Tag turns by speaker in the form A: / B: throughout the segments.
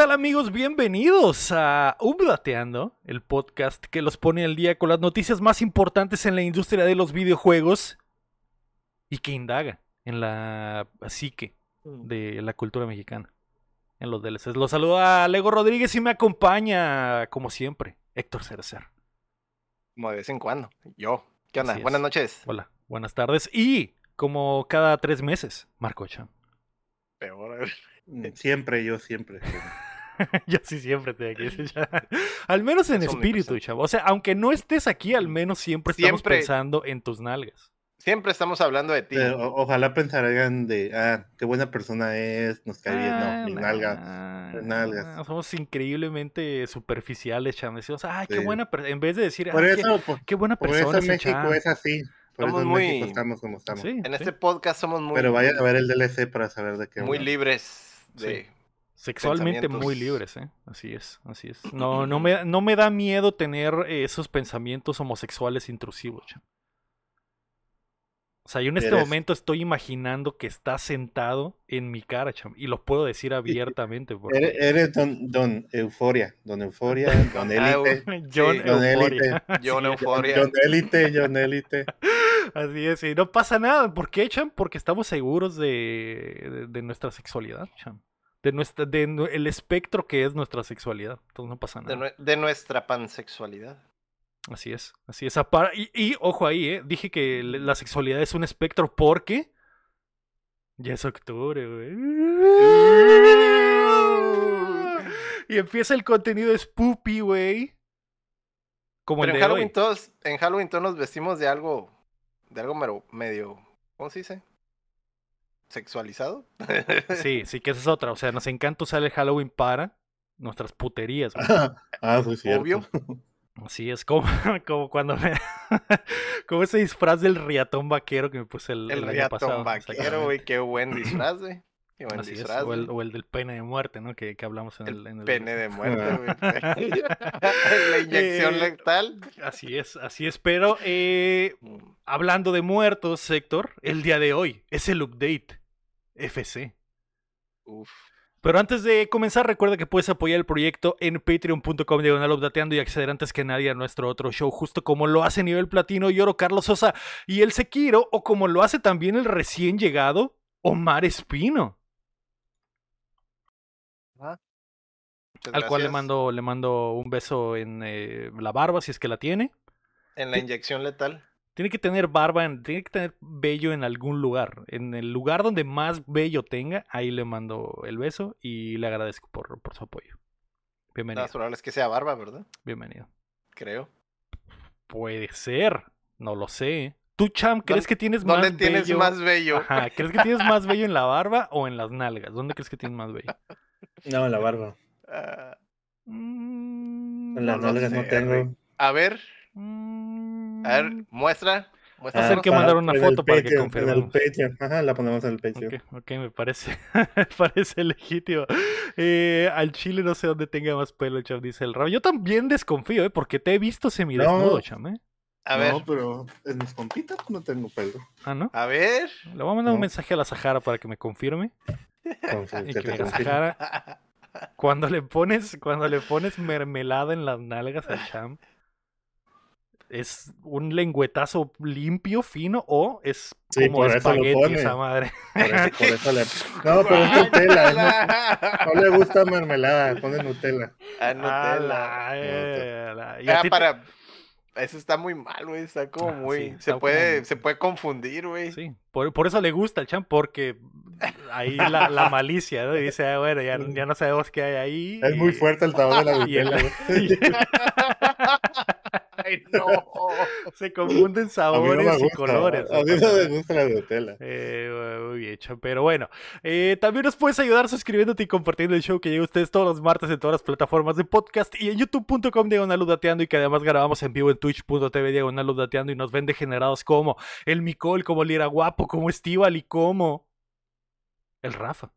A: ¿Qué tal amigos? Bienvenidos a Updateando, el podcast que los pone al día con las noticias más importantes en la industria de los videojuegos y que indaga en la psique de la cultura mexicana, en los DLCs. Los saluda Lego Rodríguez y me acompaña, como siempre, Héctor Cerecer.
B: Como de vez en cuando, yo. ¿Qué onda? Buenas noches.
A: Hola, buenas tardes. Y como cada tres meses, Marco Chan.
B: Peor.
C: Mm, Siempre, yo siempre.
A: Yo sí siempre te aquí. Al menos en
B: Es
A: espíritu, chavo. O sea, aunque no estés aquí, al menos siempre estamos
B: Siempre.
A: pensando en tus nalgas.
B: Siempre estamos hablando de ti.
C: Pero, o- ojalá pensaran de, ah, qué buena persona es, nos cae bien.
A: Ah,
C: No, mi
A: nah,
C: nalga. mis nalgas.
A: nah, Somos increíblemente superficiales, chavo. Decimos, ah, qué
C: Sí.
A: buena persona. En vez de decir,
C: Por
A: ah,
C: eso,
A: qué,
C: por,
A: qué buena
C: por
A: persona
C: eso
A: ese
C: México es así. Por
B: Somos
C: eso en
B: muy-
C: México estamos como estamos.
A: Sí,
B: en
A: sí.
B: este podcast somos muy,
C: Pero vayan a ver el DLC para saber de qué.
B: muy libres de.
A: Sexualmente muy libres, ¿eh? Así es, así es. No, no me, no me da miedo tener eh, esos pensamientos homosexuales intrusivos, chavo. O sea, yo en este
C: Eres-
A: momento estoy imaginando que está sentado en mi cara, cham, y lo puedo decir abiertamente. Porque...
C: Eres, eres don, don Euforia, don Euforia, don
B: Ah,
C: Élite.
A: John
B: Sí,
C: Don
A: Euforia.
B: John Euforia.
C: Don Élite, Don Élite.
A: Así es, y no pasa nada. ¿Por qué, Cham? Porque estamos seguros de, de, de nuestra sexualidad, Cham. De nuestra, de el espectro que es nuestra sexualidad. Entonces no pasa nada.
B: de nuestra pansexualidad.
A: Así es, así es. Y, y, ojo ahí, ¿eh? Dije que la sexualidad es un espectro porque ya es octubre, güey. Y empieza el contenido spoopy, güey. Como
B: Pero
A: el
B: en Halloween
A: hoy.
B: todos, en Halloween todos nos vestimos de algo, de algo mero- medio, ¿cómo se dice? Sexualizado.
A: Sí, sí, que esa es otra. O sea, nos encanta usar el Halloween para nuestras puterías, güey.
C: Ah, sí, cierto.
B: Obvio.
A: Así es, como, como cuando me... como ese disfraz del riatón vaquero que me puse el,
B: El
A: el año
B: riatón vaquero, güey. Qué buen disfraz, güey. Qué buen
A: Así es,
B: disfraz.
A: o, el,
B: güey.
A: o el del pene de muerte, ¿no? Que, que hablamos en el,
B: El
A: en el-
B: pene de muerte, güey. La inyección
A: Eh,
B: letal.
A: Así es, así es. Pero eh, hablando de muertos, Héctor, el día de hoy es el update FC.
B: Uf.
A: Pero antes de comenzar, recuerda que puedes apoyar el proyecto en patreon.com diagonal updateando y acceder antes que nadie a nuestro otro show, justo como lo hace Nivel Platino y Oro Carlos Sosa y el Sekiro, o como lo hace también el recién llegado Omar Espino,
B: Muchas
A: al cual le mando, le mando un beso en eh, la barba, si es que la tiene.
B: En la inyección letal.
A: Tiene que tener barba, en- tiene que tener vello en algún lugar. En el lugar donde más vello tenga, ahí le mando el beso y le agradezco por, por su apoyo.
B: Lo
A: Bienvenido,
B: probable es que sea barba, ¿verdad?
A: bienvenido.
B: Creo.
A: Puede ser, no lo sé. ¿Tú, Cham, crees
B: ¿Dónde-
A: que tienes
B: ¿Dónde
A: más
B: tienes
A: vello?
B: más bello?
A: Ajá, ¿crees que tienes más vello en la barba o en las nalgas? ¿Dónde crees que tienes más vello?
C: No, la barba.
B: Ah,
A: Mm,
C: En las
B: No lo
C: nalgas no tengo.
B: A ver,
A: mm,
B: a ver, muestra. Muestra.
A: a hacer que mandar una
C: en
A: foto para que
C: Patreon, En
A: confirmemos.
C: el Patreon. Ajá, la ponemos en el Patreon.
A: Ok, ok, me parece, me parece legítimo. Eh, al chile no sé dónde tenga más pelo, Cham, dice el rabo. Yo también desconfío, ¿eh? Porque te he visto semidesnudo,
C: No.
A: Cham, ¿eh?
B: A
C: no,
B: ver,
C: pero en mis pompitas no tengo pelo.
A: Ah, ¿no?
B: a ver.
A: Le voy a mandar un
C: No.
A: mensaje a la Sahara para que me confirme. Y
C: que
A: que me. Sahara, cuando le pones, cuando le pones mermelada en las nalgas al Cham, ¿es un lengüetazo limpio, fino, o es
C: Sí,
A: como espagueti esa madre?
C: Por eso, por eso le... No, pero es Nutella. No, no le gusta mermelada, pone Nutella.
B: A
A: A
B: Nutella.
A: la- eh, la-
B: Ah,
A: ti
B: para. Eso está muy mal, güey. Está como
A: Ah,
B: muy.
A: sí,
B: se
A: está
B: puede,
A: como-
B: se puede confundir, güey.
A: Sí, por, por eso le gusta al champ, porque ahí la, la malicia, ¿no? Y dice, ah, bueno, ya, ya no sabemos qué hay ahí.
C: Es muy fuerte el sabor de la
A: Y el-
C: Nutella.
B: Ay, no.
A: se confunden
C: no
A: sabores y colores.
C: A mí no me gusta la Nutella.
A: Eh, muy bien, pero bueno, eh, también nos puedes ayudar suscribiéndote y compartiendo el show que llega a ustedes todos los martes en todas las plataformas de podcast y en youtube.com diagonal Ludateando y que además grabamos en vivo en twitch.tv diagonal Ludateando y nos ven degenerados como el Micol, como Lira Guapo, como Estival y como el Rafa.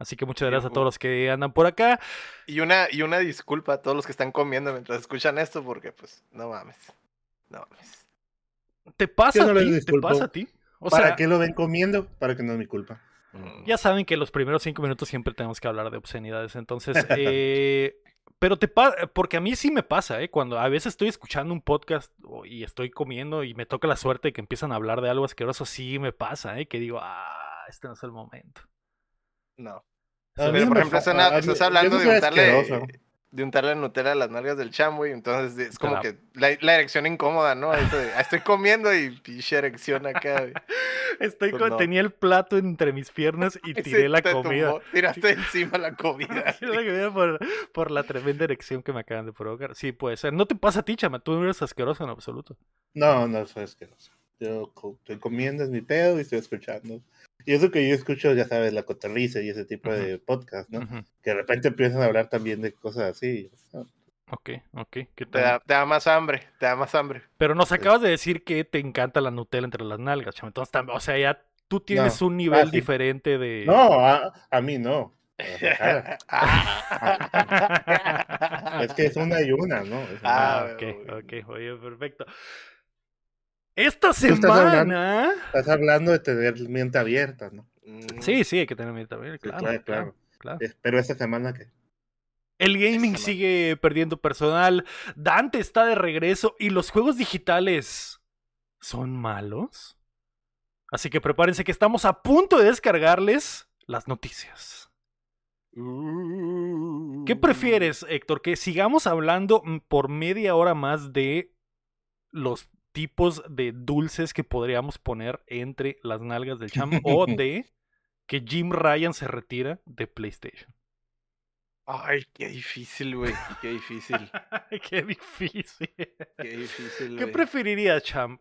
A: Así que muchas gracias a todos los que andan por acá.
B: Y una, y una disculpa a todos los que están comiendo mientras escuchan esto, porque pues, no mames. No mames.
A: ¿Te pasa
C: no
A: a
C: les
A: ti? ¿Te pasa a ti? O
C: ¿Para
A: sea,
C: qué lo ven comiendo? Para que no es mi culpa.
B: Mm.
A: Ya saben que los primeros cinco minutos siempre tenemos que hablar de obscenidades. Entonces, eh, pero te pasa, porque a mí sí me pasa, ¿eh? Cuando a veces estoy escuchando un podcast y estoy comiendo y me toca la suerte de que empiezan a hablar de algo asqueroso, sí me pasa, ¿eh? Que digo, ah, este no es el momento.
B: No.
C: A mí
B: Pero, por ejemplo, estás, hablando de untarle, de untarle Nutella a las nalgas del cham, güey. Entonces es como
A: Claro.
B: que la, la erección incómoda, ¿no? Eso de, "Ah, estoy comiendo y pinche erección acá.
A: Estoy
B: Pues
A: con-
B: no.
A: tenía el plato entre mis piernas y tiré la comida.
B: tumbó, tiraste encima la comida.
A: Tiré la comida por, por la tremenda erección que me acaban de provocar. Sí, puede ser. No te pasa a ti, chama. Tú no eres asqueroso en absoluto.
C: No, no soy asqueroso. Yo comiendo, es mi pedo y estoy escuchando. Y eso que yo escucho, ya sabes, la cotorriza y ese tipo de podcast, ¿no?
A: Ujú.
C: Que de repente empiezan a hablar también de cosas así. ¿no?
A: Ok, ok. ¿Qué
B: Te da, te da más hambre, te da más hambre.
A: Pero nos acabas de decir que te encanta la Nutella entre las nalgas, chama. Entonces, o sea, ya tú tienes
C: No.
A: un nivel
C: Ah, sí.
A: diferente de.
C: No, a, a mí no.
B: Ah.
C: Es que es una y una, ¿no? Una-
A: Ah,
B: Ah,
A: ok, ok, oye, perfecto. Esta
C: estás hablando-
A: semana.
C: Estás hablando de tener mente abierta, ¿no?
B: Mm,
A: Sí, sí, hay que tener también,
C: Sí,
A: claro.
C: claro,
A: claro,
C: claro.
A: claro.
C: Eh, Pero esta semana que
A: El gaming sigue perdiendo personal. Dante está de regreso y los juegos digitales son malos. Así que prepárense que estamos a punto de descargarles las noticias. ¿Qué prefieres, Héctor? ¿Que sigamos hablando por media hora más de los tipos de dulces que podríamos poner entre las nalgas del cham o de que Jim Ryan se retira de PlayStation?
B: Ay, qué difícil, güey. Qué difícil.
A: Qué difícil.
B: Qué difícil,
A: ¿Qué
B: güey.
A: preferirías, Cham?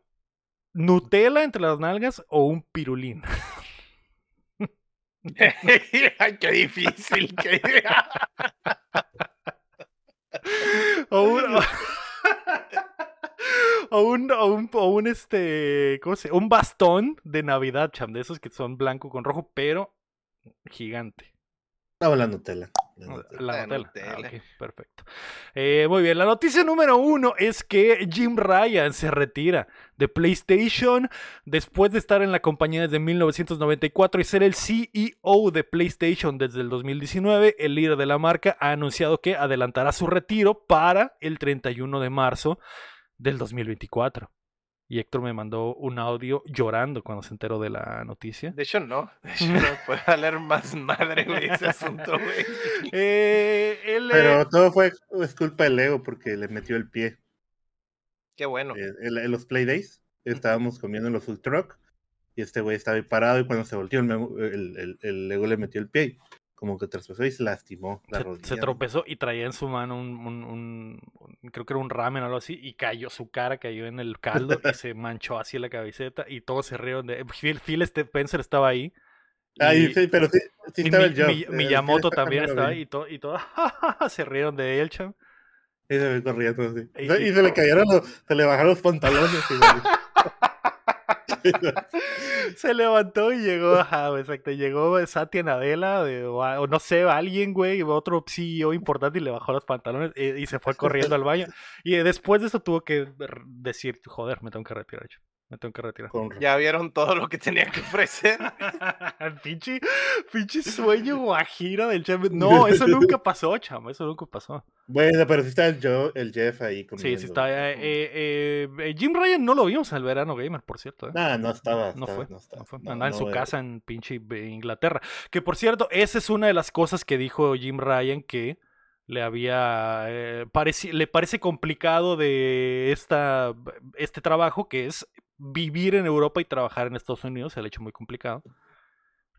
A: ¿Nutella entre las nalgas o un pirulín?
B: Ay, qué difícil. qué-
A: o un, o un, o un, o un, este, ¿cómo se? Un bastón de Navidad, Cham, de esos que son blanco con rojo, pero gigante.
C: estaba la Nutella. la Nutella.
A: La
B: La
A: Nutella. Ah,
B: Nutella.
A: ok, perfecto. Eh, muy bien, la noticia número uno es que Jim Ryan se retira de PlayStation después de estar en la compañía desde 1994 y ser el CEO de PlayStation desde el 2019. El líder de la marca ha anunciado que adelantará su retiro para el 31 de marzo del 2024. Y Héctor me mandó un audio llorando cuando se enteró de la noticia.
B: De hecho, no. De hecho, no puede valer más madre, güey, ese asunto, güey.
A: Eh, él,
C: Pero todo fue es culpa del Leo porque le metió el pie.
B: Qué bueno.
C: Eh, En, en los Playdays estábamos comiendo en los food truck y este güey estaba ahí parado y cuando se volteó el, el, el, el Lego le metió el pie. Como que traspasó y se lastimó la
A: se,
C: rodilla.
A: se tropezó y traía en su mano un, un- un- creo que era un ramen o algo así y cayó su cara cayó en el caldo y se manchó así la camiseta y todos se rieron de Phil, Phil Spencer estaba ahí
C: Ay,
A: y-
C: sí, pero sí, sí estaba
A: Mi-
C: el.
A: Mi-
C: Eh,
A: Miyamoto también estaba ahí y todo y todo se rieron de él cham
C: Y se ve corriendo así.
A: Y-
C: Y, se le cayeron los, se le bajaron los pantalones.
A: se levantó y llegó ajá, exacto llegó Satya Nadella de- o, no sé alguien güey otro CEO importante y le bajó los pantalones eh, y, se fue corriendo al baño. Y después de eso tuvo que decir joder me tengo que retirar cham, me tengo que retirar
C: con-
B: Ya vieron todo lo que tenía que ofrecer.
A: pinche, pinche sueño guajiro del chef. No, eso nunca pasó, chamo. Eso nunca pasó.
C: Bueno, pero sí está el, Joe, el Jeff ahí.
A: Sí,
C: comiendo.
A: sí está. eh, eh, eh, Jim Ryan no lo vimos en el verano gamer, por cierto. ¿eh?
C: Nah, no estaba.
A: No
C: estaba-
A: fue,
C: No, estaba,
A: no fue.
C: no,
A: Andaba en su casa en pinche Inglaterra. Que por cierto, esa es una de las cosas que dijo Jim Ryan que le había. eh, pareci- le parece complicado de esta, este trabajo que es vivir en Europa y trabajar en Estados Unidos. Se le ha hecho muy complicado.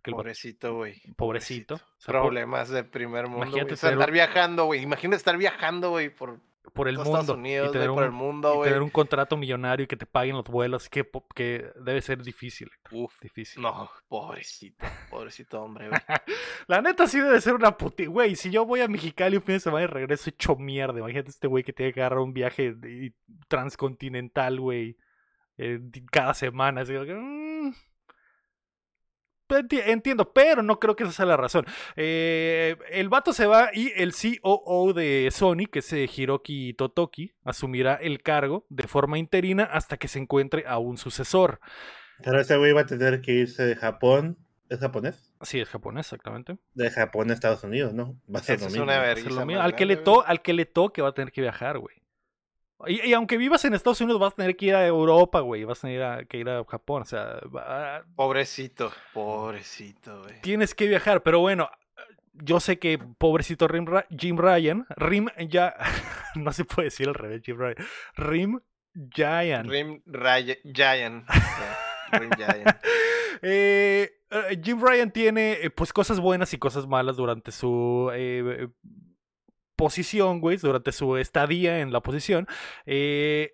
A: El
B: Pobrecito, güey.
A: pobrecito. O sea, por-
B: Problemas de primer mundo.
A: Imagínate.
B: O sea,
A: un-
B: andar viajando, güey. Imagínate estar viajando, güey, por
A: por el mundo.
B: Estados Unidos,
A: y tener,
B: por el
A: un,
B: mundo, güey.
A: tener un contrato millonario y que te paguen los vuelos, que, que debe ser difícil.
B: Uf,
A: Difícil.
B: no, pobrecito, pobrecito hombre, güey.
A: La neta sí debe ser una puti. Güey, si yo voy a Mexicali un fin de semana y regreso hecho mierda. Imagínate este güey que tiene que agarrar un viaje transcontinental, güey. Eh, cada semana. Así que, mm, enti- Entiendo, pero no creo que esa sea la razón. Eh, el vato se va y el COO de Sony, que es eh, Hiroki Totoki, asumirá el cargo de forma interina hasta que se encuentre a un sucesor.
C: Pero ese güey va a tener que irse de Japón ¿Es japonés?
A: Sí, es japonés, exactamente.
C: De Japón a Estados Unidos, ¿no? Va a ser
B: Eso
C: lo
B: es
C: mismo.
B: una
A: Va a ser
B: vergüenza
A: lo mismo.
B: más
A: Al que, le to- al que le toque va a tener que viajar, güey. Y, y aunque vivas en Estados Unidos, vas a tener que ir a Europa, güey. Vas a tener a- que ir a Japón. O sea, va-
B: Pobrecito, pobrecito, güey.
A: tienes que viajar. Pero bueno, yo sé que pobrecito Rim Ra- Jim Ryan. Rim ya. no se puede decir al revés, Jim Ryan. Rim Giant.
B: Rim Raya- Giant. Rim Giant.
A: Eh, eh, Jim Ryan tiene eh, pues cosas buenas y cosas malas durante su eh, posición, güey, durante su estadía en la posición. eh,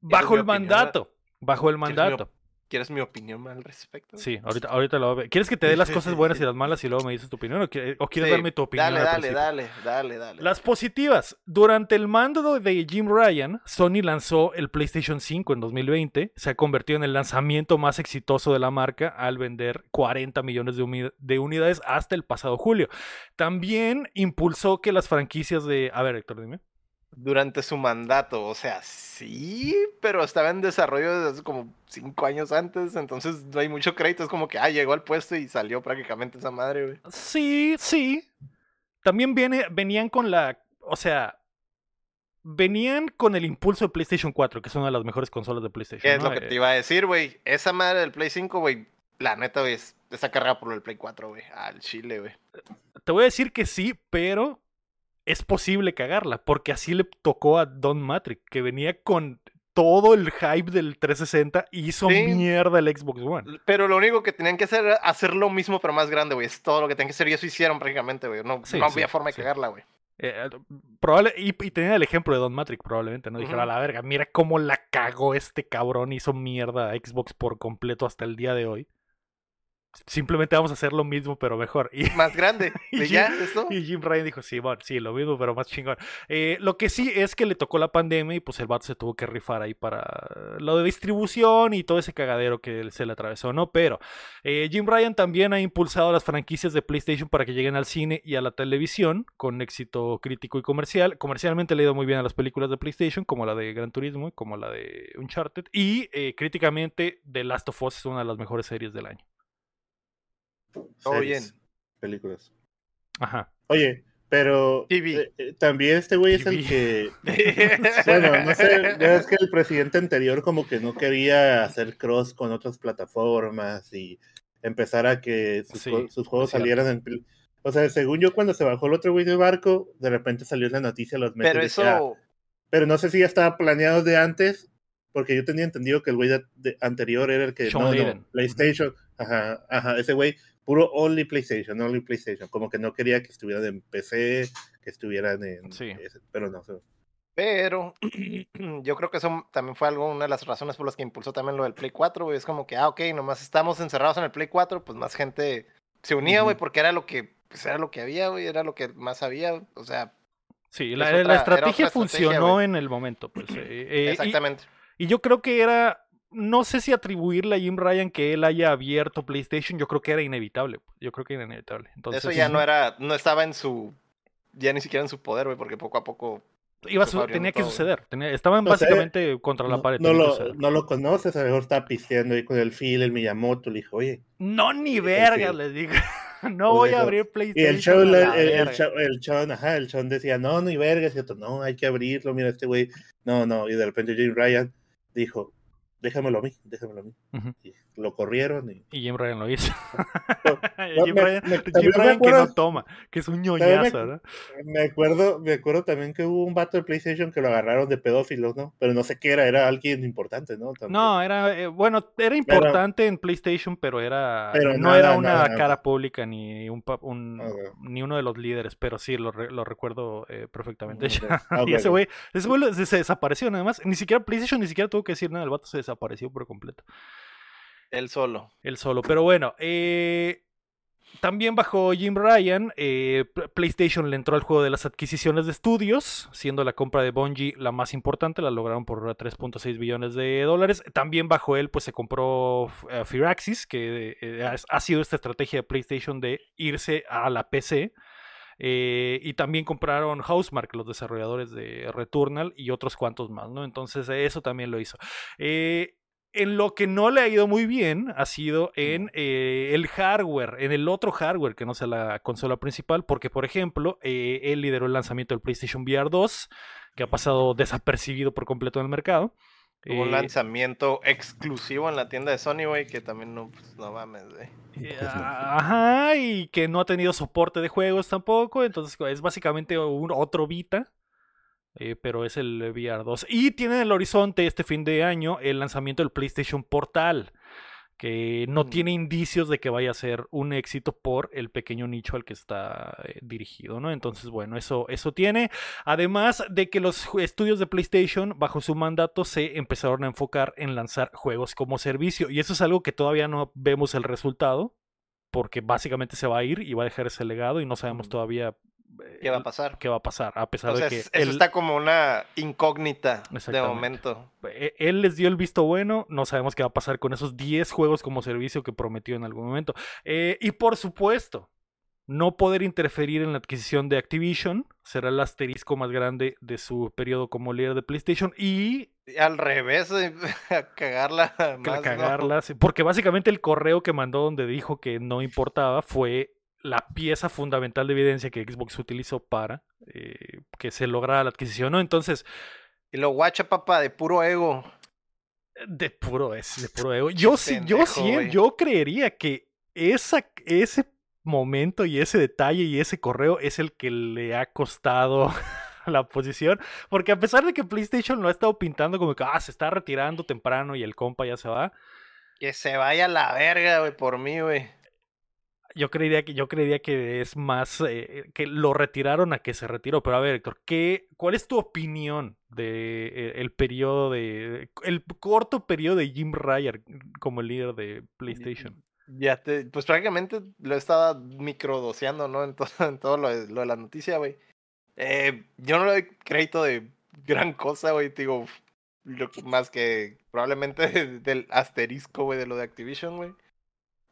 A: bajo el
B: opinión?
A: mandato. Bajo el
B: ¿Quieres mi
A: mandato.
B: ¿Quieres mi opinión al respecto?
A: Sí, ahorita, ahorita lo voy a ver. ¿Quieres que te dé las cosas buenas y las malas y luego me dices tu opinión? ¿O, qui- o quieres
B: Sí,
A: darme tu opinión?
B: Dale,
A: al
B: dale, dale, dale, dale.
A: Las positivas. Durante el mando de Jim Ryan, Sony lanzó el PlayStation 5 en 2020. Se ha convertido en el lanzamiento más exitoso de la marca al vender 40 millones de unidades hasta el pasado julio. También impulsó que las franquicias de... A ver, Héctor, dime.
B: Durante su mandato, o sea, sí, pero estaba en desarrollo desde hace como cinco años antes, entonces no hay mucho crédito. Es como que, ah, llegó al puesto y salió prácticamente esa madre, güey.
A: Sí, sí. También viene, venían con la... O sea... Venían con el impulso de PlayStation 4, que es una de las mejores consolas de PlayStation.
B: ¿Qué es
A: ¿no?
B: lo que
A: Eh,
B: te iba a decir, güey? Esa madre del Play 5, güey, la neta, güey, es- está cargada por el Play 4, güey. Al chile, güey.
A: Te voy a decir que sí, pero es posible cagarla, porque así le tocó a Don Matrix, que venía con todo el hype del 360 y hizo
B: Sí.
A: mierda el Xbox One.
B: Pero lo único que tenían que hacer era hacer lo mismo, pero más grande, güey. Es todo lo que tenían que hacer y eso hicieron prácticamente, güey. No,
A: Sí,
B: no
A: sí,
B: había forma de cagarla, güey.
A: Eh, probable, y, y tenía el ejemplo de Don Matrix, probablemente, ¿no? Dijeron, a la verga, mira cómo la cagó este cabrón, hizo mierda a Xbox por completo hasta el día de hoy. Simplemente vamos a hacer lo mismo, pero mejor. Y,
B: Más grande.
A: Y
B: ¿Y ya? ¿Esto?
A: Y Jim Ryan dijo, sí, bueno, sí, lo mismo, pero más chingón. Eh, lo que sí es que le tocó la pandemia y pues el vato se tuvo que rifar ahí para lo de distribución y todo ese cagadero que se le atravesó, ¿no? Pero eh, Jim Ryan también ha impulsado las franquicias de PlayStation para que lleguen al cine y a la televisión con éxito crítico y comercial. Comercialmente le ha ido muy bien a las películas de PlayStation, como la de Gran Turismo y como la de Uncharted. Y eh, críticamente The Last of Us es una de las mejores series del año.
B: Todo
C: Series,
B: bien.
C: Películas.
A: Ajá.
C: Oye, pero
B: TV.
C: eh, eh, también este güey es el que. Bueno, no sé, ya es que el presidente anterior como que no quería hacer cross con otras plataformas y empezar a que sus,
A: Sí,
C: co- sus juegos salieran en... O sea, según yo, cuando se bajó el otro güey del barco, de repente salió la noticia los meses.
B: Pero
C: de que, ah,
B: eso.
C: pero no sé si ya estaba planeado de antes, porque yo tenía entendido que el güey de- de- anterior era el que...
A: Sean
C: no. PlayStation. Ajá, ajá, ese güey, puro only PlayStation, only PlayStation. Como que no quería que estuvieran en PC, que estuvieran en...
A: Sí.
C: ese- pero no sé.
B: Pero yo creo que eso también fue algo, una de las razones por las que impulsó también lo del Play 4, güey. Es como que, ah, ok, nomás estamos encerrados en el Play 4, pues más gente se unía, güey, porque era lo que, pues era lo que había, güey, era lo que más había, o sea,
A: Sí, la, estrategia funcionó en el momento. Pues, eh, eh, y-
B: exactamente.
A: y, yo creo que era, no sé si atribuirle a Jim Ryan que él haya abierto PlayStation, yo creo que era inevitable. pues, Yo creo que era inevitable. Entonces,
B: Eso ya no era, no estaba en su, ya ni siquiera en su poder, güey, porque poco a poco,
A: iba su- tenía que
B: todo,
A: suceder. tenía- estaban
C: No sé,
A: básicamente contra la
C: No,
A: pared.
C: no lo, no lo conoces, a lo mejor está pisteando ahí con el Phil, el Miyamoto, le dijo, oye.
A: No, ni
C: sí.
A: vergas, les digo. no
C: Pues
A: voy a abrir
C: Y
A: PlayStation.
C: el show, el,
A: la
C: el, el
A: verga".
C: show- el ajá, el chon decía, no, no, y vergas, y otro, no, hay que abrirlo, mira, este güey, no, no, y de repente Jim Ryan dijo, déjamelo a mí, déjamelo a mí. Y lo corrieron y...
A: Y Jim Ryan lo hizo.
C: No,
A: Jim
C: me-
A: Ryan,
C: me-
A: Jim que no toma, que es un
C: También me-
A: ñoñazo, ¿no?
C: Me acuerdo, me acuerdo también que hubo un vato de PlayStation que lo agarraron de pedófilos, ¿no? Pero no sé qué era, era alguien importante, ¿no? También.
A: No, era, eh, bueno, era importante en PlayStation, pero era,
C: Pero
A: no
C: nada,
A: era una
C: nada, nada.
A: cara pública ni un,
C: Ok.
A: ni uno de los líderes, pero sí lo, re- lo recuerdo eh, perfectamente.
C: Ok. Ah,
A: y güey, ese güey se, se desapareció nada más, ni siquiera PlayStation ni siquiera tuvo que decir nada, el vato se desapareció por completo,
B: él solo.
A: él solo. Pero bueno, eh, también bajo Jim Ryan, eh, PlayStation le entró al juego de las adquisiciones de estudios, siendo la compra de Bungie la más importante, la lograron por 3.6 billones de dólares. También bajo él, pues se compró eh, Firaxis, que ha- sido esta estrategia de PlayStation de irse a la PC. y también compraron Housemark, los desarrolladores de Returnal y otros cuantos más, ¿no? Entonces, eso también lo hizo. En lo que no le ha ido muy bien ha sido en eh, el hardware, en el otro hardware que no sea la consola principal, porque por ejemplo, eh, él lideró el lanzamiento del PlayStation VR 2, que ha pasado desapercibido por completo en el mercado.
B: Hubo un
A: Eh,
B: lanzamiento exclusivo en la tienda de Sony, güey, que también no, pues, no mames, güey.
A: Eh, Ajá, y que no ha tenido soporte de juegos tampoco, entonces es básicamente un otro Vita, eh, pero es el VR 2. Y tiene en el horizonte este fin de año el lanzamiento del PlayStation Portal, que no
B: Mm.
A: tiene indicios de que vaya a ser un éxito por el pequeño nicho al que está eh, dirigido, ¿no? Entonces, bueno, eso, eso tiene. Además de que los estudios de PlayStation, bajo su mandato, se empezaron a enfocar en lanzar juegos como servicio. Y eso es algo que todavía no vemos el resultado, porque básicamente se va a ir y va a dejar ese legado y no sabemos
B: Mm.
A: todavía
B: ¿Qué va a pasar?
A: qué va a pasar, a pesar
B: O sea,
A: de que
B: eso
A: él,
B: está como una incógnita de momento.
A: eh, él les dio el visto bueno, no sabemos qué va a pasar con esos 10 juegos como servicio que prometió en algún momento. Eh, y por supuesto, no poder interferir en la adquisición de Activision será el asterisco más grande de su periodo como líder de PlayStation y
B: al revés, a cagarla más,
A: porque básicamente el correo que mandó donde dijo que no importaba fue la pieza fundamental de evidencia que Xbox utilizó para eh, que se lograra la adquisición, ¿no? Entonces,
B: Y lo guacha, papá, de puro ego.
A: de puro es, de puro ego. Yo sí, yo sí,
B: güey.
A: yo creería que esa, ese momento y ese detalle y ese correo es el que le ha costado la posición, porque a pesar de que PlayStation lo ha estado pintando como que ah, se está retirando temprano y el compa ya se va,
B: Que se vaya a la verga, güey, por mí, güey.
A: Yo creería que yo creería que es más eh, que lo retiraron a que se retiró. Pero a ver, Héctor, ¿qué, ¿cuál es tu opinión de eh, el periodo de el corto periodo de Jim Ryan como el líder de PlayStation?
B: Ya te, pues prácticamente lo estaba microdoseando, ¿no? En todo, en todo lo, de, lo de la noticia, güey. Eh, yo no le doy crédito de gran cosa, güey, digo, más que probablemente del asterisco, güey, de lo de Activision, güey.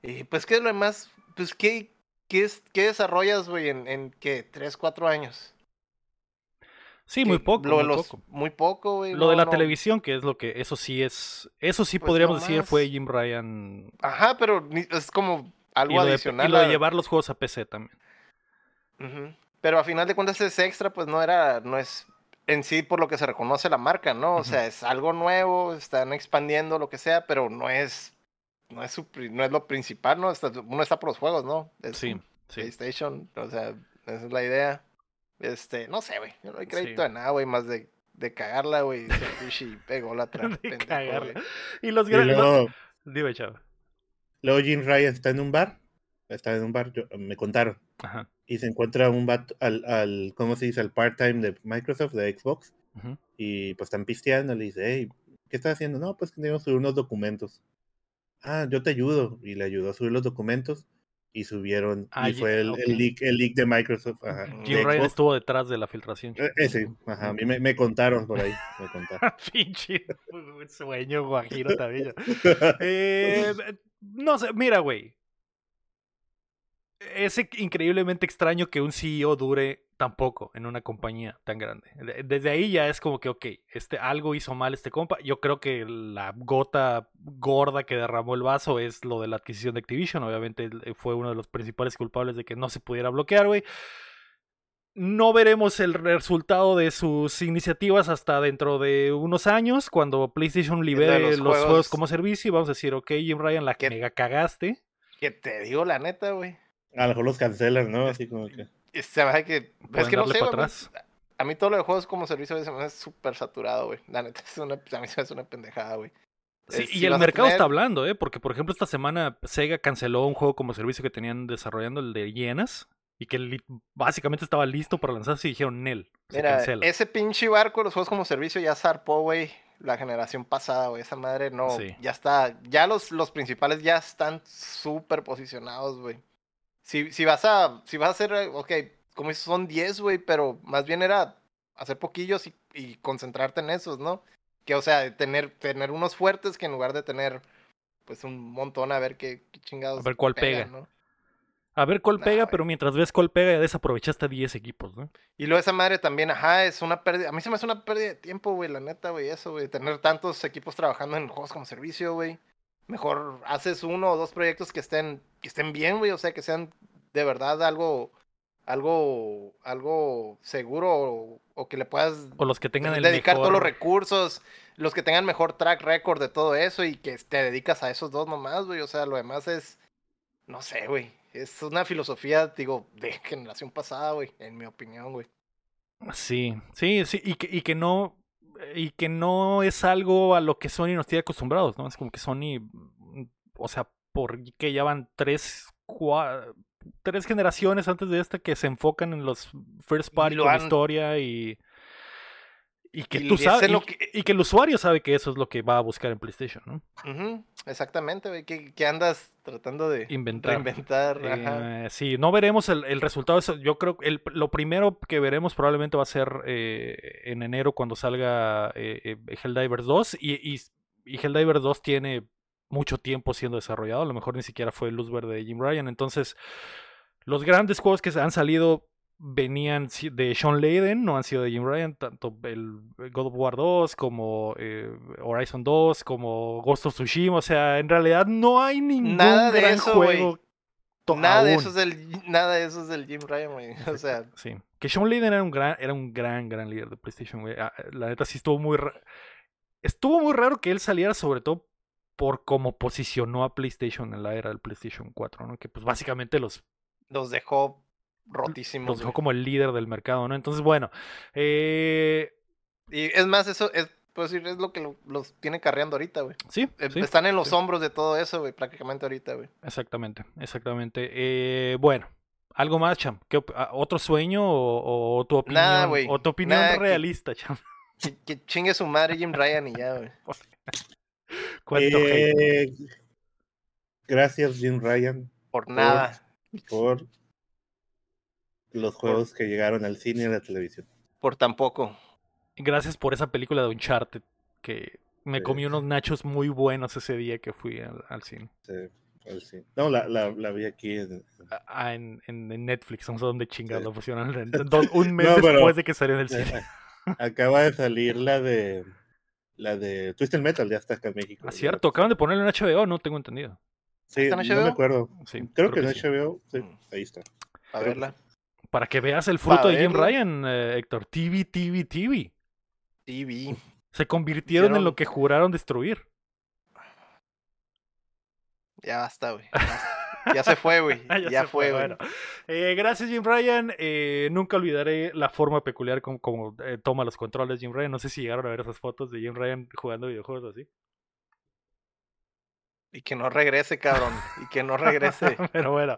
B: Y pues, ¿qué es lo demás? Pues, ¿qué, qué, es, qué desarrollas, güey, en, en qué? ¿Tres, cuatro años?
A: Sí, muy poco,
B: Lo
A: muy
B: los-
A: poco.
B: Muy poco, güey.
A: Lo de la
B: no.
A: televisión, que es lo que eso sí es, eso sí
B: Pues
A: podríamos
B: no
A: decir fue. Jim Ryan
B: Ajá, pero es como
A: y
B: algo
A: de, y
B: adicional.
A: lo de llevar los juegos a PC también.
B: Pero a final de cuentas ese extra pues no era, no es en sí por lo que se reconoce la marca, ¿no? O sea, es algo nuevo, están expandiendo lo que sea, pero no es, no es, su no es lo principal, ¿no? Está- uno está por los juegos, ¿no? Es
A: Sí.
B: PlayStation, o sea, esa es la idea. Este, no sé, güey, yo no doy crédito
A: Sí.
B: de nada, güey, más de, de cagarla, güey, y pegó la tra-
A: De
B: pendejo,
A: cagarla.
B: güey.
A: Y los grandes.
C: luego,
A: Dime, chavo.
C: luego Jim Ryan está en un bar. Está en un bar, yo- me contaron.
A: Ajá.
C: Y se encuentra un vato al, al ¿cómo se dice? Al part-time de Microsoft, de Xbox. Y pues están pisteando. Le dice, hey, ¿qué estás haciendo? No, pues subir unos documentos. Ah, yo te ayudo. Y le ayudó a subir los documentos. Y subieron.
A: Ah,
C: y fue el,
A: ok.
C: el leak, el leak de Microsoft. Ajá,
A: Jim
C: de
A: Ryan estuvo detrás de la filtración.
C: Eh, Ese, ajá, a mí me, me contaron por ahí. Me contaron.
A: Pinche sueño guajiro también. Eh, no sé, mira, güey. Es increíblemente extraño que un CEO dure tan poco en una compañía tan grande. De- Desde ahí ya es como que, ok, este, algo hizo mal este compa. Yo creo que la gota gorda que derramó el vaso es lo de la adquisición de Activision. Obviamente él fue uno de los principales culpables de que no se pudiera bloquear, güey. No veremos el resultado de sus iniciativas hasta dentro de unos años, cuando PlayStation libere los,
B: los
A: juegos...
B: juegos.
A: como servicio. Y vamos a decir, ok, Jim Ryan, la
B: ¿Qué?
A: mega cagaste.
B: Que te digo la neta, güey.
C: A lo mejor los cancelan, ¿no? Así como que.
B: Se me hace que, es que no sé, güey. A mí todo lo de juegos como servicio güey, se me hace súper saturado, güey. La neta, es una, a mí se me hace una pendejada, güey.
A: Sí,
B: Eh,
A: y
B: si
A: el mercado
B: tener-
A: está hablando, ¿eh? Porque, por ejemplo, esta semana Sega canceló un juego como servicio que tenían desarrollando, el de Hienas, y que básicamente estaba listo para lanzarse y dijeron, Nel, se
B: Mira,
A: cancela.
B: ese pinche barco, los juegos como servicio ya zarpó, güey. La generación pasada, güey. Esa madre no.
A: Sí.
B: Ya está. Ya los, los principales ya están súper posicionados, güey. Si, si vas a. Si vas a hacer. eh, Ok, como son 10, güey. Pero más bien era hacer poquillos y, y concentrarte en esos, ¿no? Que, o sea, tener, tener unos fuertes que en lugar de tener. Pues un montón a ver qué, qué chingados.
A: A ver cuál pega.
B: ¿no?
A: A ver cuál
B: Nah,
A: pega, pero mientras ves cuál pega, ya desaprovechaste a 10 equipos, ¿no?
B: Y luego esa madre también, ajá, es una pérdida. A mí se me hace una pérdida de tiempo, güey, la neta, güey, eso, güey. Tener tantos equipos trabajando en juegos como servicio, güey. Mejor haces uno o dos proyectos que estén, que estén bien, güey. O sea, que sean de verdad algo, algo, algo seguro o, o que le puedas
A: O los que tengan el
B: dedicar
A: mejor...
B: todos los recursos, los que tengan mejor track record de todo eso y que te dedicas a esos dos nomás, güey. O sea, lo demás es, no sé, güey. Es una filosofía, digo, de generación pasada, güey, en mi opinión, güey.
A: Sí, sí, sí, y que, y que no y que no es algo a lo que Sony nos tiene acostumbrados, ¿no? Es como que Sony, mm, o sea, porque ya van tres, cua- tres generaciones antes de esta que se enfocan en los first party con
B: han-
A: historia y y que
B: Y
A: tú
B: es
A: sabes
B: lo
A: y,
B: que-
A: y que el usuario sabe que eso es lo que va a buscar en PlayStation, ¿no?
B: Exactamente. ¿Qué, qué andas tratando de
A: Inventar.
B: reinventar? Ajá.
A: Eh, sí, no veremos el, el resultado. eso. Yo creo que lo primero que veremos probablemente va a ser eh, en enero cuando salga eh, eh, Helldivers 2. Y, y, y Helldivers 2 tiene mucho tiempo siendo desarrollado. A lo mejor ni siquiera fue luz verde de Jim Ryan. Entonces, los grandes juegos que se han salido venían de Sean Layden, no han sido de Jim Ryan, tanto el God of War 2 como eh, Horizon 2, como Ghost of Tsushima, o sea, en realidad no hay ningún
B: Nada de
A: gran
B: eso, güey.
A: juego
B: Nada de eso es del, nada de eso es del Jim Ryan, güey. O sea,
A: Sí, que Sean Layden era un gran, era un gran, gran líder de PlayStation, güey. Ah, La neta sí estuvo muy ra- estuvo muy raro que él saliera, sobre todo por cómo posicionó a PlayStation en la era del PlayStation 4, ¿no? Que pues básicamente los
B: los dejó rotísimos.
A: los dejó
B: güey.
A: como el líder del mercado, ¿no? Entonces, bueno, eh,
B: Y es más, eso es, puedo decir, es lo que lo- los tiene carreando ahorita, güey.
A: sí,
B: Eh,
A: sí,
B: Están en los
A: sí.
B: hombros de todo eso, güey, prácticamente ahorita, güey.
A: exactamente, exactamente. Eh, bueno, algo más, Cham. ¿Qué op- ah, ¿Otro sueño o, o tu opinión,
B: Nada, güey.
A: o tu opinión
B: Nada, que-
A: realista, Cham?
B: Que, que chingue su madre Jim Ryan y ya, güey.
A: ¿Cuánto hate?
C: Eh, gracias, Jim Ryan,
B: Por nada.
C: por los juegos que llegaron al cine y a la televisión.
B: Por tampoco.
A: Gracias por esa película de Uncharted que me
C: Sí.
A: comí unos nachos muy buenos ese día que fui al, al cine.
C: Sí, al cine. No, la, la, la vi aquí en,
A: Ah, en, en- en Netflix, no sé dónde chingados
C: Sí.
A: lo pusieron. en- en- un mes
C: No, pero-
A: después de que salió en el cine.
C: Acaba de salir la de la de Twisted Metal, ya está acá en México.
A: Ah, cierto,
C: la-
A: acaban de ponerlo en HBO, no tengo entendido.
C: Sí,
B: ¿Está en
C: no me
B: HBO?
C: acuerdo.
A: Sí,
C: creo, que, en
A: sí.
C: HBO, sí,
B: Mm.
C: ahí está.
B: A
C: que
B: verla.
A: Para que veas el fruto de Jim. Ryan, eh, Héctor. TV, TV, TV.
B: Vi.
A: Se convirtieron en lo que juraron destruir.
B: Ya basta, güey. Ya, se fue, güey. Ya fue, güey.
A: bueno. Eh, gracias, Jim Ryan. Eh, nunca olvidaré la forma peculiar como, como, eh, toma los controles Jim Ryan. No sé si llegaron a ver esas fotos de Jim Ryan jugando videojuegos así.
B: Y que no regrese, cabrón. Y que no regrese.
A: Pero bueno,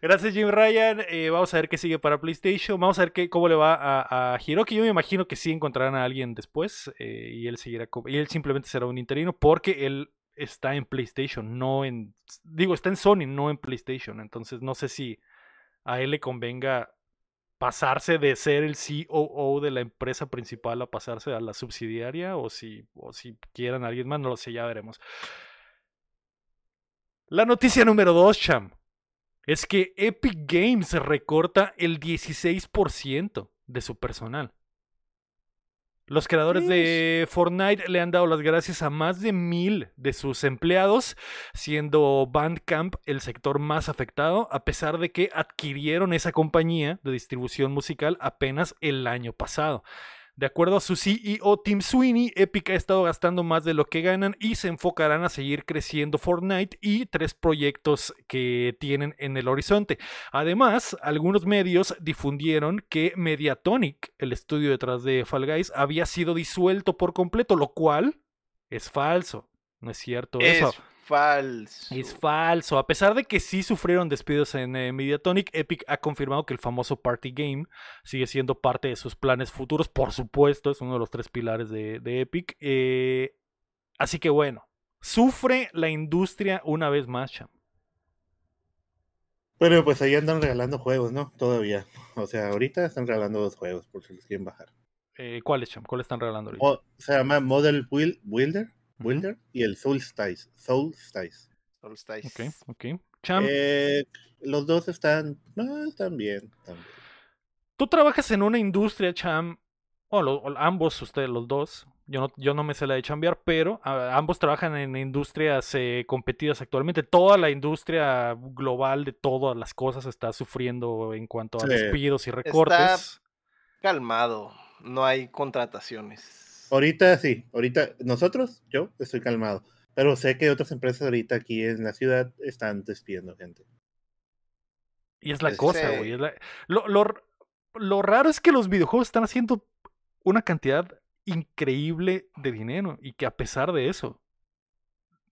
A: gracias Jim Ryan. Eh, vamos a ver qué sigue para PlayStation. Vamos a ver qué, cómo le va a, a Hiroki. Yo me imagino que sí encontrarán a alguien después eh, y él seguirá y él simplemente será un interino porque él está en PlayStation, no en digo está en Sony, no en PlayStation. Entonces no sé si a él le convenga pasarse de ser el COO de la empresa principal a pasarse a la subsidiaria o si o si quieran a alguien más, no lo sé, ya veremos. La noticia número 2, Cham, es que Epic Games recorta el 16% de su personal. Los creadores de Fortnite le han dado las gracias a más de mil de sus empleados, siendo Bandcamp el sector más afectado, a pesar de que adquirieron esa compañía de distribución musical apenas el año pasado. De acuerdo a su CEO Tim Sweeney, Epic ha estado gastando más de lo que ganan y se enfocarán a seguir creciendo Fortnite y tres proyectos que tienen en el horizonte. Además, algunos medios difundieron que Mediatonic, el estudio detrás de Fall Guys, había sido disuelto por completo, lo cual es falso. No es cierto eso.
B: Es falso.
A: Es falso. A pesar de que sí sufrieron despidos en eh, Mediatonic, Epic ha confirmado que el famoso Party Game sigue siendo parte de sus planes futuros. Por supuesto, es uno de los tres pilares de, de Epic. Eh, así que bueno, sufre la industria una vez más, Cham.
C: Pero pues ahí andan regalando juegos, ¿no? Todavía. O sea, ahorita están regalando dos juegos por si los quieren bajar.
A: Eh, ¿Cuáles, Cham? ¿Cuáles están regalando ahorita?
C: O- se llama Model Build- Builder y el Soul Styles. Soul Styles.
B: Solstice.
A: Ok, ok. Cham,
C: Eh, los dos están, no, están bien. están bien.
A: tú trabajas en una industria, Cham, o, lo- o ambos, ustedes los dos. Yo no, yo no me sé la de chambear, pero ah, ambos trabajan en industrias eh, competidas actualmente. Toda la industria global de todas las cosas está sufriendo en cuanto a
C: Sí.
A: despidos y recortes.
B: Calmado, no hay contrataciones.
C: Ahorita sí, ahorita nosotros, yo estoy calmado. Pero sé que otras empresas ahorita aquí en la ciudad están despidiendo gente.
A: Y es la
B: Es
A: cosa, güey. la- Lo, lo lo raro es que los videojuegos están haciendo una cantidad increíble de dinero y que a pesar de eso,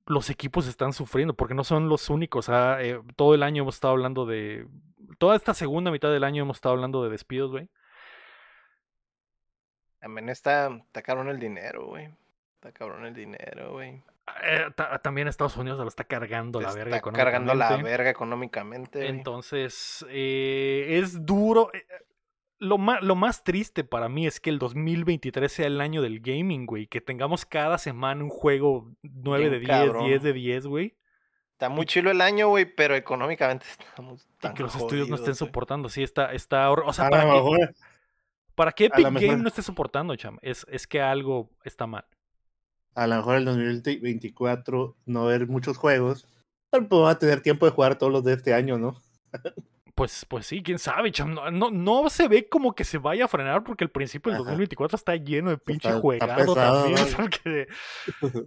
A: los equipos están sufriendo porque no son los únicos. ah, eh, todo el año hemos estado hablando de... Toda esta segunda mitad del año hemos estado hablando de despidos, güey.
B: También está, está cabrón el dinero, güey. Está cabrón el dinero, güey.
A: Eh, ta- también Estados Unidos se lo está cargando la
B: Está
A: verga
B: cargando la
A: económicamente.
B: verga económicamente. güey.
A: Entonces, eh, es duro. eh, Lo más, lo más triste para mí es que el 2023 sea el año del gaming, güey. Que tengamos cada semana un juego 9 de
B: Bien
A: 10,
B: cabrón.
A: 10 de 10, güey.
B: Está muy chilo el año, güey, pero económicamente estamos
A: Y
B: tan
A: que los estudios no estén
B: güey.
A: soportando. Sí, está, está O sea,
C: A
A: para
C: lo
A: que,
C: mejor,
A: para que Epic
C: mejor-
A: Game no esté soportando, cham, es, es que algo está mal.
C: a lo mejor el 2024 no haber muchos juegos, pero pues va a tener tiempo de jugar todos los de este año, ¿no?
A: Pues, pues sí, quién sabe, cham. No, no, no se ve como que se vaya a frenar porque el principio del
C: Ajá.
A: 2024 está lleno de pinche
C: está
A: juegado
C: pesado,
A: también.
C: ¿no?
A: o sea que-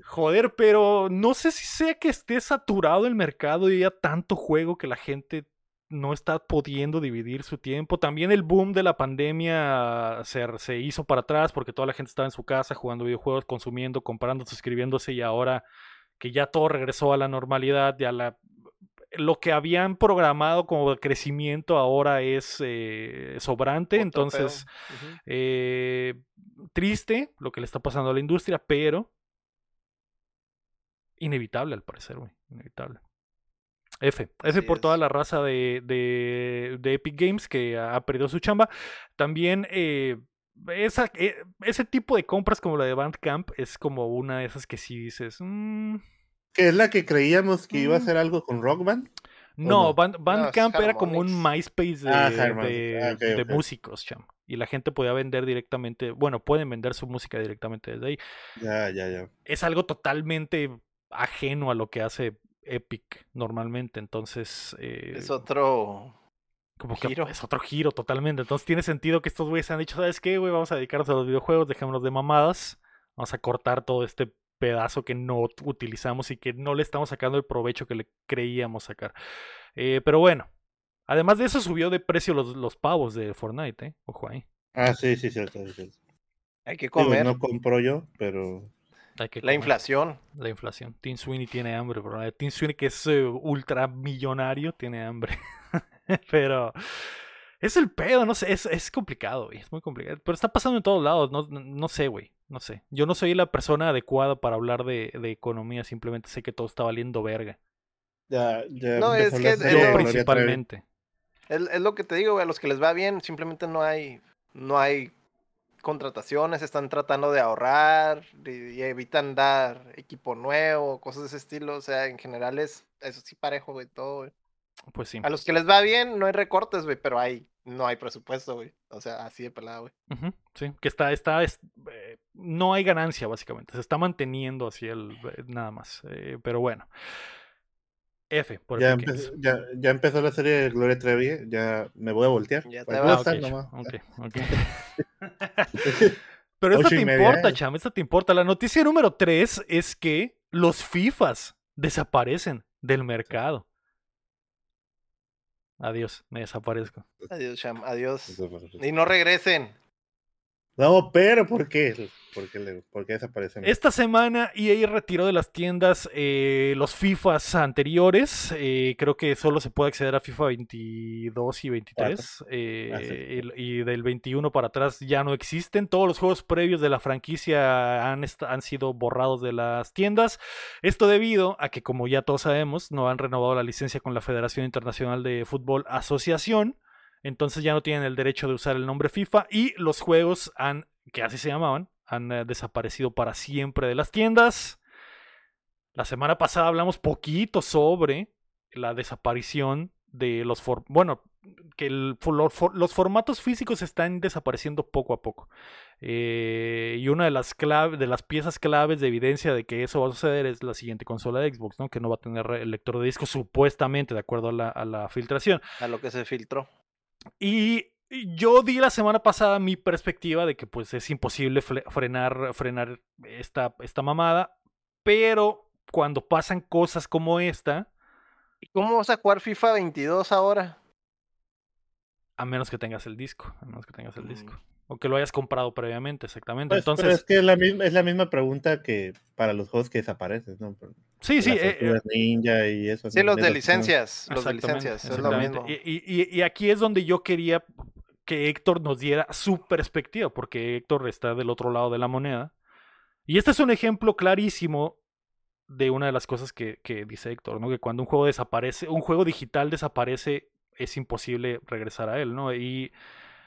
A: joder, pero no sé si sea que esté saturado el mercado y haya tanto juego que la gente no está pudiendo dividir su tiempo. También el boom de la pandemia se, se hizo para atrás porque toda la gente estaba en su casa jugando videojuegos, consumiendo, comprando, suscribiéndose y ahora que ya todo regresó a la normalidad y a la lo que habían programado como crecimiento ahora es eh, sobrante,
B: Otro
A: entonces eh, triste lo que le está pasando a la industria, pero inevitable al parecer, güey, inevitable. F, F
B: Así
A: por toda la raza de, de, de Epic Games que ha perdido su chamba. También eh, esa, eh, ese tipo de compras como la de Bandcamp es como una de esas que sí dices, "Mm,
C: Que es la que creíamos que iba a
A: Mm.
C: hacer algo con Rock Band.
A: No,
C: no?
A: Band- Bandcamp era como un. MySpace de,
C: Ah,
A: de-
C: Ah,
A: de músicos, cham. Y la gente podía vender directamente, bueno, pueden vender su música directamente desde ahí.
C: Ya, ya, ya.
A: Es algo totalmente ajeno a lo que hace Epic normalmente, entonces... eh,
B: Es otro.
A: como que
B: giro.
A: es otro giro totalmente. Entonces tiene sentido que estos güeyes han dicho, ¿sabes qué, güey? Vamos a dedicarnos a los videojuegos, dejémonos de mamadas. Vamos a cortar todo este pedazo que no ut- utilizamos y que no le estamos sacando el provecho que le creíamos sacar. Eh, pero bueno, además de eso subió de precio los, los pavos de Fortnite, ¿eh? Ojo ahí.
C: Ah, sí, sí, cierto. sí, cierto.
B: Hay que
C: Digo,
B: comer.
C: no compro yo, pero
A: que
B: La inflación.
A: La inflación. Tim Sweeney tiene hambre, bro. Eh, Tim Sweeney, que es eh, ultramillonario, tiene hambre. Pero es el pedo, no sé, es, es complicado, güey. Es muy complicado. Pero está pasando en todos lados, no, no, no sé, güey. No sé. Yo no soy la persona adecuada para hablar de, de economía, simplemente sé que todo está valiendo verga.
C: ya, ya
B: No, es que es
C: Trevi.
A: principalmente.
B: Es, es lo que te digo, güey. A los que les va bien, simplemente no hay. No hay contrataciones. Están tratando de ahorrar. Y, y evitan dar equipo nuevo, cosas de ese estilo. O sea, en general es. Eso sí, parejo, güey, todo, güey.
A: Pues sí.
B: A los que les va bien, no hay recortes, güey, pero hay. No hay presupuesto, güey. O sea, así de pelada, güey.
A: Sí, que está, está, es- eh, no hay ganancia básicamente, se está manteniendo así el, eh, nada más, eh, pero bueno. F, por
C: Ya,
A: Epic
C: empe-
A: Games.
C: ya, ya empezó la serie de Gloria Trevi, ya me voy a voltear.
B: Ya te vas.
A: Ah,
C: estar
A: ok,
C: nomás.
A: ok, ok. Pero esta
C: Ocho
A: te
C: media,
A: importa,
C: eh.
A: cham, esta te importa. La noticia número 3 es que los FIFAs desaparecen del mercado. Adiós, me desaparezco.
B: Adiós, Sham. Adiós.
C: Eso
B: Y no regresen.
C: No, pero ¿por qué? ¿Por qué, le- por qué desaparecen?
A: Esta semana EA retiró de las tiendas eh, los FIFAs anteriores. eh, creo que solo se puede acceder a FIFA 22 y 23. eh,
C: Ah, sí.
A: y, y del 21 para atrás ya no existen. Todos los juegos previos de la franquicia han, han sido borrados de las tiendas. Esto debido a que, como ya todos sabemos, no han renovado la licencia con la Federación Internacional de Fútbol Asociación. Entonces ya no tienen el derecho de usar el nombre FIFA y los juegos han, que así se llamaban, han eh, desaparecido para siempre de las tiendas. La semana pasada hablamos poquito sobre la desaparición de los for bueno que el, los formatos físicos están desapareciendo poco a poco eh, y una de las de las piezas claves de evidencia de que eso va a suceder es la siguiente consola de Xbox, ¿no? Que no va a tener el lector de disco supuestamente, de acuerdo a la, a la filtración.
B: A lo que se filtró.
A: Y yo di la semana pasada mi perspectiva de que pues es imposible frenar, frenar esta, esta mamada, pero cuando pasan cosas como esta...
B: ¿Y cómo vas a jugar FIFA 22 ahora?
A: A menos que tengas el disco, a menos que tengas el disco. O que lo hayas comprado previamente, exactamente.
C: Pues,
A: Entonces,
C: es que es la, misma, es la misma pregunta que para los juegos que desaparecen, ¿no?
A: Sí, sí.
C: Eh, eh, Ninja y eso.
B: Sí, los de licencias. Los de licencias, es lo mismo.
A: Y, y, y, aquí es donde yo quería que Héctor nos diera su perspectiva, porque Héctor está del otro lado de la moneda. Y este es un ejemplo clarísimo de una de las cosas que, que dice Héctor, ¿no? Que cuando un juego desaparece, un juego digital desaparece, es imposible regresar a él, ¿no? Y,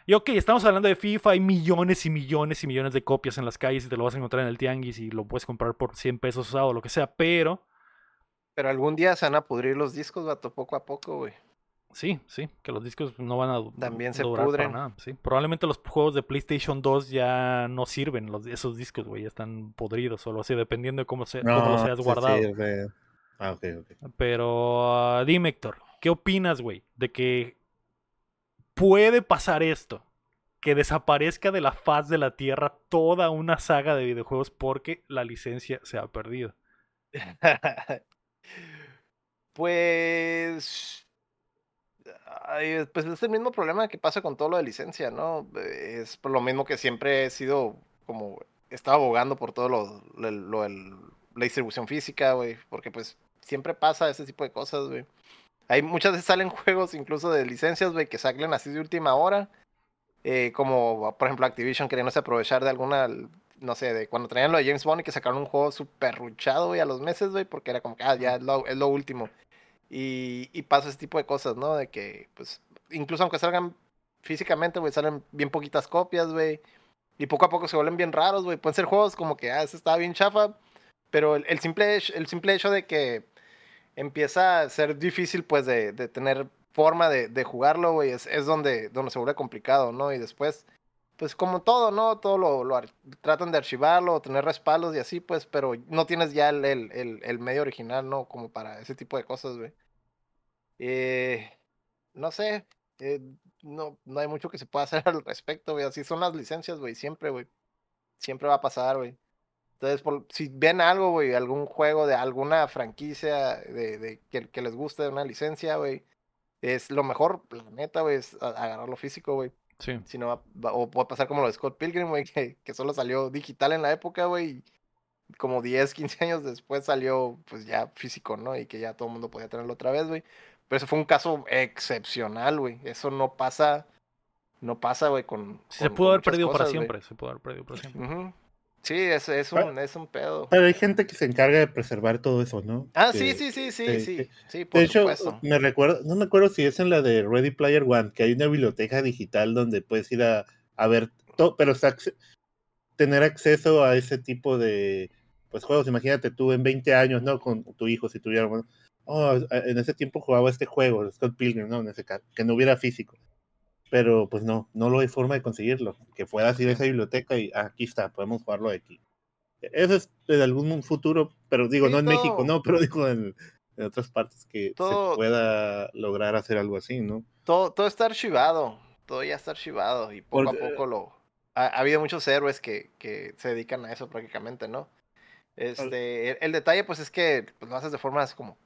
A: y ok, estamos hablando de FIFA, hay millones y millones y millones de copias en las calles y te lo vas a encontrar en el tianguis y lo puedes comprar por 100 pesos usado o lo que sea, pero...
B: Pero algún día se van a pudrir los discos, vato, poco a poco, güey.
A: Sí, sí, que los discos no van a
B: También se pudren.
A: nada. Sí. Probablemente los juegos de PlayStation 2 ya no sirven, los, esos discos, güey, ya están podridos o así, dependiendo de cómo, se, cómo los hayas guardado.
C: Ah, ok, ok.
A: Pero uh, dime, Héctor, ¿qué opinas, güey, de que puede pasar esto? Que desaparezca de la faz de la Tierra toda una saga de videojuegos porque la licencia se ha perdido.
B: pues pues es el mismo problema que pasa con todo lo de licencia, ¿no? Es por lo mismo que siempre he sido como, estaba abogando por todo lo, lo, la distribución física, güey, porque pues siempre pasa ese tipo de cosas, güey. Hay muchas veces salen juegos incluso de licencias, güey, que salen así de última hora, eh, como por ejemplo Activision queriéndose aprovechar de alguna, no sé, de cuando traían lo de James Bond y que sacaron un juego súper ruchado, güey, a los meses, güey, porque era como que, ah, ya es lo, es lo último. Y, y, pasa ese tipo de cosas, ¿no? De que, pues, incluso aunque salgan físicamente, güey, salen bien poquitas copias, güey. Y poco a poco se vuelven bien raros, güey. Pueden ser juegos como que, ah, ese estaba bien chafa. Pero el, simple, el simple hecho de que empieza a ser difícil, pues, de, tener forma de, de jugarlo, güey, es, donde, donde se vuelve complicado, ¿no? Y después, pues, como todo, ¿no? Todo lo, lo tratan de archivarlo, tener respaldos y así, pues, pero no tienes ya el, el, el medio original, ¿no? Como para ese tipo de cosas, güey. Eh, no sé, eh, no, no hay mucho que se pueda hacer al respecto, güey. Así son las licencias, güey, siempre, güey. Siempre va a pasar, güey. Entonces, por, si ven algo, güey, algún juego de alguna franquicia de, de que, que, les guste una licencia, güey, es lo mejor, la neta, güey, es agarrarlo físico, güey.
A: Sí.
B: Si no, va, o puede pasar como lo de Scott Pilgrim, güey, que, que solo salió digital en la época, güey. Como 10, 15 años después salió, pues ya físico, ¿no? Y que ya todo el mundo podía tenerlo otra vez, güey. Pero eso fue un caso excepcional, güey. Eso no pasa, no pasa, güey, con,
A: Se pudo haber perdido para siempre, se pudo haber perdido para siempre.
B: Sí, es, es, un, es un pedo.
C: Pero hay gente que se encarga de preservar todo eso, ¿no?
B: Ah, sí, sí, sí, sí, sí, sí,
C: por De hecho, me recuerdo, no me acuerdo si es en la de Ready Player One, que hay una biblioteca digital donde puedes ir a, a ver todo, pero tener acceso a ese tipo de pues juegos. Imagínate tú en 20 años, ¿no? Con tu hijo, si tuviera oh, en ese tiempo jugaba este juego, Scott Pilgrim, ¿no? En ese caso, que no hubiera físico. Pero pues no, no lo hay forma de conseguirlo. Que puedas ir a esa biblioteca y ah, aquí está, podemos jugarlo aquí. Eso es de algún futuro, pero digo, no en México, no, pero digo en, otras partes que se pueda lograr hacer algo así, ¿no?
B: Todo, todo está archivado, todo ya está archivado y poco a poco lo... Ha, habido muchos héroes que, que se dedican a eso prácticamente, ¿no? Este, el, el, detalle pues es que pues, lo haces de formas como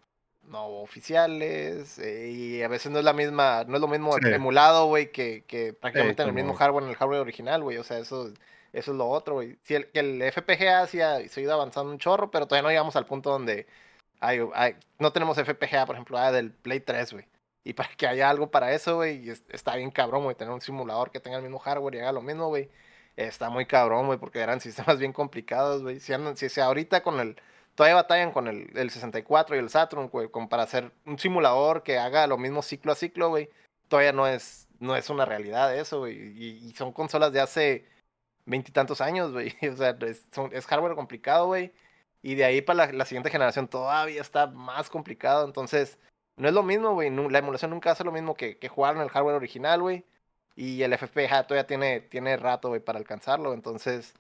B: no oficiales eh, y a veces no es la misma, no es lo mismo emulado, güey, que, que prácticamente en el mismo hardware, en el hardware original, güey, o sea, eso, eso es lo otro, güey. Si el, que el FPGA sí ha, se ha ido avanzando un chorro, pero todavía no llegamos al punto donde hay, hay, no tenemos FPGA, por ejemplo, ah, del Play 3, güey. Y para que haya algo para eso, güey, está bien cabrón, güey, tener un simulador que tenga el mismo hardware y haga lo mismo, güey. Está muy cabrón, güey, porque eran sistemas bien complicados, güey. Si, si, si ahorita con el todavía batallan con el, el 64 y el Saturn, güey, como para hacer un simulador que haga lo mismo ciclo a ciclo, güey. Todavía no es, no es una realidad eso, güey. Y, son consolas de hace veintitantos años, güey. O sea, es, hardware complicado, güey. Y de ahí para la, siguiente generación todavía está más complicado. Entonces, no es lo mismo, güey. La emulación nunca hace lo mismo que, que jugar en el hardware original, güey. Y el FPGA todavía tiene, tiene rato, güey, para alcanzarlo. Entonces,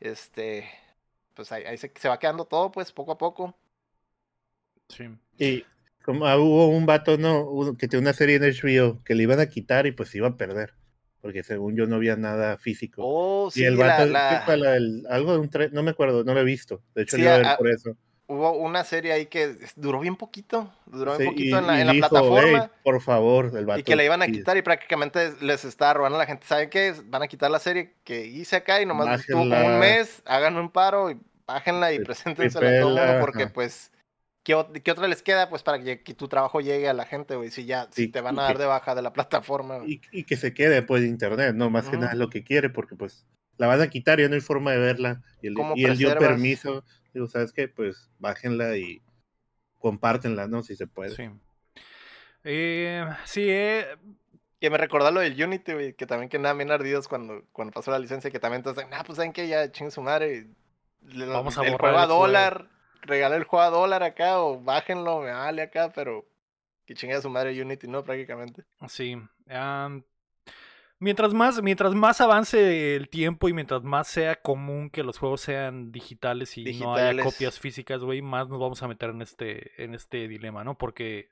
B: este, pues ahí, se, se, va quedando todo, pues, poco a poco.
C: Sí. Y como ah, hubo un vato, no, que tiene una serie en HBO que le iban a quitar y pues se iba a perder. Porque según yo no había nada físico.
B: Oh, sí,
C: y el vato, algo de un tren, no me acuerdo, no lo he visto. De hecho, sí, a, por eso
B: hubo una serie ahí que duró bien poquito, duró bien poquito en la, en la plataforma.
C: por favor, el vato,
B: Y que le iban a quitar y prácticamente les está robando a la gente. ¿Saben qué? Van a quitar la serie que hice acá y nomás estuvo como un mes, hagan un paro y bájenla y preséntensela a todo mundo porque pues... ¿Qué, otra les queda? Pues para que, tu trabajo llegue a la gente, güey. Si ya, si te van a dar de baja de la plataforma.
C: Y, y, que se quede pues de internet, ¿no? Más que nada lo que quiere, porque pues la van a quitar, ya no hay forma de verla. Y él, y él dio permiso Digo, ¿sabes qué? Pues bájenla y compártenla, ¿no? Si se puede.
A: Sí. Eh, sí, eh...
B: Que me recordó lo del Unity, güey, que también que nada bien ardidos cuando, cuando pasó la licencia, que también entonces, ah, pues saben que ya ching su madre.
A: Vamos a
B: el juego a dólar, regala el juego a dólar acá o bájenlo, me vale acá, pero que chingue a su madre Unity, ¿no? Prácticamente.
A: Sí. Mientras más, mientras más avance el tiempo y mientras más sea común que los juegos sean digitales y no haya copias físicas, güey, más nos vamos a meter en este, en este dilema, ¿no? Porque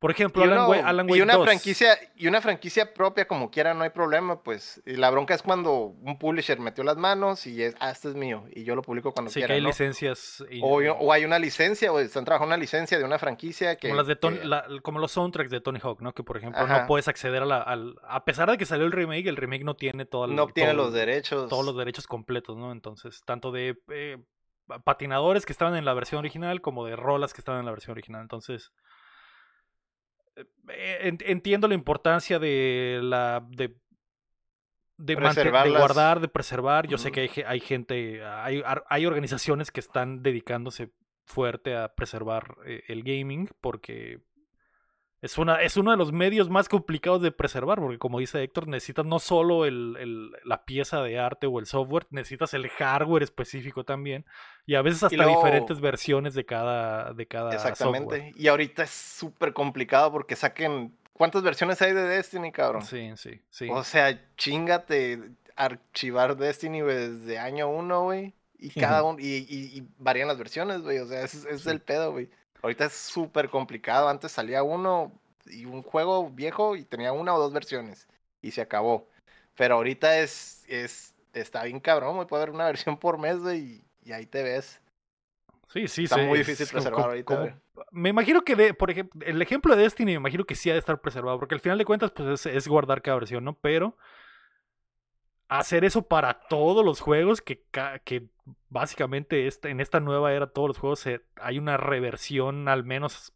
A: por ejemplo, Alan,
B: y una franquicia y una franquicia propia como quiera no hay problema, pues la bronca es cuando un publisher metió las manos y es, ah, este es mío y yo lo publico cuando
A: sí,
B: quiera.
A: Que hay licencias
B: o, hay una licencia o están trabajando una licencia de una franquicia que
A: como las de como los soundtracks de Tony Hawk, ¿no? Que por ejemplo no puedes acceder a la al, a pesar de que salió el remake, el remake no tiene todo
B: el, no tiene los derechos
A: todos los derechos completos, ¿no? Entonces tanto de eh, patinadores que estaban en la versión original como de rolas que estaban en la versión original, entonces entiendo la importancia de la de de, guardar, de preservar. Yo sé que hay, hay gente, hay, hay, organizaciones que están dedicándose fuerte a preservar eh, el gaming porque es, una, es uno de los medios más complicados de preservar, porque como dice Héctor, necesitas no solo el, el, la pieza de arte o el software, necesitas el hardware específico también, y a veces hasta diferentes versiones de cada, de cada Exactamente,
B: y ahorita es súper complicado porque saquen... ¿Cuántas versiones hay de Destiny, cabrón?
A: Sí, sí, sí.
B: O sea, chingate archivar Destiny desde año uno, güey. Y cada uno, y, y, varían las versiones, güey. O sea, ese es el pedo, güey. Ahorita es súper complicado. Antes salía uno y un juego viejo y tenía una o dos versiones y se acabó. Pero ahorita es, es está bien cabrón, puede haber una versión por mes y, y ahí te ves.
A: Sí, sí,
B: Está muy difícil preservar ahorita.
A: me imagino que, de, por ejemplo, el ejemplo de Destiny, me imagino que sí ha de estar preservado, porque al final de cuentas, pues es, es guardar cada versión, ¿no? Pero hacer eso para todos los juegos, que, que básicamente en esta nueva era todos los juegos hay una reversión al menos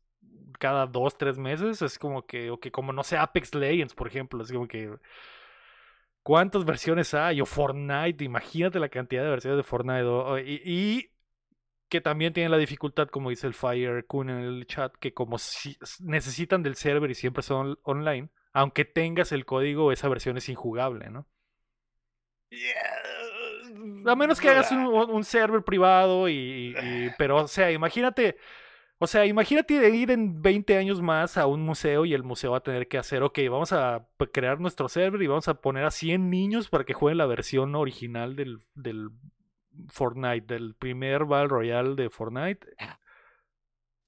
A: cada dos, tres meses. Es como que, o que como no sé, Apex Legends, por ejemplo, es como que... ¿Cuántas versiones hay? O Fortnite, imagínate la cantidad de versiones de Fortnite. y, que también tiene la dificultad, como dice el Fire Kun en el chat, que como si necesitan del server y siempre son online, aunque tengas el código, esa versión es injugable, ¿no? A menos que hagas un, server privado y, Pero, o sea, imagínate... O sea, imagínate ir en 20 años más a un museo y el museo va a tener que hacer, ok, vamos a crear nuestro server y vamos a poner a 100 niños para que jueguen la versión original del, del Fortnite, del primer Battle Royale de Fortnite.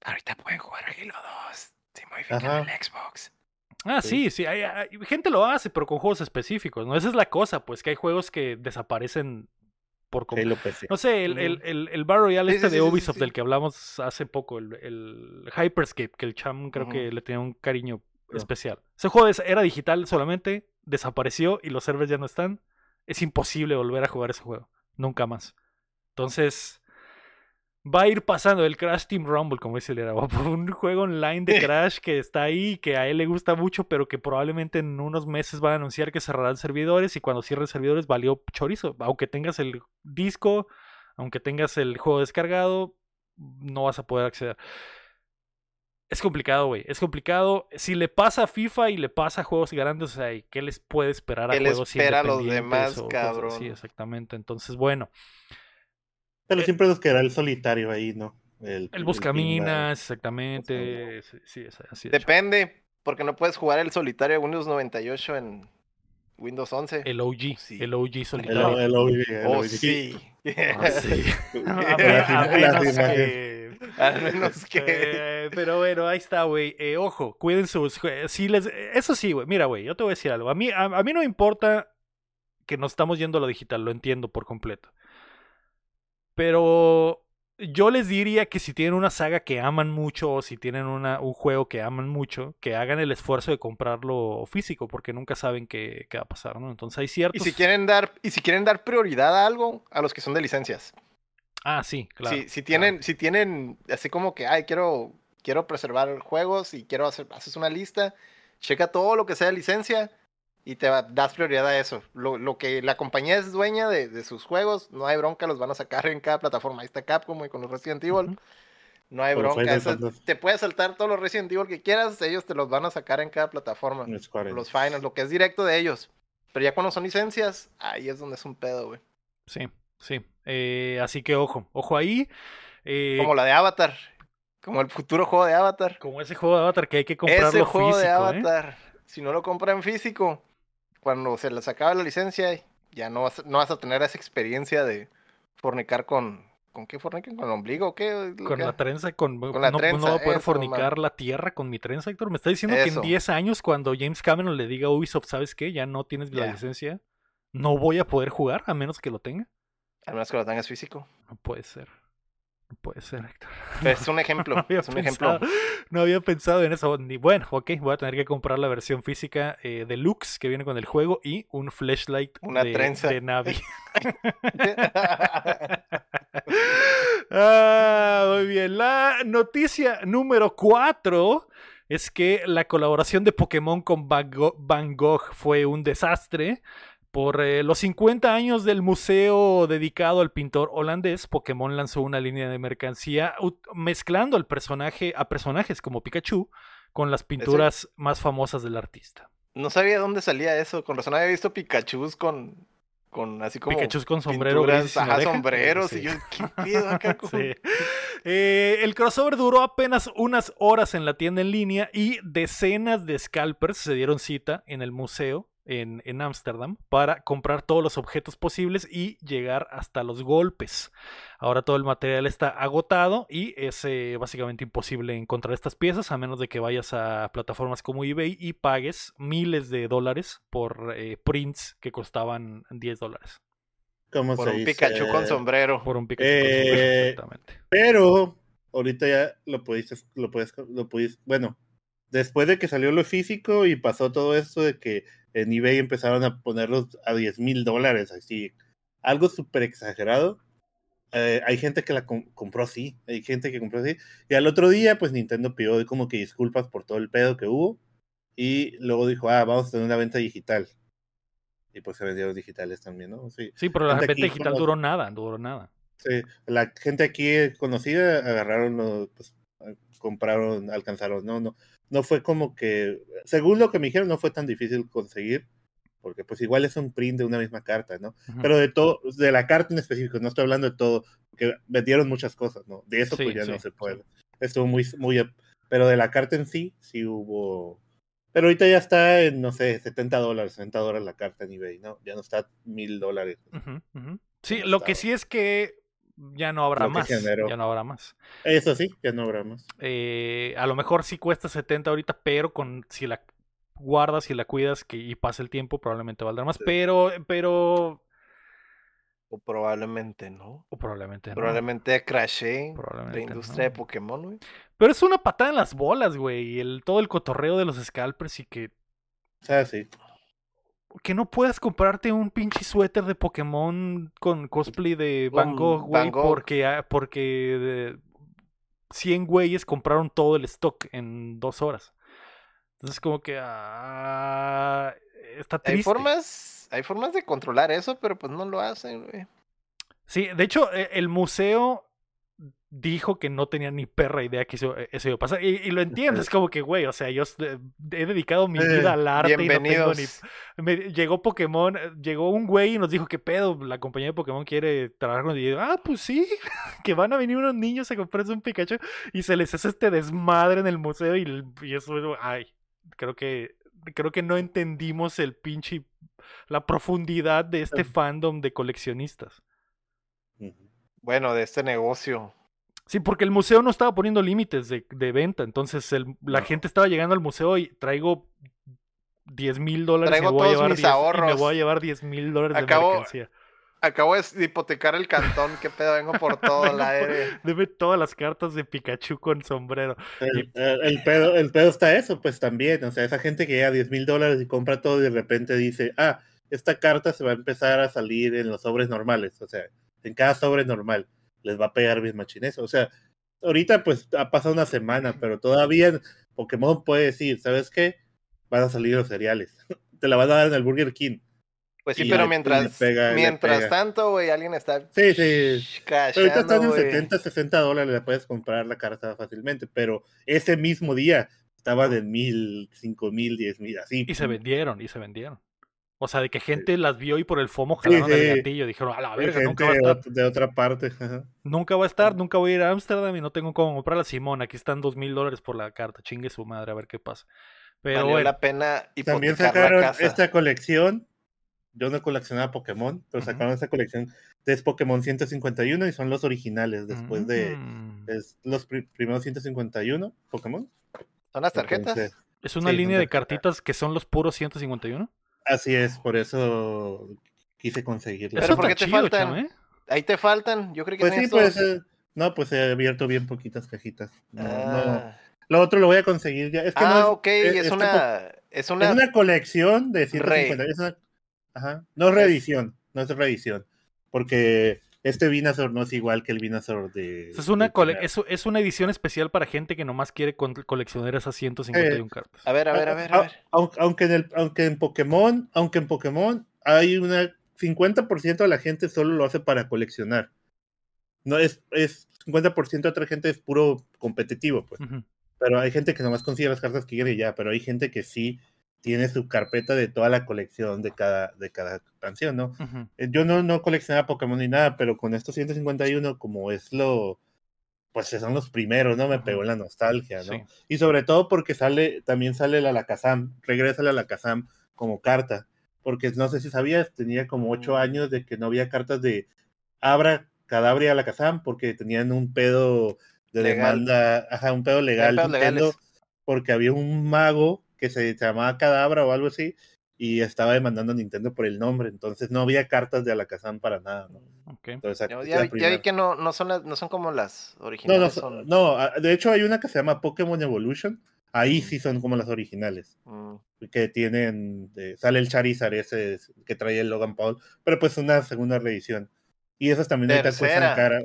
B: Ahorita pueden jugar Halo 2 si modifican el Xbox.
A: Ah, sí, sí, hay, gente lo hace, pero con juegos específicos, ¿no? Esa es la cosa, pues que hay juegos que desaparecen por No sé, el, el, el, el Bar Royale este de Ubisoft del que hablamos hace poco, el, el Hyperscape, que el Cham creo que le tenía un cariño especial. Ese juego era digital solamente, desapareció y los servers ya no están. Es imposible volver a jugar ese juego, nunca más. Entonces, va a ir pasando el Crash Team Rumble, como dice el por un juego online de Crash que está ahí, que a él le gusta mucho, pero que probablemente en unos meses va a anunciar que cerrarán servidores y cuando cierren servidores valió chorizo. Aunque tengas el disco, aunque tengas el juego descargado, no vas a poder acceder. Es complicado, güey. Es complicado. Si le pasa a FIFA y le pasa a juegos grandes, o sea, ¿qué les puede esperar a
B: ¿Qué
A: juegos
B: les espera a los demás, cabrón?
A: Sí, exactamente. Entonces, bueno.
C: Pero eh siempre nos quedará el solitario ahí, ¿no? El,
A: El Buscaminas, exactamente. Sí, sí, es así. de hecho.
B: Depende, porque no puedes jugar el solitario Windows 98 en Windows 11.
A: El OG,
B: Sí.
A: el OG solitario.
C: el OG, el
B: oh,
C: OG.
B: sí.
A: Ah, sí.
B: Al menos que.
A: Eh, pero bueno, ahí está, güey. Eh, ojo, cuiden sus. Si les, eso sí, güey. Mira, güey, yo te voy a decir algo. A mí, a, a mí no me importa que nos estamos yendo a lo digital, lo entiendo por completo. Pero yo les diría que si tienen una saga que aman mucho o si tienen una, un juego que aman mucho, que hagan el esfuerzo de comprarlo físico, porque nunca saben qué, qué va a pasar, ¿no? Entonces hay
B: Y
A: ciertos.
B: si quieren dar, y si quieren dar prioridad a algo, a los que son de licencias.
A: Ah, sí, claro.
B: si, si tienen, si tienen así como que, ay, quiero, quiero preservar juegos y quiero hacer, haces una lista, checa todo lo que sea de licencia y te va- das prioridad a eso. Lo, lo que la compañía es dueña de, de sus juegos, no hay bronca, los van a sacar en cada plataforma. Ahí está Capcom y con los Resident Evil. No hay bronca. Eso- te puedes saltar todos los Resident Evil que quieras, ellos te los van a sacar en cada plataforma. Los finals, lo que es directo de ellos. Pero ya cuando son licencias, ahí es donde es un pedo, güey.
A: Sí, sí. Eh, así que ojo, ojo ahí. Eh,
B: Como la de Avatar. Como el futuro juego de Avatar.
A: Como ese juego de Avatar que hay que comprarlo
B: Ese juego
A: físico,
B: de
A: ¿eh?
B: Avatar, si no lo compran físico, cuando se les acabe la licencia, ya no vas, no vas a tener esa experiencia de fornicar con. ¿Con qué fornican? ¿Con el ombligo? o ¿Qué?
A: Con
B: que-
A: la trenza, con,
B: Con la
A: no,
B: trenza,
A: no voy a poder
B: eso,
A: fornicar la tierra con mi trenza, Héctor. ¿Me está diciendo que en
B: Eso.
A: 10 años, cuando James Cameron le diga a Ubisoft, ¿sabes qué? Ya no tienes la licencia, no voy a poder jugar a menos que lo tenga.
B: Al menos que lo tengas físico.
A: No puede ser. No puede ser, Héctor.
B: Es un ejemplo.
A: No había,
B: es un ejemplo.
A: pensado, no había pensado en eso. Ni, bueno, ok, voy a tener que comprar la versión física eh, deluxe que viene con el juego y un flashlight
B: Una
A: de,
B: trenza.
A: de Navi. Ah, muy bien. La noticia número 4 es que la colaboración de Pokémon con Van Gogh, Van Gogh fue un desastre. Por eh, los 50 años del museo dedicado al pintor holandés, Pokémon lanzó una línea de mercancía mezclando al personaje, a personajes como Pikachu con las pinturas más famosas del artista.
B: no sabía dónde salía eso. Con razón había visto Pikachus con. Con así como.
A: Pikachu con sombrero
B: pinturas,
A: gris
B: ajá, sombreros.
A: Sí.
B: Y yo, ¿qué pedo acá? con-
A: Sí. Eh, el crossover duró apenas unas horas en la tienda en línea y decenas de scalpers se dieron cita en el museo en en Ámsterdam para comprar todos los objetos posibles y llegar hasta los golpes. Ahora todo el material está agotado y es eh, básicamente imposible encontrar estas piezas a menos de que vayas a plataformas como eBay y pagues miles de dólares por eh, prints que costaban 10 dólares.
C: ¿Cómo
B: Por
C: se
B: un
C: dice?
B: Pikachu con sombrero.
A: Por un Pikachu.
C: Eh,
A: Exactamente.
C: Pero ahorita ya lo pudiste, lo puedes, lo pudiste, bueno, después de que salió lo físico y pasó todo esto de que en eBay empezaron a ponerlos a 10 mil dólares, así, algo súper exagerado. eh, hay gente que la com- compró así, hay gente que compró así. Y al otro día, pues Nintendo pidió como que disculpas por todo el pedo que hubo. Y luego dijo, ah, vamos a tener una venta digital. Y pues se vendieron digitales también, ¿no? Sí.
A: Sí, pero la venta digital
C: como-
A: duró nada, duró nada.
C: Sí, la gente aquí conocida agarraron, los- pues, compraron, alcanzaron, no, no, no fue como que, según lo que me dijeron, no fue tan difícil conseguir, porque pues igual es un print de una misma carta, ¿no? Pero de todo, de la carta en específico, no estoy hablando de todo, porque vendieron muchas cosas, ¿no? De eso
A: Sí,
C: pues ya
A: sí,
C: no se puede. Estuvo muy, muy, pero de la carta en sí, sí hubo, pero ahorita ya está en, no sé, 70 dólares, 60 dólares la carta en eBay, ¿no? Ya no está mil dólares.
A: Sí, lo que sí es que ya no habrá más.
C: generó.
A: Ya no habrá más.
C: Eso sí, ya no habrá más.
A: Eh, a lo mejor sí cuesta 70 ahorita, pero con si la guardas y la cuidas que, y pasa el tiempo, probablemente valdrá más.
C: Sí.
A: Pero, pero.
B: O probablemente no.
A: o probablemente no.
B: Probablemente crashé
A: Probablemente
B: la industria de. Pokémon, güey.
A: Pero es una patada en las bolas, güey. y El, todo el cotorreo de los scalpers y que.
C: O sea, sí.
A: Que no puedas comprarte un pinche suéter de Pokémon con cosplay de Van Gogh, güey, porque, ah, porque de 100 güeyes compraron todo el stock en dos horas. Entonces, como que. ah, está triste.
B: Hay formas, hay formas de controlar eso, pero pues no lo hacen, güey.
A: Sí, de hecho, e- el museo dijo que no tenía ni perra idea que eso, eso iba a pasar. Y, y lo entiendo, es como que, güey, o sea, yo eh, he dedicado mi
C: Eh,
A: vida al arte y no tengo ni... Me- llegó Pokémon, eh, llegó un güey y nos dijo, ¿qué pedo? La compañía de Pokémon quiere trabajar con... Y yo, ah, pues sí, que van a venir unos niños a comprarse un Pikachu y se les hace este desmadre en el museo y, y eso, ay, creo que... Creo que no entendimos el pinche... La profundidad de este fandom de coleccionistas.
B: Bueno, de este negocio.
A: Sí, porque el museo no estaba poniendo límites de, de venta, entonces el- la
C: No.
A: gente estaba llegando al museo y traigo 10 mil dólares y
B: Traigo
A: voy a
B: todos
A: llevar
B: mis
A: 10 y me
B: ahorros.
A: voy a llevar 10 mil dólares de mercancía.
B: Acabo de hipotecar el cantón. ¿Qué pedo? Vengo por todo el
A: Vengo por-
B: aire.
A: Debe todas las cartas de Pikachu con sombrero.
C: El, el- el pedo, el pedo está eso, pues también. O sea, esa gente que llega a 10 mil dólares y compra todo y de repente dice, ah, esta carta se va a empezar a salir en los sobres normales. O sea, en cada sobre normal les va a pegar bien machines. O sea, ahorita pues ha pasado una semana, pero todavía Pokémon puede decir, ¿sabes qué? Van a salir los cereales. Te la van a dar en el Burger King.
B: Pues sí,
C: Y
B: pero mientras,
C: pega,
B: mientras tanto, güey, alguien está
C: Sí, sí. Pero ahorita
B: cachando,
C: están en
B: güey.
C: 70, 60 dólares, le puedes comprar la carta fácilmente, pero ese mismo día estaban en mil, cinco mil, diez mil, así.
A: Y se vendieron, y se vendieron. O sea, de que gente las vio y por el FOMO jalaron el
C: sí.
A: gatillo. Dijeron, a la verga, nunca va a
C: de,
A: estar.
C: de otra parte. ajá.
A: Nunca va a estar, nunca voy a ir a Ámsterdam y no tengo cómo comprarla. Simón, aquí están dos mil dólares por la carta. Chingue su madre, a ver qué pasa. Pero
B: Valió
A: bueno,
B: la pena
C: También sacaron
B: la casa.
C: esta colección. Yo no coleccionaba Pokémon, pero sacaron esta colección de Pokémon 151 y son los originales después de
A: mm,
C: es los pri- primeros 151 Pokémon.
B: ¿Son las tarjetas?
C: Entonces,
A: es una
C: sí,
A: línea de cartitas que son los puros 151.
C: Así es, por eso quise conseguirlo.
B: Pero
A: Eso
B: ¿por qué
A: está
B: te
A: chido,
B: faltan?
A: ¿eh?
B: Ahí te faltan. Yo creo que
C: Pues sí, pues eh, no, pues he abierto bien poquitas cajitas. No, no.
B: Ah,
C: Lo otro lo voy a conseguir ya. Es que
B: Ah,
C: no es,
B: ok,
C: es-
B: es, una... Es
C: es
B: una...
C: una colección de 150. Es una, ajá, no es reedición, no es reedición. Porque este Venusaur no es igual que el Venusaur de.
A: Es una,
C: primer.
A: es, es una edición especial para gente que nomás quiere coleccionar esas 151 cartas.
B: A ver, a ver, a ver, a ver.
C: au- Aunque en, el, aunque en Pokémon, aunque en Pokémon hay una 50% de la gente solo lo hace para coleccionar. No es, es 50% de otra gente es puro competitivo, pues. Pero hay gente que nomás consigue las cartas que quiere y ya, pero hay gente que sí tiene su carpeta de toda la colección de cada, de cada canción, ¿no?
A: Ujú.
C: Eh, Yo no, no coleccionaba Pokémon ni nada, pero con estos 151, como es lo, pues son los primeros, ¿no? Me pegó la nostalgia, ¿no?
A: Sí.
C: Y sobre todo porque sale, también sale la Alakazam, regresa la Alakazam como carta, porque no sé si sabías, tenía como ocho
B: Mm.
C: años de que no había cartas de Abra, Cadabra y Alakazam, porque tenían un pedo de
B: Legal.
C: demanda, ajá, un pedo legal, Nintendo, porque había un mago que se llamaba Cadabra o algo así, y estaba demandando a Nintendo por el nombre, entonces no había cartas de Alakazam para nada, ¿no?
A: Ok.
C: Entonces,
B: Ya, ya ya vi que no, no, son las, no son como las originales.
C: no,
B: son...
C: no, ah, de hecho hay una que se llama Pokémon Evolution, ahí sí son como las originales,
B: Mm.
C: que tienen, eh, sale el Charizard ese es- que trae el Logan Paul, pero pues una segunda reedición. Y esas también ahorita
B: Tercera.
C: cuestan cara.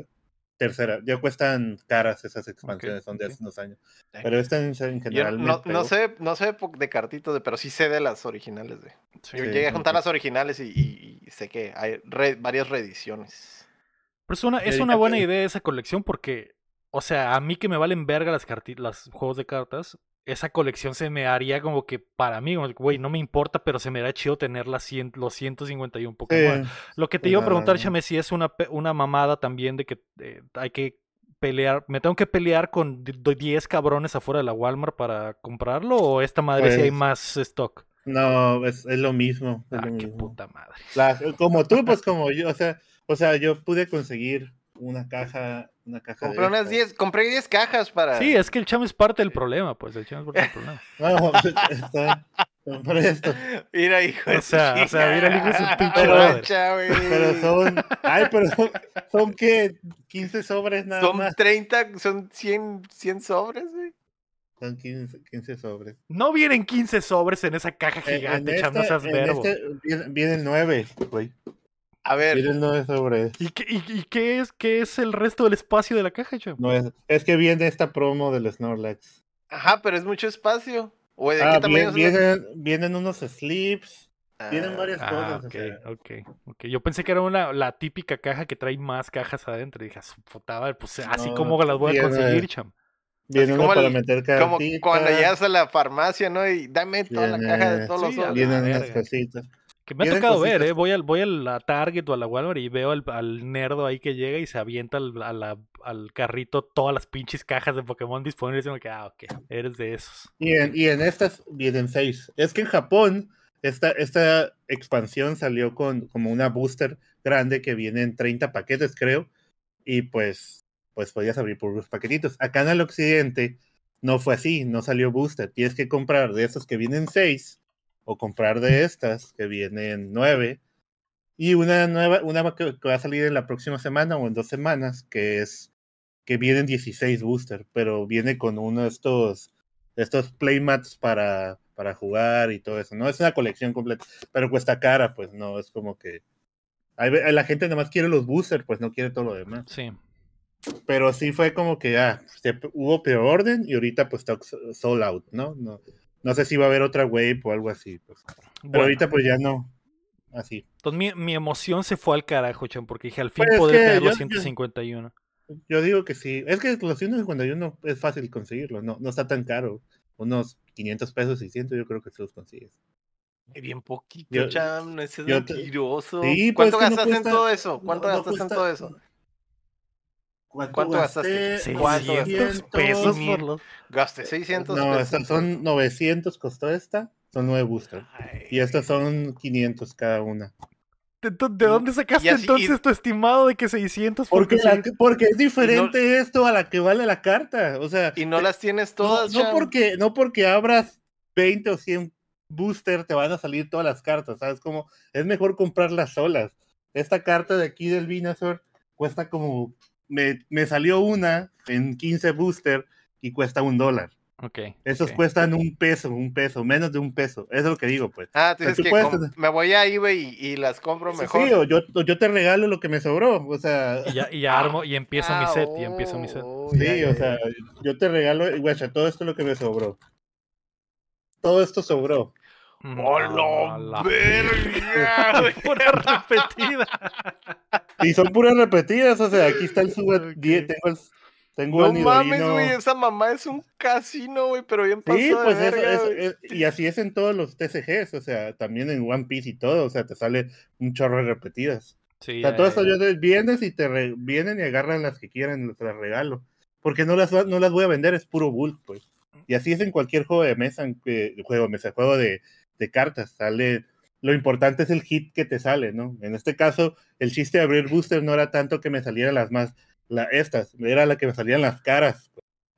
C: Tercera, ya cuestan caras esas expansiones, son de hace unos años. Pero esta en,
B: Yo
C: general
B: no, sé, no sé de cartitos, de- pero sí sé de las originales. De.
A: Sí.
B: Yo llegué a juntar las originales y, y- y sé que hay re- varias reediciones.
A: Pero es una, es una buena idea esa colección porque, o sea, a mí que me valen verga las los juegos de cartas, esa colección se me haría como que para mí, güey, no me importa, pero se me haría chido tener las 100, los 151 Pokémon.
C: Sí,
A: Lo que te
C: pues
A: iba a preguntar. Chame, si es una, una mamada también de que eh, hay que pelear, me tengo que pelear con d- d- 10 cabrones afuera de la Walmart para comprarlo o esta madre si hay
C: Pues,
A: más stock.
C: No, es, es lo mismo. es
A: Ah,
C: lo
A: qué
C: mismo.
A: puta madre.
C: La- como tú, pues como yo, o sea, o sea, yo pude conseguir una caja, una caja de
B: Compré unas
C: estas.
B: 10, compré 10 cajas para.
A: Sí, es que el Chame es parte del problema, pues el Chame es parte del problema.
C: No, está, compré esto.
B: Mira, hijo de
A: O sea, o sea, mira el hijo de su pinche
B: güey.
C: Pero son, ay, pero son, son que 15 sobres nada
B: Son
C: más.
B: 30, son 100, 100 sobres, güey.
C: Son 15, 15 sobres.
A: No vienen 15 sobres en esa caja
C: En-
A: gigante,
C: en
A: Chame, no seas
C: en
A: verbo.
C: este viene, viene el 9, güey.
B: A ver,
C: Viene el 9 sobres.
A: ¿Y, qué, y- y qué es, qué es el resto del espacio de la caja, Chame?
C: No es, es que viene esta promo del Snorlax.
B: ajá, pero es mucho espacio. ¿O de
C: Ah,
B: qué
C: bien- vienen, vienen unos slips, Tienen varias
A: Ah,
C: cosas. o
A: ok,
C: sea,
A: ok, ok. Yo pensé que era una, la típica caja que trae más cajas adentro. Y dije, "Ah, puta pues así
C: No,
A: como las voy a conseguir, cham.
C: viene uno
B: como
C: para
B: el-
C: meter
B: Como
C: cartitas,
B: cuando llegas a la farmacia, ¿no? Y dame toda la caja de todos
A: sí,
B: los
A: a-
C: Vienen unas
A: verga.
C: cositas.
A: Que me ha tocado ver. ¿eh? Voy, al, voy a la Target o a la Walmart y veo al, al nerdo ahí que llega y se avienta al, a la- al carrito todas las pinches cajas de Pokémon disponibles. Y me quedo, ah, ok, eres de esos.
C: Y en, y en estas vienen seis. Es que en Japón esta, esta expansión salió con como una booster grande que viene en 30 paquetes, creo. Y pues, pues podías abrir por los paquetitos. Acá en el occidente no fue así, no salió booster. Tienes que comprar de esos que vienen seis o comprar de estas que vienen nueve. Y una nueva, una que va a salir en la próxima semana o en dos semanas, que es que vienen 16 booster, pero viene con uno de estos, estos playmats para, para jugar y todo eso. No es una colección completa, pero cuesta cara, pues no, es como que hay la gente nada más quiere los boosters, pues no quiere todo lo demás.
A: Sí.
C: Pero sí fue como que ah, hubo preorden y ahorita pues está sold out, ¿no? ¿no? No sé si va a haber otra wave o algo así. Pues. Pero
A: Bueno,
C: ahorita pues ya no. Así.
A: entonces mi, mi emoción se fue al carajo, cham, porque dije, al fin
C: Pues es
A: podré tener
C: yo-
A: los
C: yo-
A: 151.
C: Yo digo que sí. Es que los 151 es fácil conseguirlo, no, no está tan caro. Unos 500 pesos, 600 yo creo que se los consigues.
B: Bien poquito,
C: Yo-
B: cham, no ese es
C: yo
B: mentiroso.
C: Sí, pues,
B: ¿Cuánto
C: que no
B: gastaste
C: cuesta-
B: en todo eso? ¿Cuánto
C: no- no
B: gastaste
C: cuesta-
B: en todo eso?
C: ¿Cuánto,
B: ¿Cuánto gastaste?
C: gasté?
B: ¿Cuánto
A: 600
B: gastaste?
A: pesos
B: Mil.
A: por los...
B: Gasté 600
C: No,
B: pesos.
C: estas son 900 costó esta. Son 9 boosters.
B: Ay,
C: Y estas son 500 cada una.
A: ¿De, dó- de dónde sacaste
B: así-
A: entonces
B: y-
A: tu estimado de que 600 por
C: Porque, la- porque es diferente esto a la que vale la carta. O sea,
B: Y no las tienes
C: no,
B: todas,
C: no
B: cham.
C: porque, no porque abras 20 o 100 booster te van a salir todas las cartas. ¿Sabes? Como es mejor comprarlas solas. Esta carta de aquí del Venusaur cuesta como. Me, me salió una en 15 booster y cuesta un dólar.
A: Ok.
C: Esos cuestan un peso, un peso, menos de un peso. Eso es lo que digo, pues.
B: Ah, tú
C: Pero
B: dices
C: tú
B: que
C: puedes
B: me voy a eBay y, y las compro mejor.
C: Sí, o yo, yo te regalo lo que me sobró. O sea,
A: Y ya, y ya armo, y empiezo mi
B: Ah,
A: set, y empiezo mi set.
B: oh,
C: sí,
B: ya, ya,
C: o
B: ya.
C: sea, yo te regalo, y guacha, todo esto es lo que me sobró. Todo esto sobró.
B: ¡Hola,
A: ¡A la
B: verga! güey!
A: Pura repetida.
C: Y son puras repetidas, o sea, aquí está el sub
A: Ok.
C: 10, tengo el, tengo
B: No
C: el
B: mames, güey, esa mamá es un casino, güey, pero bien pasado
C: Sí,
B: de
C: pues eso,
B: verga,
C: eso- es- y así es en todos los TCGs, o sea, también en One Piece y todo, o sea, te sale un chorro de repetidas.
A: Sí,
C: O sea,
A: ya.
C: yo te- vienes y te re- vienen y agarran las que quieran, te las regalo. Porque no las, no las voy a vender, es puro bulk, pues. Y así es en cualquier juego de mesa, en que- juego de mesa, juego de, de cartas, sale. Lo importante es el hit que te sale, ¿no? En este caso, el chiste de abrir booster no era tanto que me salieran las más, la, estas, era la que me salían las caras.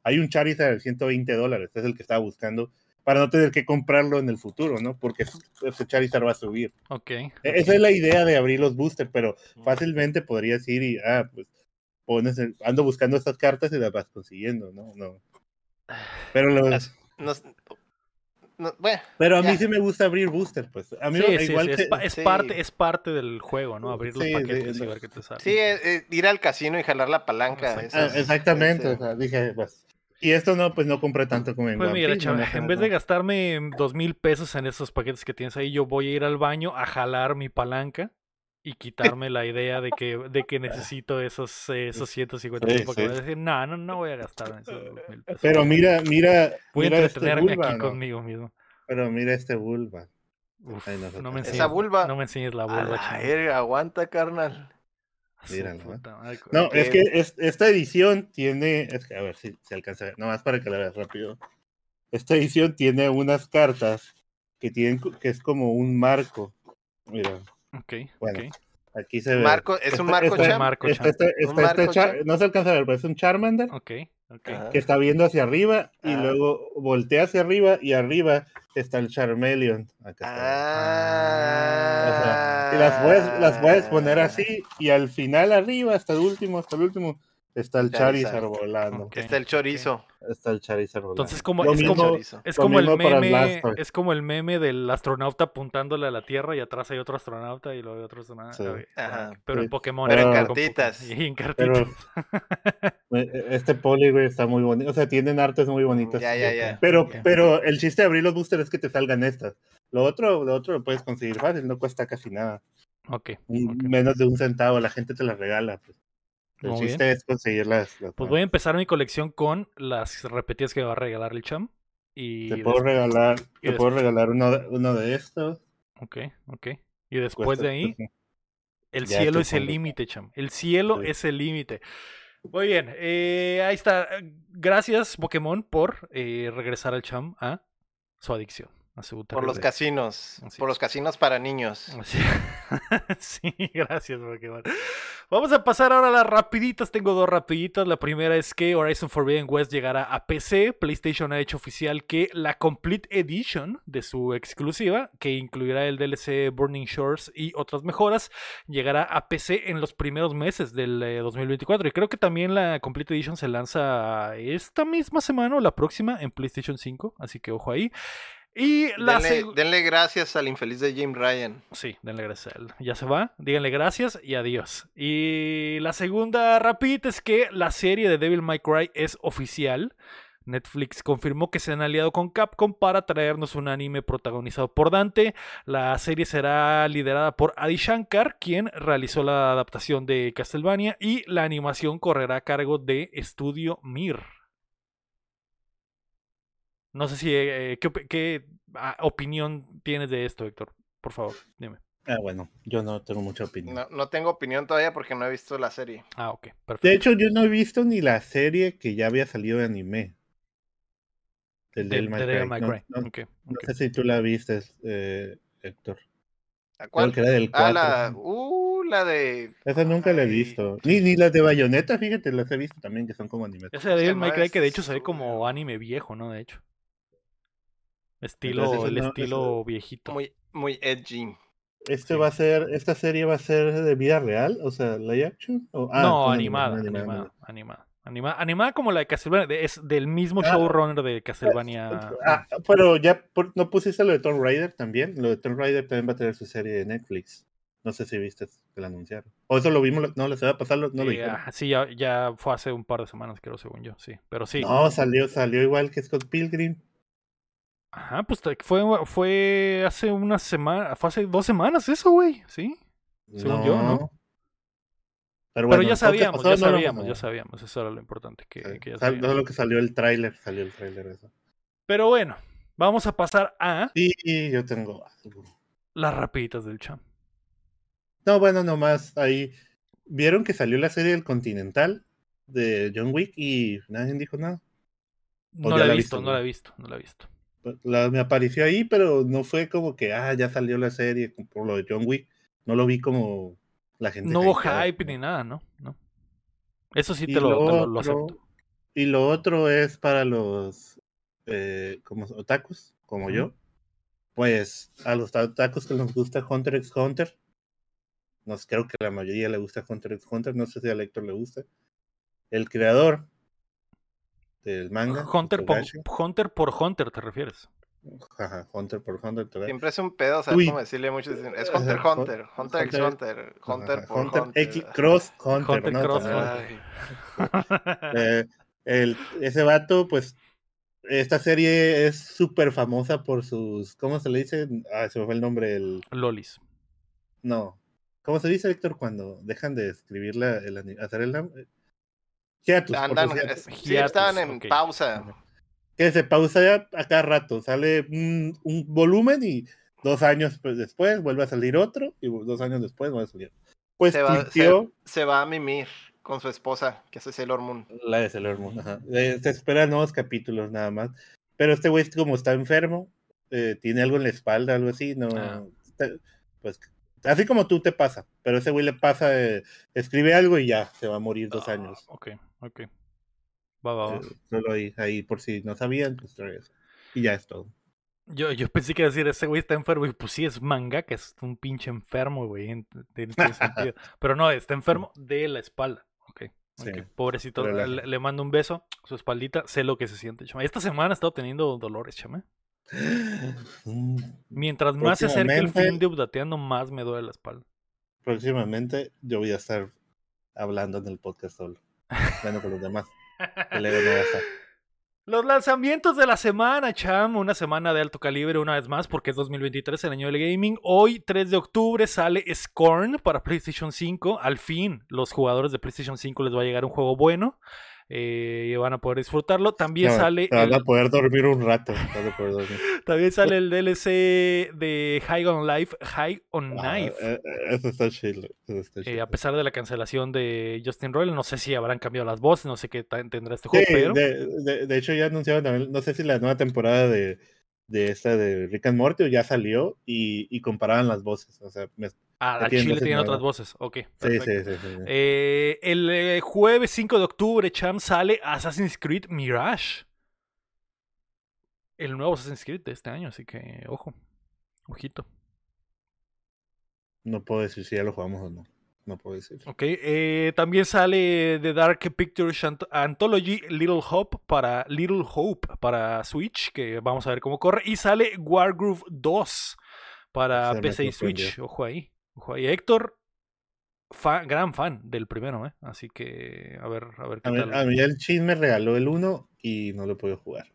C: Hay un Charizard de 120 dólares, es el que estaba buscando, para no tener que comprarlo en el futuro, ¿no? Porque ese Charizard va a subir.
A: Ok.
C: E- Esa es la idea de abrir los boosters, pero fácilmente podrías ir y, ah, pues, pones, el- ando buscando estas cartas y las vas consiguiendo, ¿no? no. Pero, lo-
B: Las- nos- no, bueno,
C: pero a mí
B: ya.
C: sí me gusta abrir booster, pues. A mí
A: Sí, sí,
C: igual
A: sí,
C: que-
A: es, pa- es
B: sí.
A: parte, es parte del juego, ¿no? Abrir los
C: Sí,
A: paquetes
C: sí,
A: y ver qué te sale.
B: sí, eh, eh, ir al casino y jalar la palanca.
A: Exacto.
B: eso
C: ah, exactamente,
B: ese-
C: o sea, dije, pues. Y esto no, pues no compré tanto como en
A: Pues mira, chaval,
C: no,
A: en
C: no,
A: vez de gastarme dos mil pesos en esos paquetes que tienes ahí, yo voy a ir al baño a jalar mi palanca y quitarme la idea de que, de que necesito esos, eh, esos 150
C: Sí,
A: mil porque
C: sí.
A: voy a decir, no, no, no voy a gastar en esos mil pesos.
C: Pero mira, mira,
A: voy a
C: mira este
A: entretenerme
C: vulva,
A: aquí
C: ¿no?
A: conmigo mismo.
C: Pero mira este vulva.
A: Uf,
C: Ay, no,
A: me
C: esa
A: enseñes,
B: vulva-
A: no me enseñes la
B: A
A: vulva,
B: la
A: chavo.
B: verga, aguanta, carnal.
A: Su
C: Míralo,
A: puta madre,
C: No,
B: que-
C: es que es- esta edición tiene, es que a ver si se alcanza a ver, nomás para que la veas rápido. Esta edición tiene unas cartas que tienen, que es como un marco. Mira,
A: Ok,
C: Bueno,
A: ok.
C: aquí se ve.
B: Marco, es un marco champ.
A: Marco
C: este-
B: Un
C: este
B: marco
C: Char-
B: champ.
C: no se alcanza a ver, pero es un Charmander
A: Ok, ok.
C: Que está viendo hacia arriba y
B: Ah.
C: luego voltea hacia arriba y arriba está el Charmeleon. Acá está. O sea,
B: Ah.
C: y las puedes, las puedes poner así y al final arriba, hasta el último, hasta el último, está el
B: Charizard.
C: Charizard volando.
B: Está el chorizo.
C: Está el Charizard volando.
A: Entonces como, es
C: mismo-
A: como, es como el meme, es como el meme del astronauta apuntándole a la Tierra y atrás hay otro astronauta y luego hay otro astronauta.
C: Sí.
B: Ajá.
A: Pero
C: Sí.
A: en Pokémon.
C: Pero en
B: cartitas.
A: Y en cartitas.
C: Pero este Poliwrath está muy bonito. O sea, tienen artes muy bonitas.
B: Ya, ya, ya.
C: Pero, pero el chiste de abrir los boosters es que te salgan estas. Lo otro, lo otro lo puedes conseguir fácil, no cuesta casi nada.
A: Ok.
C: Menos de un centavo, la gente te las regala. Pues. El
A: Muy bien.
C: chiste es conseguir las. las
A: Pues voy a empezar mi colección con las repetidas que me va a regalar el cham. Y
C: Te puedo regalar, te puedo regalar uno, de- uno de estos.
A: Ok, ok. Y después
C: cuesta-
A: de ahí, el
C: Ya
A: cielo es el límite, cham. El cielo
C: Sí.
A: es el límite. Muy bien, eh, ahí está. Gracias, Pokémon, por eh, regresar al cham a su adicción. A su
B: Por los
A: terrible-
B: casinos.
A: Así
B: Por los casinos para niños.
A: Sí, sí, gracias, Pokémon. Vamos a pasar ahora a las rapiditas. Tengo dos rapiditas. La primera es que Horizon Forbidden West llegará a PC. PlayStation ha hecho oficial que la Complete Edition de su exclusiva, que incluirá el DLC Burning Shores y otras mejoras, llegará a PC en los primeros meses del eh, 2024. Y creo que también la Complete Edition se lanza esta misma semana o la próxima en PlayStation 5. Así que ojo ahí. Y la
B: Denle, gracias al infeliz de Jim Ryan.
A: Sí, denle gracias a él. Ya se va, díganle gracias y adiós. Y la segunda rapidita es que la serie de Devil May Cry es oficial. Netflix confirmó que se han aliado con Capcom para traernos un anime protagonizado por Dante. La serie será liderada por Adi Shankar, quien realizó la adaptación de Castlevania, y la animación correrá a cargo de Studio Mir. No sé si eh, ¿qué, op- qué, ah, opinión tienes de esto, Héctor. Por favor, dime.
C: Ah, bueno, yo no tengo mucha opinión.
B: No, no tengo opinión todavía porque no he visto la serie.
A: Ah, ok, perfecto.
C: De hecho, yo no he visto ni la serie que ya había salido de anime. Del
A: de
C: No- no-
A: Ok,
C: no sé si tú la viste, eh, Héctor.
B: ¿A
C: Creo
B: cuál?
C: que era del
B: Ah,
C: 4.
B: la, uh, la de.
C: Esa nunca la he visto. Ni, ni las de Bayonetta, fíjate, las he visto también, que son como anime.
A: Ese de Devil May Cry que de hecho se ve como anime viejo, ¿no? De hecho. Estilo,
C: Entonces,
A: el
C: no,
A: estilo viejito.
B: Muy, muy edgy.
C: Este
A: Sí.
C: va a ser, esta serie va a ser de vida real, o sea, live action. O, ah,
A: no, animada, animada, animada, animada. Animada como la de Castlevania. de- Es del mismo
C: Ah.
A: showrunner de Castlevania.
C: Ah, pero ya por- no pusiste lo de Tomb Raider también. Lo de Tomb Raider también va a tener su serie de Netflix. No sé si viste que la anunciaron. O eso lo vimos, no, se va a pasar, no lo dijeron.
A: ajá, sí, ya, ya fue hace un par de semanas, creo, según yo, sí. Pero sí.
C: No, salió, salió igual que Scott Pilgrim.
A: Ajá, pues fue, fue hace una semana, fue hace dos semanas eso, güey, ¿sí? Según yo, ¿no?
C: Pero,
A: Pero
C: bueno,
A: ya sabíamos, ya
C: no
A: sabíamos, ya sabíamos, eso era lo importante, que,
C: Sí,
A: que ya sabíamos.
C: no lo que salió el tráiler, salió el tráiler eso.
A: Pero bueno, vamos a pasar a
C: Sí, yo tengo algo.
A: las rapiditas del champ.
C: No, bueno, nomás ahí. ¿Vieron que salió la serie del Continental de John Wick y nadie dijo nada?
A: No la he visto, no la he visto, no la he visto.
C: La- me apareció ahí, pero no fue como que, ah, ya salió la serie por lo de John Wick. No lo vi como la gente.
A: No hubo hype ni nada, ¿no? no. Eso sí te lo, te lo- acepto.
C: Y lo otro es para los eh, como otakus, como yo. Pues a los otakus que nos gusta Hunter x Hunter. No sé, creo que la mayoría le gusta Hunter x Hunter. No sé si a Lector le gusta. El creador del manga.
A: Hunter por, Hunter por Hunter, ¿te refieres?
C: ajá, Hunter por Hunter. Togashi.
B: Siempre es un pedo, ¿sabes
C: Uy.
B: cómo decirle mucho? Es Hunter,
C: Hun-
B: Hunter, Hunter x
C: Hunter-
B: Hunter, Hunter
C: Ajá,
B: por
C: Hunter
B: Hunter.
C: X Cross Hunter.
A: Hunter
C: ¿no?
A: Cross.
B: Ay,
C: Eh, el, ese vato, pues, esta serie es súper famosa por sus, ¿cómo se le dice? Ah, se me fue el nombre, el,
A: Lolis.
C: no. ¿Cómo se dice, Héctor, cuando dejan de escribir la, el, hacer el nombre? Hiatus,
B: Andan,
C: hiatus.
B: sí,
A: Hiatus,
B: estaban en pausa.
C: Que se pausa ya a cada rato, sale un, un volumen y dos años pues, después vuelve a salir otro y dos años después vuelve a salir. Pues
B: Se va-
C: tuiteó-
B: Se va a mimir con su esposa, que es Sailor Moon.
C: La de Sailor Moon, ajá. Eh, Se esperan nuevos capítulos nada más. Pero este güey, como está enfermo, eh, tiene algo en la espalda, algo así, no.
A: Ah.
C: está- pues así como tú te pasa, pero ese güey le pasa, eh, escribe algo y ya se va a morir dos
A: Ah,
C: años.
A: Ok, ok. Va, va, va.
C: Eh, solo ahí, ahí, por si no sabían, pues. Y ya es todo.
A: Yo, yo pensé que iba a decir, ese güey está enfermo. Y pues sí, es manga, que es un pinche enfermo, güey. Tiene, sentido. Pero no, está enfermo de la espalda. Ok.
C: Sí,
A: ok. Pobrecito, le, le mando un beso, su espaldita, sé lo que se siente, chama. Esta semana he estado teniendo dolores, chama. Mientras más se acerca el fin de Updateando, más me duele la espalda.
C: Próximamente yo voy a estar hablando en el podcast solo. Bueno, con los demás. El ego no va a estar.
A: Los lanzamientos de la semana, Cham, una semana de alto calibre una vez más porque es 2023, el año del gaming. Hoy, 3 de octubre, sale Scorn para PlayStation 5. Al fin, los jugadores de PlayStation 5 les va a llegar un juego bueno eh, y van a poder disfrutarlo. También
C: No,
A: sale...
C: Van a poder dormir un rato. van a poder dormir.
A: También sale el DLC de High on Life, High on
C: Ah,
A: Knife.
C: eh, eh, eso está chido. eso está
A: Eh,
C: chido.
A: a pesar de la cancelación de Justin Roiland, no sé si habrán cambiado las voces, no sé qué tendrá este juego,
C: Sí,
A: pero
C: de, de- de hecho ya anunciaron también, no sé si la nueva temporada de, de esta de Rick and Morty ya salió y, y comparaban las voces. O sea, me-
A: ah, al Chile tienen otras voces. Ok,
C: sí, sí, sí.
A: Eh, el eh, jueves 5 de octubre, Cham, sale Assassin's Creed Mirage. El nuevo Assassin's Creed de este año, así que ojo, ojito.
C: No puedo decir si ya lo jugamos o no. No puedo decir.
A: Ok, eh, también sale The Dark Pictures Ant- Anthology Little Hope para Little Hope para Switch, que vamos a ver cómo corre. Y sale Wargroove 2 para PC y. Switch. Ojo ahí, ojo ahí. Héctor, gran fan del primero, ¿eh? Así que a ver, a ver qué
C: A mí,
A: tal.
C: a mí el chin me regaló el 1 y no lo puedo jugar.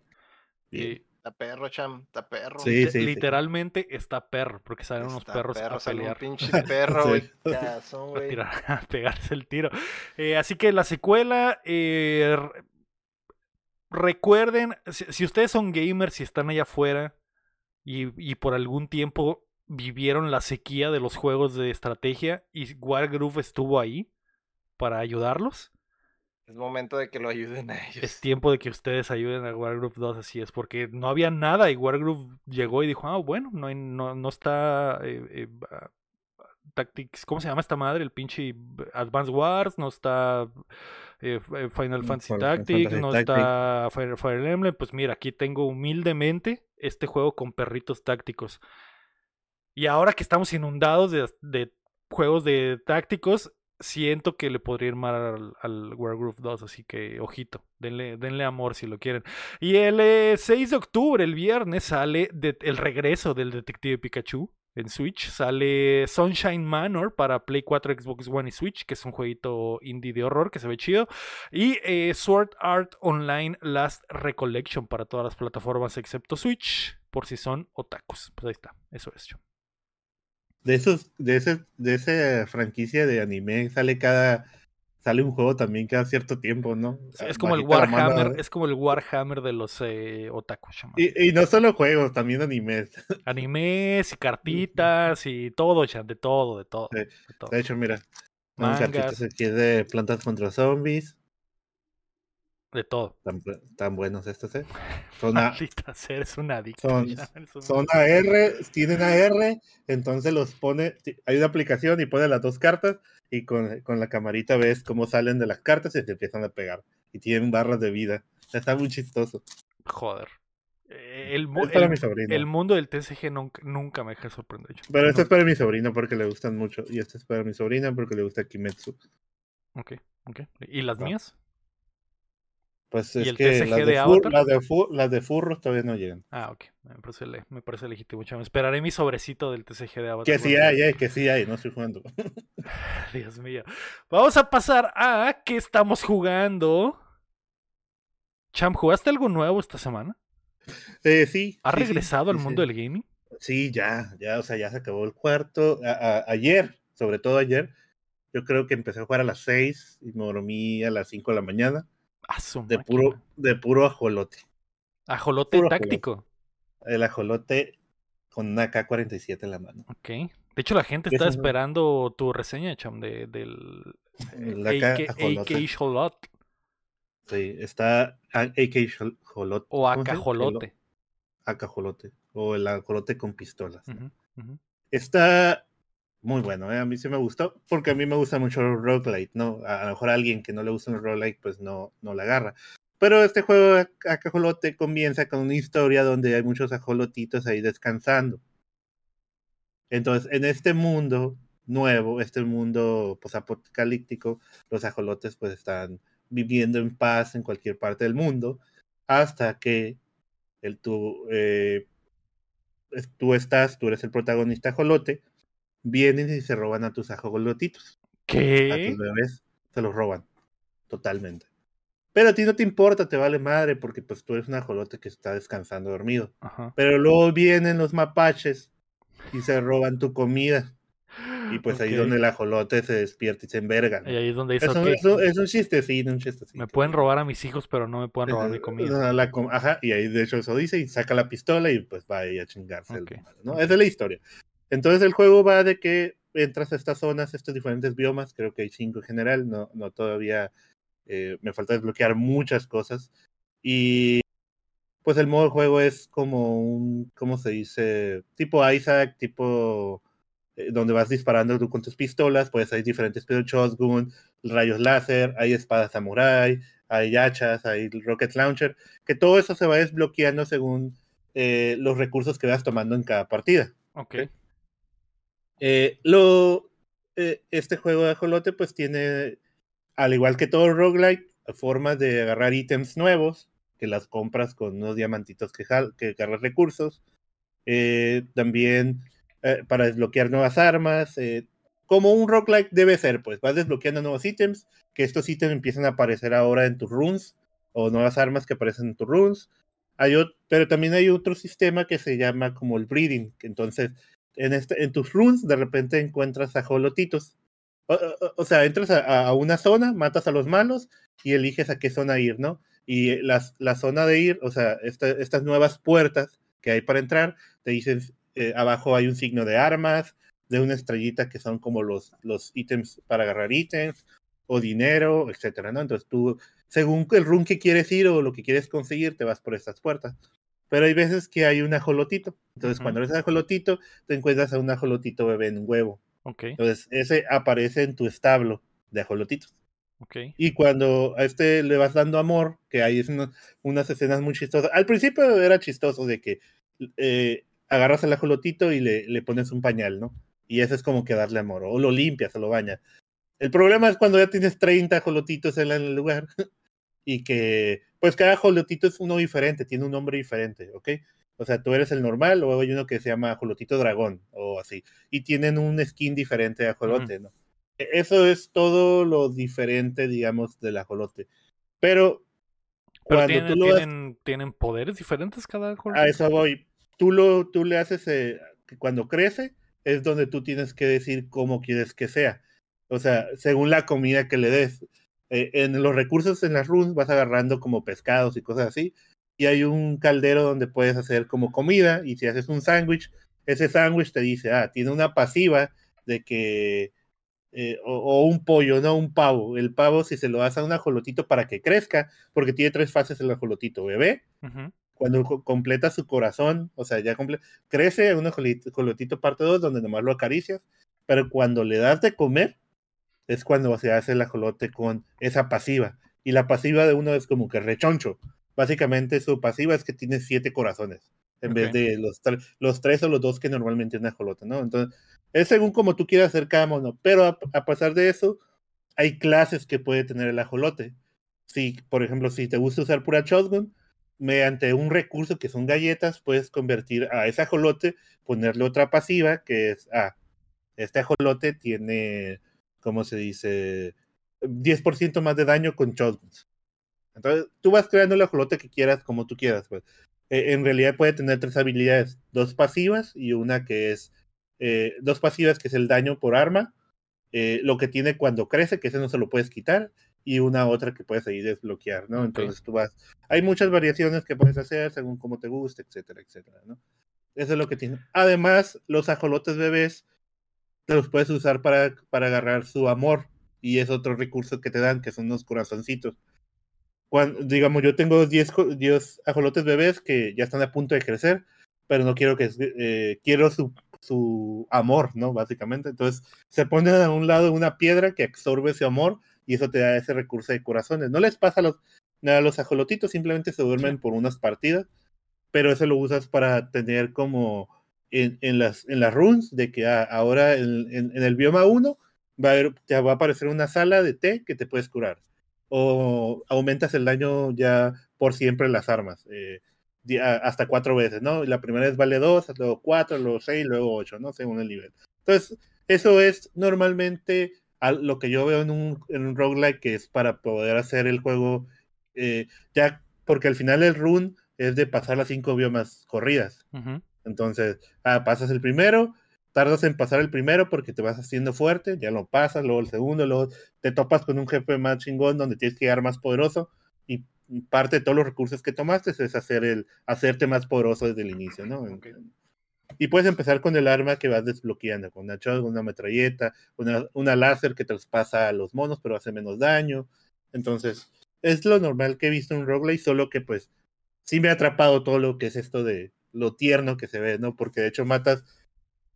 C: Bien.
B: Está perro, cham, está perro.
C: Sí,
A: li-
C: sí, sí.
A: literalmente está perro, porque salen unos perros
B: perro,
A: a
B: un
A: pelear.
B: pinche perro, güey. Ya son,
A: a pegarse el tiro. Eh, así que la secuela, eh, re- recuerden, si, si ustedes son gamers y están allá afuera y, y por algún tiempo vivieron la sequía de los juegos de estrategia y Wargroove estuvo ahí para ayudarlos,
B: Es momento de que lo ayuden a ellos.
A: es tiempo de que ustedes ayuden a Wargroove 2, así es, porque no había nada y Wargroove llegó y dijo, ah, bueno, no, hay- no, no está... eh, eh, ah, Tactics, ¿cómo se llama esta madre? El pinche Advance Wars, no está eh, Final Fantasy
C: Final
A: Tactics,
C: Fantasy
A: no está Fire, Fire Emblem. Pues mira, aquí tengo humildemente este juego con perritos tácticos. Y ahora que estamos inundados de, juegos de tácticos, siento que le podría ir mal al, al Wargroove 2, así que ojito, denle, denle amor si lo quieren. Y el eh, 6 de octubre, el viernes, sale el regreso del Detective Pikachu en Switch. Sale Sunshine Manor para Play 4, Xbox One y Switch, que es un jueguito indie de horror que se ve chido. Y eh, Sword Art Online Last Recollection para todas las plataformas excepto Switch, por si son otakus. Pues ahí está, eso es. Chum.
C: De esos, de ese, de esa franquicia de anime sale cada, sale un juego también cada cierto tiempo, ¿no?
A: Es como el
C: mano.
A: Warhammer, es como el Warhammer de los eh, chama.
C: Y, y no solo juegos, también animes.
A: Animes y cartitas y todo, chan, de todo, de todo.
C: Sí.
A: de todo.
C: De hecho, mira,
A: Mangas.
C: cartitas aquí de plantas contra zombies.
A: De todo.
C: Tan, tan buenos estos, ¿eh? Son, a-
A: Maldita sea, eres un adicto.
C: son- son AR, tienen AR, entonces los pone, hay una aplicación y pone las dos cartas y con, con la camarita ves cómo salen de las cartas y se empiezan a pegar. Y tienen barras de vida. Está muy chistoso.
A: Joder. Eh, El,
C: Es para
A: el-
C: mi sobrino.
A: el mundo del TCG nunca, nunca me deja sorprender. yo.
C: Pero este es para mi sobrino porque le gustan mucho. Y este es para mi sobrina porque le gusta Kimetsu.
A: Ok, ok. ¿Y las mías?
C: Pues
A: ¿Y
C: es
A: el
C: que
A: TCG
C: las
A: de
C: fur- las, de furros todavía no llegan.
A: Ah, ok. Me parece, le- me parece legítimo. chamo. Esperaré mi sobrecito del TCG de Avatar.
C: Que sí hay, eh, que sí hay, no estoy jugando.
A: Dios mío. Vamos a pasar a qué estamos jugando. Cham, ¿jugaste algo nuevo esta semana?
C: Eh, sí.
A: ¿Has
C: sí, sí,
A: regresado al
C: sí,
A: mundo del gaming?
C: Sí, ya, ya, o sea, ya se acabó el cuarto. A- a- ayer, sobre todo ayer, yo creo que empecé a jugar a las 6 y me dormí a las 5 de la mañana. De
A: máquina.
C: puro, de puro ajolote.
A: Ajolote
C: puro
A: táctico.
C: El ajolote con una K-47 en la mano.
A: Ok. De hecho, la gente está esperando tu reseña, Cham, de, del
C: La
A: AK,
C: ajolote.
A: AK
C: Sí, está AK jolote.
A: o. Acajolote.
C: Acajolote. O el ajolote con pistolas. Está muy bueno, ¿eh? a mí sí me gustó, porque a mí me gusta mucho el roguelite, ¿no? A, a lo mejor a alguien que no le gusta el roguelite, pues no, no la agarra. Pero este juego de Acajolote comienza con una historia donde hay muchos ajolotitos ahí descansando. Entonces, en este mundo nuevo, este mundo posapocalíptico, los ajolotes pues están viviendo en paz en cualquier parte del mundo, hasta que el, tú, eh, tú estás, tú eres el protagonista ajolote, vienen y se roban a tus ajolotitos, a
A: ¿Qué?
C: tus bebés, se los roban, totalmente. Pero a ti no te importa, te vale madre, porque pues tú eres un ajolote que está descansando dormido.
A: Ajá.
C: Pero luego vienen los mapaches y se roban tu comida. Y pues ahí
A: Ok.
C: donde el ajolote se despierta y se enverga. ¿no?
A: Y ahí es donde
C: Es,
A: dice,
C: un,
A: "Ok,
C: es un- es un chistecito, un chistecito.
A: me pueden robar a mis hijos, pero no me pueden robar mi comida.
C: No, la com- Ajá, y ahí de hecho eso dice y saca la pistola y pues va ahí a chingarse. el
A: Ok.
C: malo, ¿no? Esa es la historia. Entonces el juego va de que entras a estas zonas, estos diferentes biomas, creo que hay cinco en general, no, no todavía eh, me falta desbloquear muchas cosas. Y pues el modo de juego es como un, ¿cómo se dice? Tipo Isaac, tipo eh, donde vas disparando tú con tus pistolas, pues hay diferentes de shotgun, rayos láser, hay espadas samurai, hay hachas, hay rocket launcher, que todo eso se va desbloqueando según eh, los recursos que vas tomando en cada partida.
A: Ok.
C: Eh, lo, eh, este juego de ajolote pues tiene, al igual que todo roguelike, formas de agarrar ítems nuevos, que las compras con unos diamantitos que, jal- que agarras recursos. Eh, también para desbloquear nuevas armas. como un roguelike debe ser, pues vas desbloqueando nuevos ítems, que estos ítems empiezan a aparecer ahora en tus runes, o nuevas armas que aparecen en tus runes. Hay ot- pero también hay otro sistema que se llama como el breeding, entonces en, este, en tus runes de repente encuentras ajolotitos. O, o- o sea, entras a, una zona, matas a los malos y eliges a qué zona ir, ¿no? Y las, la zona de ir, o sea, esta- estas nuevas puertas que hay para entrar, te dicen, eh, abajo hay un signo de armas, de una estrellita que son como los, los ítems para agarrar ítems, o dinero, etcétera, ¿no? Entonces tú, según el run que quieres ir o lo que quieres conseguir, te vas por estas puertas. Pero hay veces que hay un ajolotito. Entonces,
A: Ujú.
C: cuando eres ajolotito, te encuentras a un ajolotito bebé en un huevo.
A: Ok.
C: Entonces, ese aparece en tu establo de ajolotitos.
A: Ok.
C: Y cuando a este le vas dando amor, que hay uno- unas escenas muy chistosas. Al principio era chistoso de que eh, agarras al ajolotito y le, le pones un pañal, ¿no? Y eso es como que darle amor, o lo limpias o lo bañas. El problema es cuando ya tienes 30 ajolotitos en el lugar y que, pues cada ajolotito es uno diferente, tiene un nombre diferente, ¿ok? O sea, tú eres el normal, luego hay uno que se llama ajolotito dragón o así, y tienen un skin diferente de ajolote, ¿no? E- Eso es todo lo diferente, digamos, del ajolote. Pero
A: Pero
C: cuando
A: tienen,
C: tú lo vas-
A: tienen, tienen poderes diferentes cada juego.
C: a eso voy. Tú lo, tú le haces eh, que cuando crece, es donde tú tienes que decir cómo quieres que sea. O sea, según la comida que le des. Eh, en los recursos en las runes vas agarrando como pescados y cosas así. Y hay un caldero donde puedes hacer como comida. Y si haces un sándwich, ese sándwich te dice, ah, tiene una pasiva de que. eh, o, o un pollo, no un pavo. El pavo, si se lo das a un ajolotito para que crezca, porque tiene tres fases el ajolotito: bebé, cuando co- completa su corazón, o sea, ya crece un ajolotito parte 2 donde nomás lo acaricias, pero cuando le das de comer es cuando se hace el ajolote con esa pasiva. Y la pasiva de uno es como que rechoncho. Básicamente su pasiva es que tiene siete corazones en vez de los, tre- los tres o los dos que normalmente un ajolote, ¿no? Entonces, es según como tú quieras hacer cada mono. Pero a, a pesar de eso, hay clases que puede tener el ajolote. Si, por ejemplo, si te gusta usar pura shotgun, mediante un recurso que son galletas, puedes convertir a ese ajolote, ponerle otra pasiva que es, ah, este ajolote tiene, ¿cómo se dice? 10% más de daño con shotguns. Entonces, tú vas creando el ajolote que quieras, como tú quieras, pues. Eh, en realidad puede tener tres habilidades, dos pasivas y una que es, eh, dos pasivas que es el daño por arma, eh, lo que tiene cuando crece, que ese no se lo puedes quitar, y una otra que puedes ahí desbloquear, ¿no? Entonces tú vas, hay muchas variaciones que puedes hacer según cómo te guste, etcétera, etcétera, ¿no? Eso es lo que tiene. Además, los ajolotes bebés los puedes usar para, para agarrar su amor, y es otro recurso que te dan, que son unos corazoncitos. Cuando, digamos, yo tengo 10, jo- 10 ajolotes bebés que ya están a punto de crecer, pero no quiero que, eh, quiero su, su amor, ¿no? Básicamente. Entonces, se ponen a un lado una piedra que absorbe ese amor y eso te da ese recurso de corazones. No les pasa a los, nada a los ajolotitos, simplemente se duermen por unas partidas, pero eso lo usas para tener como en, en las, en las runes de que ah, ahora en, en- en el bioma 1 va a haber, te va a aparecer una sala de té que te puedes curar. O aumentas el daño ya por siempre en las armas. eh, hasta cuatro veces, ¿no? La primera vez vale dos, luego cuatro, luego seis, luego ocho, ¿no? Según el nivel. Entonces, eso es normalmente lo que yo veo en un, en un roguelike que es para poder hacer el juego eh, ya, porque al final el run es de pasar las cinco biomas corridas.
A: Ujú.
C: Entonces, ah, pasas el primero, tardas en pasar el primero porque te vas haciendo fuerte, ya lo pasas, luego el segundo, luego te topas con un jefe más chingón donde tienes que llegar más poderoso y parte de todos los recursos que tomaste es hacer el, hacerte más poderoso desde el inicio, ¿no? Y puedes empezar con el arma que vas desbloqueando, con una shotgun, una metralleta, una, una láser que traspasa a los monos pero hace menos daño. Entonces, es lo normal que he visto en roguelike, solo que pues sí me ha atrapado todo lo que es esto de lo tierno que se ve, ¿no? Porque de hecho matas,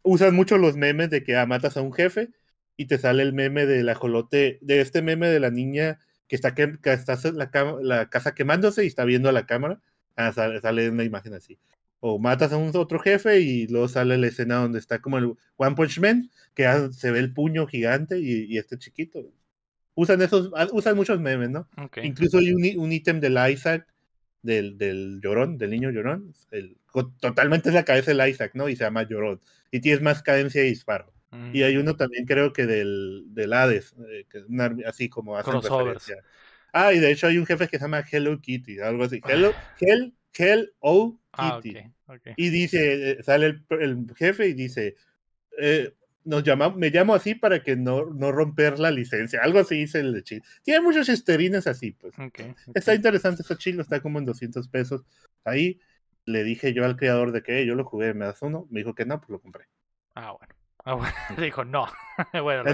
C: usan mucho los memes de que ah, matas a un jefe y te sale el meme del ajolote, de este meme de la niña que está, que, que está la, la casa quemándose y está viendo a la cámara. Ah, sale, sale una imagen así. O matas a un otro jefe y luego sale la escena donde está como el One Punch Man, que ah, se ve el puño gigante y, y este chiquito. Usan esos, ah, usan muchos memes, ¿no?
A: Ok.
C: Incluso hay un, ítem del Isaac, del, del llorón, del niño llorón. el- totalmente es la cabeza del Isaac, ¿no? Y se llama llorón. Y tienes más cadencia de disparo.
A: Mm.
C: Y hay uno también, creo que del, del Hades, eh, que es una así como hacen referencia. Ah, y de hecho hay un jefe que se llama Hello Kitty, algo así. Hello, Hell, Hell O
A: Ah,
C: Kitty.
A: ok. ok.
C: Y dice, eh, sale el, el jefe y dice, eh, nos llama, me llamo así para que no, no romper la licencia. Algo así dice el de Chile. Tiene muchos esterines así, pues.
A: Ok, ok.
C: Está interesante, está chilo, está como en 200 pesos. Ahí le dije yo al creador de que yo lo jugué, ¿me das uno? Me dijo que no, pues lo compré.
A: Ah, bueno. Ah, bueno. Dijo, no. bueno, lo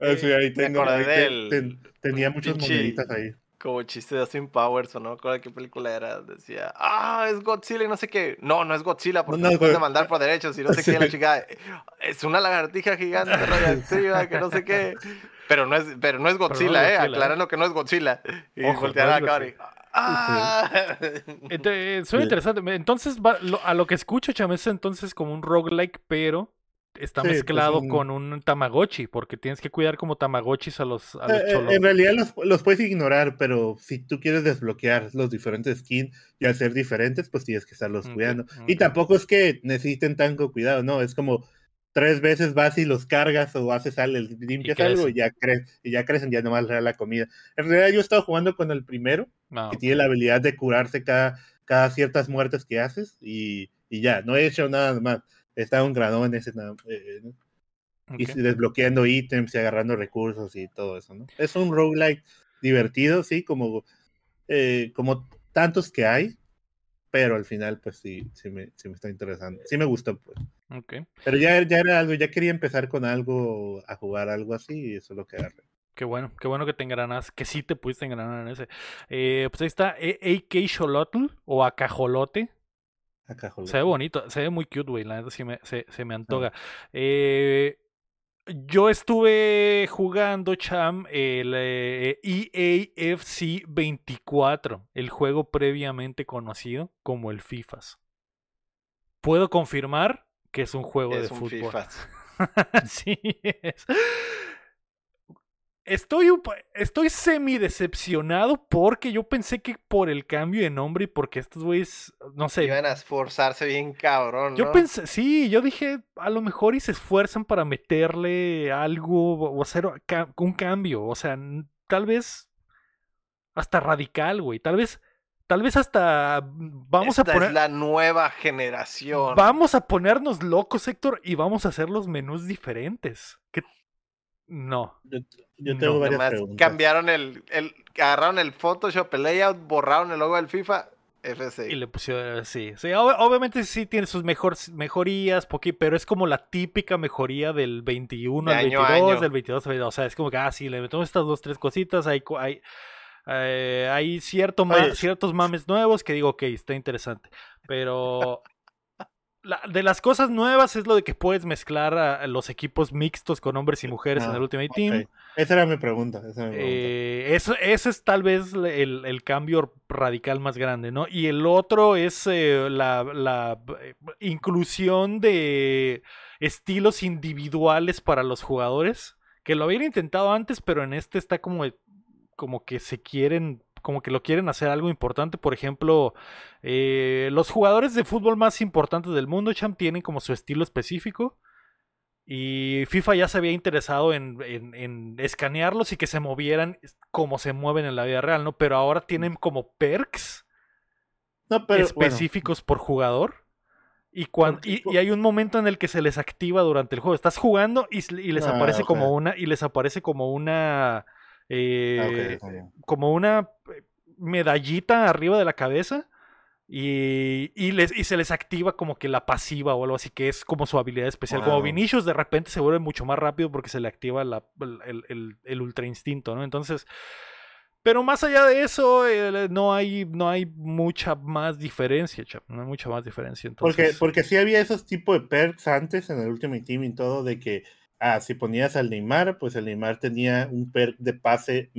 C: Así,
A: Eh,
C: ahí tengo,
B: acordé
C: ahí te-
B: del-
C: ten- tenía muchas
B: pinche-
C: moneditas ahí.
B: Como chiste de Austin Powers, o no me acuerdo qué película era. Decía, ah, es Godzilla y no sé qué. No, no es Godzilla porque
C: No,
B: no,
C: no,
B: puede
C: güey.
B: demandar por derechos y no sé
C: Sí.
B: qué. La chica, es una lagartija gigante radioactiva que no sé qué. Pero no es, pero no es Godzilla, eh.
A: Godzilla, ¿eh?
B: Aclarando que no es Godzilla. Y
A: Ojo,
B: voltear a
A: es
B: la cámara y, ah.
A: Ente- suena
C: Sí.
A: interesante. Entonces, va- lo- a lo que escucho, Cham, es entonces como un roguelike, pero está
C: Sí, pues,
A: mezclado con un Tamagotchi, porque tienes que cuidar como Tamagotchis a los, a los
C: Eh, eh,
A: cholos.
C: en realidad los, los puedes ignorar, pero si tú quieres desbloquear los diferentes skins y hacer diferentes, pues tienes que estarlos cuidando. Y tampoco es que necesiten tanto cuidado, no, es como tres veces vas y los cargas o haces algo, limpias algo y ya, cre y ya crecen, ya nomás le da la comida. En realidad yo he estado jugando con el primero, que tiene la habilidad de curarse cada, cada ciertas muertes que haces y, y ya, no he hecho nada más. He estado un granón en ese... nada- eh, ¿no? y desbloqueando ítems y agarrando recursos y todo eso, ¿no? Es un roguelike divertido, sí, como, eh, como tantos que hay, pero al final, pues sí, sí me, sí me está interesando. Sí me gustó, pues.
A: Ok.
C: Pero ya, ya era algo, ya quería empezar con algo, a jugar algo así, y eso es lo que agarré.
A: Qué bueno, qué bueno que te engranas, que sí te pudiste engranar en ese. Eh, pues ahí está eh, AK Xolotl o Acajolote.
C: Joder.
A: Se ve bonito, se ve muy cute, güey. La neta sí me, se, se me
C: Ah.
A: antoja. Eh, yo estuve jugando, Cham, el eh, EAFC 24, el juego previamente conocido como el FIFAs. Puedo confirmar que es un juego de
B: un
A: fútbol.
B: FIFA.
A: Así es. Estoy, estoy semi decepcionado porque yo pensé que por el cambio de nombre y porque estos güeyes, no sé,
B: Iban a esforzarse bien cabrón,
A: yo pensé, sí, yo dije, a lo mejor y se esfuerzan para meterle algo o hacer un cambio, o sea, tal vez hasta radical, güey, tal vez, tal vez hasta vamos
B: Esta
A: a poner,
B: es la nueva generación.
A: vamos a ponernos locos, Héctor, y vamos a hacer los menús diferentes. ¿Qué? No.
C: Yo, yo
A: No,
C: tengo varias
B: Nomás
C: preguntas.
B: cambiaron el, el, agarraron el Photoshop, el layout, borraron el logo del FIFA, FC.
A: Y le pusieron sí. sí ob- obviamente sí tiene sus mejor, mejorías, poqui- pero es como la típica mejoría del 21
B: De
A: al
B: año a
A: 22,
B: año.
A: del 22 al 22. O sea, es como que, ah, sí, le metemos estas dos, tres cositas. Hay, hay, eh, hay cierto ma- ciertos mames nuevos que digo, ok, está interesante. Pero la- de las cosas nuevas es lo de que puedes mezclar a, los equipos mixtos con hombres y mujeres en
C: Ah,
A: el Ultimate
C: ok.
A: Team.
C: Esa era mi pregunta. Esa era mi pregunta.
A: Eh, eso, ese es tal vez el, el cambio radical más grande, ¿no? Y el otro es eh, la, la, inclusión de estilos individuales para los jugadores, que lo habían intentado antes, pero en este está como, como que se quieren, como que lo quieren hacer algo importante. Por ejemplo, eh, los jugadores de fútbol más importantes del mundo, Champ, tienen como su estilo específico. Y FIFA ya se había interesado en, en, en, escanearlos y que se movieran como se mueven en la vida real, ¿no? Pero ahora tienen como perks
C: No, pero
A: específicos por jugador. Y, cuan- y, y hay un momento en el que se les activa durante el juego. Estás jugando y, les
C: Ah,
A: aparece como una. Y les aparece como una. Eh,
C: ah, ok, como-
A: como una eh, medallita arriba de la cabeza. Y, y, les, y se les activa como que la pasiva o algo así, que es como su habilidad especial. Como
C: Wow.
A: Vinicius de repente se vuelve mucho más rápido porque se le activa la- el, el- el- ultra instinto, ¿no? Entonces, pero más allá de eso, eh, no hay, no hay mucha más diferencia, chap, No hay mucha más diferencia.
C: Porque,
A: Entonces,
C: porque sí había esos tipos de perks antes en el Ultimate Team y todo, de que, ah, si ponías al Neymar, pues el Neymar tenía un perk de pase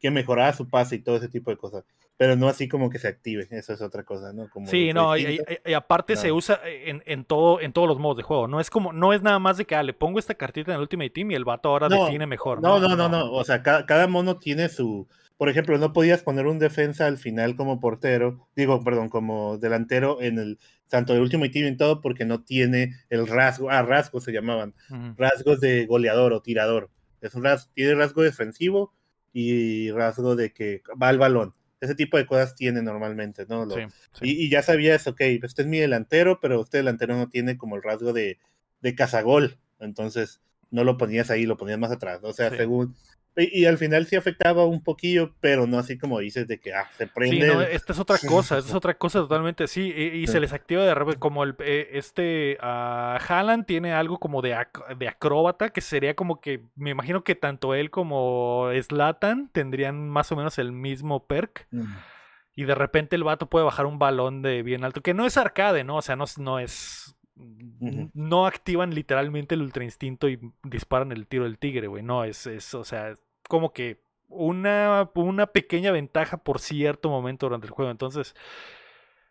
C: que mejoraba su pase y todo ese tipo de cosas. Pero no así como que se active, eso es otra cosa, ¿no? Como
A: Sí, no, y, y- y aparte se
C: No.
A: usa en, en todo, en todos los modos de juego. No es como, no es nada más de que ah, le pongo esta cartita en el Ultimate Team y el vato ahora
C: No,
A: define mejor.
C: No, no, no, no. O sea, cada, cada mono tiene su. Por ejemplo, no podías poner un defensa al final como portero, digo, perdón, como delantero en el tanto de Team y todo, porque no tiene el rasgo, ah, rasgos se llamaban, rasgos de goleador o tirador. Es un ras, tiene rasgo defensivo y rasgo de que va al balón. Ese tipo de cosas tiene normalmente, ¿no? Lo-
A: Sí, sí.
C: y, y ya sabías, ok, este es mi delantero, pero este delantero no tiene como el rasgo de, de cazagol. Entonces no lo ponías ahí, lo ponías más atrás. O sea,
A: Sí.
C: según. Y, y al final sí afectaba un poquillo, pero no así como dices de que ah, se
A: Sí,
C: prende.
A: no, esta es otra cosa, esta es otra cosa totalmente, sí, y, se les activa de repente, como el, eh, este, Haaland tiene algo como de, ac- de acróbata, que sería como que, me imagino que tanto él como Slatan tendrían más o menos el mismo perk,
C: Mm.
A: y de repente el vato puede bajar un balón de bien alto, que no es arcade, ¿no? O sea, no, es- no es... No activan literalmente el ultra instinto y disparan el tiro del tigre, güey. No, es, es, o sea, como que una, una pequeña ventaja por cierto momento durante el juego. Entonces,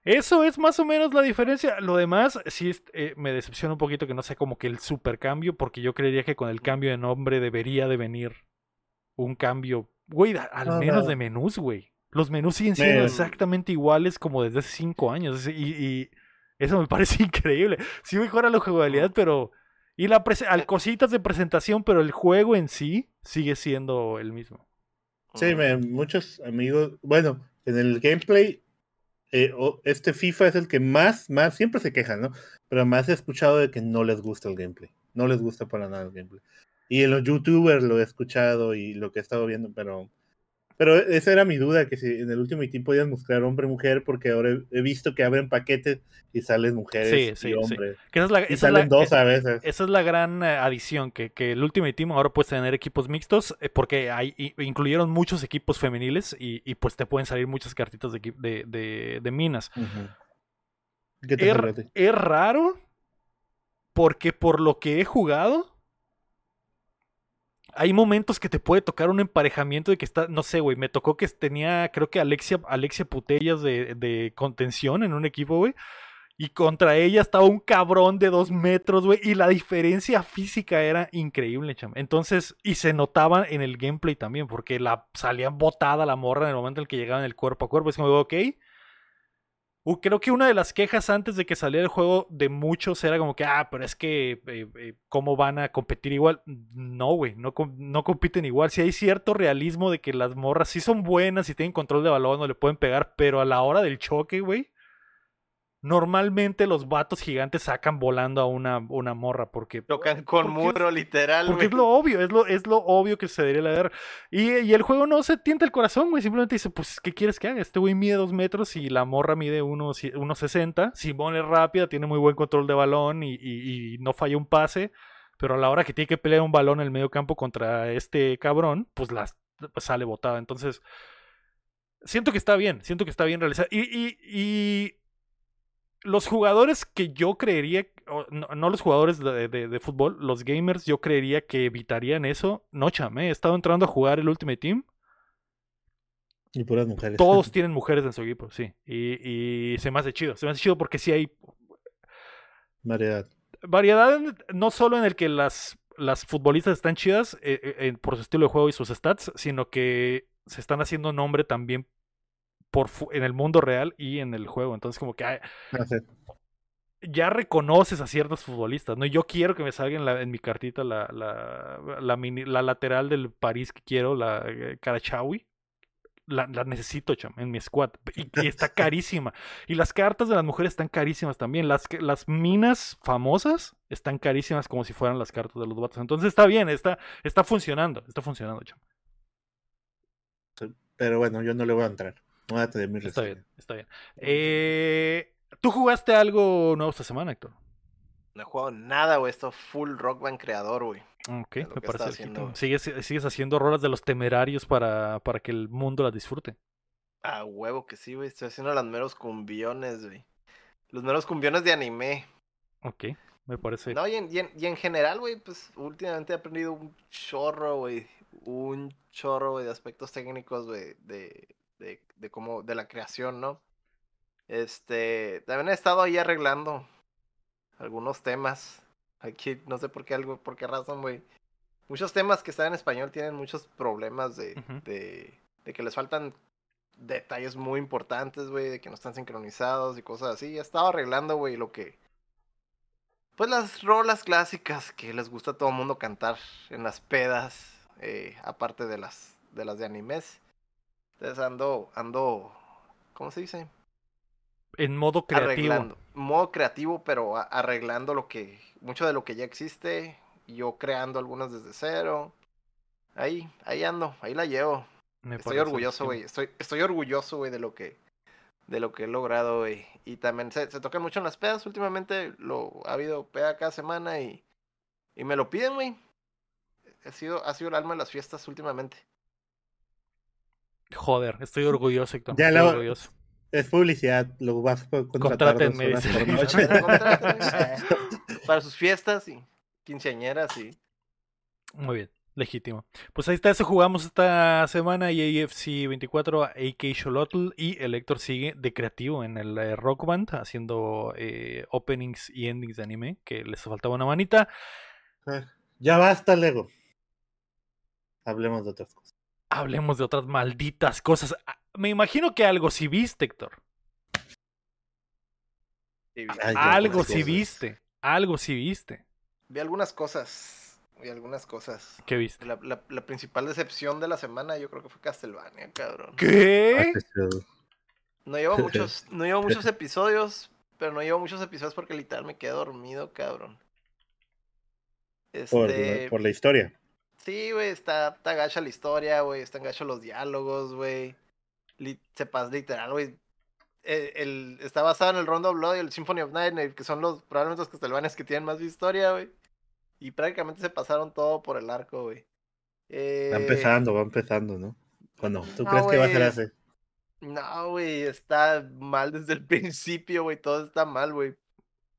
A: eso es más o menos la diferencia. Lo demás, sí es- eh, me decepciona un poquito que no sea como que el super cambio, porque yo creería que con el cambio de nombre debería de venir un cambio, güey, al
C: No,
A: menos
C: no.
A: de menús, güey. Los menús siguen siendo
C: Me-
A: exactamente iguales como desde hace cinco años. Y, y eso me parece increíble. Sí mejora la jugabilidad, pero... Y la al cositas de presentación, pero el juego en sí sigue siendo el mismo.
C: Sí, me- muchos amigos. Bueno, en el gameplay, eh, este FIFA es el que más, más, siempre se quejan, ¿no? Pero más he escuchado de que no les gusta el gameplay. No les gusta para nada el gameplay. Y en los youtubers lo he escuchado y lo que he estado viendo, pero. Pero esa era mi duda, que si en el último Team podías mezclar hombre-mujer, porque ahora he, visto que abren paquetes y salen mujeres
A: Sí, sí,
C: y
A: sí.
C: hombres.
A: Que esa es la,
C: Y
A: esa es
C: salen
A: la-
C: dos a veces.
A: Esa es la gran eh, adición, que, que el Ultimate Team ahora puedes tener equipos mixtos, eh, porque hay, i- incluyeron muchos equipos femeniles y, y, pues te pueden salir muchas cartitas de, de, de- de minas.
C: Ujú. ¿Qué te
A: Es,
C: ti?
A: es raro, porque por lo que he jugado, hay momentos que te puede tocar un emparejamiento de que está, no sé, güey, me tocó que tenía, creo que Alexia, Alexia Putellas de, contención en un equipo, güey. Y contra ella estaba un cabrón de dos metros, güey. Y la diferencia física era increíble, cham. Entonces, y se notaba en el gameplay también, porque la salían botada la morra en el momento en el que llegaban el cuerpo a cuerpo. Es como, ok. Uh, creo que una de las quejas antes de que saliera el juego de muchos era como que, ah, pero es que, eh, eh, ¿cómo van a competir igual? No, güey, no, no compiten igual. Si hay cierto realismo de que las morras sí son buenas y tienen control de balón, no le pueden pegar, pero a la hora del choque, güey, normalmente los vatos gigantes sacan volando a una, una morra porque...
B: Tocan con
A: porque es-
B: muro, literal,
A: porque es lo obvio, es lo, es lo obvio que se debería ver. Y, y el juego no se tienta el corazón, güey. Simplemente dice, pues, ¿qué quieres que haga? Este güey mide dos metros y la morra mide unos 1.60. Simón es rápida, tiene muy buen control de balón y, y- y no falla un pase. Pero a la hora que tiene que pelear un balón en el medio campo contra este cabrón, pues las pues, sale botada. Entonces, siento que está bien, siento que está bien realizado. Y los jugadores que yo creería, no, no los jugadores de, de- de fútbol, los gamers, yo creería que evitarían eso. No, chame, he estado entrando a jugar el Ultimate Team.
C: Y puras mujeres.
A: Todos tienen mujeres en su equipo, sí. Y, y se me hace chido, se me hace chido porque sí hay
C: Variedad.
A: variedad, en- no solo en el que las, las futbolistas están chidas eh, eh, por su estilo de juego y sus stats, sino que se están haciendo nombre también por en el mundo real y en el juego. Entonces, como que... ay, ya reconoces a ciertos futbolistas, ¿no? Yo quiero que me salga en, la, en mi cartita la, la, la, mini- la lateral del París que quiero, la eh, Karachawi. La, necesito, cham, en mi squad. Y, y está carísima. Y las cartas de las mujeres están carísimas también. Las, las minas famosas están carísimas como si fueran las cartas de los vatos. Entonces está bien, está, está funcionando. Está funcionando, cham.
C: Pero bueno, yo no le voy a entrar. No voy a tener mi
A: Está bien, está bien. Eh, ¿Tú jugaste algo nuevo esta semana, Héctor?
B: No he jugado nada, güey. Esto full Rock Band creador, güey.
A: Ok, me
B: que
A: parece
B: haciendo.
A: Sigues, sigues haciendo rolas de los temerarios para, para que el mundo las disfrute.
B: A huevo que sí, güey. Estoy haciendo las meros cumbiones, güey. Los meros cumbiones de anime.
A: Ok, me parece.
B: No, y en, y en, y en general, güey, pues últimamente he aprendido un chorro, güey. Un chorro, güey, de aspectos técnicos, güey, de, de, de cómo, de la creación, ¿no? Este, también he estado ahí arreglando algunos temas. Aquí, no sé por qué algo, por qué razón, güey. Muchos temas que están en español tienen muchos problemas de, de, de que les faltan detalles muy importantes, güey, de que no están sincronizados y cosas así. He estado arreglando, güey, lo que, pues las rolas clásicas que les gusta a todo el mundo cantar en las pedas, eh, aparte de las de las de animes. Entonces ando, ando, ¿cómo se dice?
A: En modo creativo.
B: Arreglando. Modo creativo, pero arreglando lo que, mucho de lo que ya existe, yo creando algunas desde cero. Ahí, ahí ando, ahí la llevo.
A: me
B: Estoy orgulloso,
A: legítimo.
B: güey. Estoy, estoy orgulloso, güey, de lo que de lo que he logrado, güey. Y también se, se tocan mucho en las pedas. Últimamente lo ha habido peda cada semana y, y me lo piden, güey. Ha sido, ha sido el alma de las fiestas últimamente.
A: Joder, estoy orgulloso, Héctor.
C: Ya
A: estoy
C: la-
A: orgulloso.
C: Es publicidad, lo vas a contratar dos
A: Contrátenme,
C: horas
A: dice.
C: por noche.
B: Para sus fiestas y quinceañeras y...
A: Muy bien, legítimo. Pues ahí está, eso jugamos esta semana y AFC 24 a AK Xolotl y el Héctor sigue de creativo en el eh, Rock Band haciendo eh, openings y endings de anime, que les faltaba una manita.
C: Ya basta, Lego. Hablemos de otras cosas.
A: Hablemos de otras malditas cosas. Ah, Me imagino que algo sí viste, Héctor.
C: Ay,
A: Algo sí
C: cosas.
A: viste. Algo sí viste.
B: vi algunas cosas. Vi algunas cosas.
A: ¿Qué viste?
B: La, la, la principal decepción de la semana yo creo que fue Castlevania, cabrón.
A: ¿Qué?
B: No llevo muchos, no llevo muchos episodios, pero no llevo muchos episodios porque literal me quedé dormido, cabrón.
C: Por,
B: Este,
C: por la historia.
B: Sí, güey, está, está gacha la historia, güey, están gachos los diálogos, güey. Se pasa literal, güey. Eh, el, está basado en el Rondo of Blood y el Symphony of Night, que son los probablemente los Castlevanias que tienen más historia, güey. Y prácticamente se pasaron todo por el arco, güey.
C: Va
B: Eh,
C: empezando, va empezando, ¿no? ¿O no? ¿Tú
B: no,
C: crees que va a ser así?
B: No, güey, está mal desde el principio, güey, todo está mal, güey.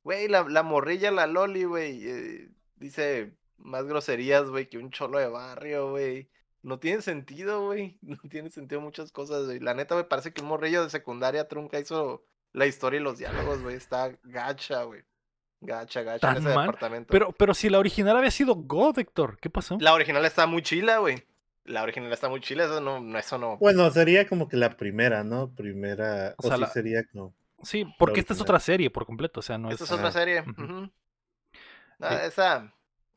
B: Güey, la, la morrilla, la Loli, güey, eh, dice más groserías, güey, que un cholo de barrio, güey. No tiene sentido, güey, no tiene sentido muchas cosas, güey. La neta, güey, parece que un morrillo de secundaria trunca hizo la historia y los diálogos, güey, está gacha, güey. Gacha, gacha en
A: ¿Tan
B: ese
A: mal?
B: departamento.
A: Pero, pero si la original había sido God, Héctor, ¿qué pasó?
B: La original está muy chila, güey. La original está muy chila, eso no, no, eso no.
C: Bueno, sería como que la primera, ¿no? Primera.
A: O
C: O,
A: sea,
C: sí
A: la-
C: sería no.
A: Sí, porque esta es otra serie por completo, o sea, no
B: Esta
A: es...
B: es otra serie. Ah, Esa,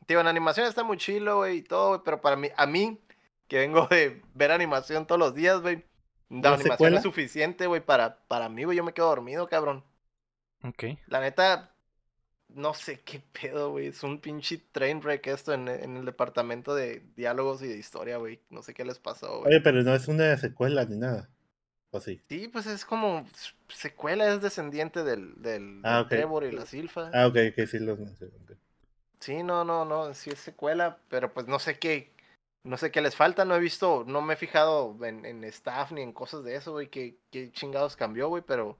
B: tío, en animación está muy chilo, güey, y todo, güey, pero para mí, a mí, que vengo de ver animación todos los días, güey, la
C: ¿Una
B: animación
C: secuela?
B: es suficiente, güey, para, para mí, güey, yo me quedo dormido, cabrón.
A: Ok.
B: La neta, no sé qué pedo, güey, es un pinche train wreck esto en, en el departamento de diálogos y de historia, güey, no sé qué les pasó, güey.
C: Oye, pero no es una secuela ni nada. ¿O sí?
B: Sí, pues es como secuela, es descendiente del, del,
C: Ah.
B: Trevor y la Silfa.
C: Ah, ok, que sí los mencioné. ok.
B: Sí, no, no, no, sí es secuela, pero pues no sé qué, no sé qué les falta, no he visto, no me he fijado en, en staff ni en cosas de eso, güey, qué, qué chingados cambió, güey, pero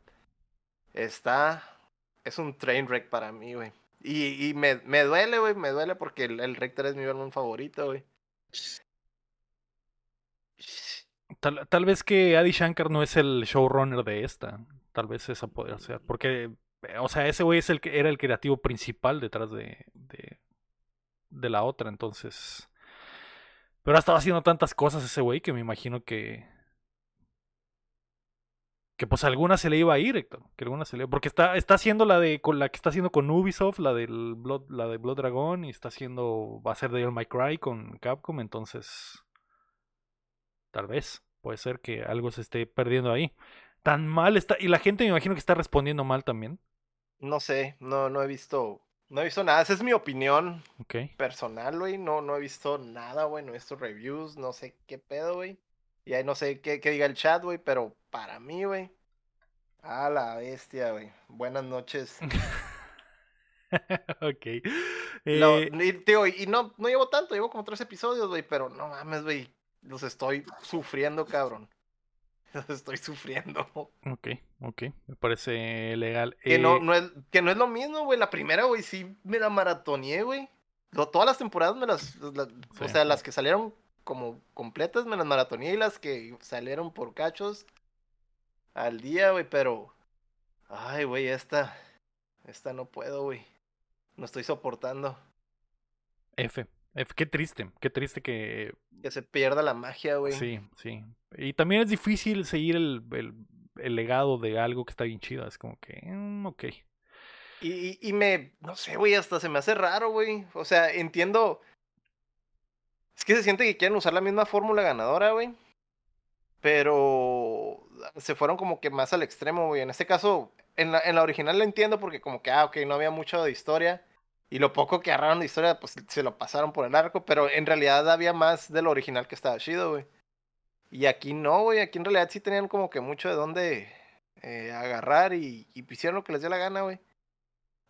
B: está, es un train wreck para mí, güey. Y, y me, me duele, güey, me duele porque el, el Rector es mi álbum favorito, güey.
A: Tal, tal vez que Adi Shankar no es el showrunner de esta. Tal vez esa podría ser. Porque, o sea, ese güey es el que era el creativo principal detrás de, de, de la otra, entonces. Pero ha estado haciendo tantas cosas ese güey que me imagino que. que pues alguna se le iba a ir, Héctor. Que alguna se le Porque está, está haciendo la de con la que está haciendo con Ubisoft, la del Blood, la de Blood Dragon, y está haciendo. Va a ser de My Cry con Capcom, entonces. Tal vez. Puede ser que algo se esté perdiendo ahí. Tan mal está. Y la gente me imagino que está respondiendo mal también.
B: No sé, no, no he visto. No he visto nada. Esa es mi opinión
A: Ok.
B: personal, güey. No, no he visto nada, güey. No he visto reviews. No sé qué pedo, güey. Y ahí no sé qué, qué diga el chat, güey. Pero para mí, güey. A la bestia, güey. Buenas noches.
A: ok.
B: Lo-
A: Eh,
B: y, tío, y no, no llevo tanto, llevo como tres episodios, güey, pero no mames, güey. Los estoy sufriendo, cabrón. Los estoy sufriendo.
A: ok, ok. Me parece legal.
B: Que, no,
A: Eh,
B: no es, que no es lo mismo, güey. La primera, güey, sí me la maratoneé, güey. Todas las temporadas me las. la- o sea, las que salieron como completas me las maratoneé y las que salieron por cachos al día, güey, pero. Ay, güey, esta. Esta no puedo, güey. No estoy soportando.
A: F. F. Qué triste. Qué triste que
B: Que se pierda la magia, güey.
A: Sí, sí. Y también es difícil seguir el, el- el legado de algo que está bien chido. Es como que, mm, ok.
B: Y, y, y me, no sé, güey, hasta se me hace raro, güey. O sea, entiendo. Es que se siente que quieren usar la misma fórmula ganadora, güey. Pero se fueron como que más al extremo, güey. En este caso, en la, en la original lo entiendo porque como que, ah, ok, no había mucho de historia. Y lo poco que agarraron de historia, pues se lo pasaron por el arco. Pero en realidad había más de lo original que estaba chido, güey. Y aquí no, güey. Aquí en realidad sí tenían como que mucho de dónde eh, agarrar y, y hicieron lo que les dio la gana, güey.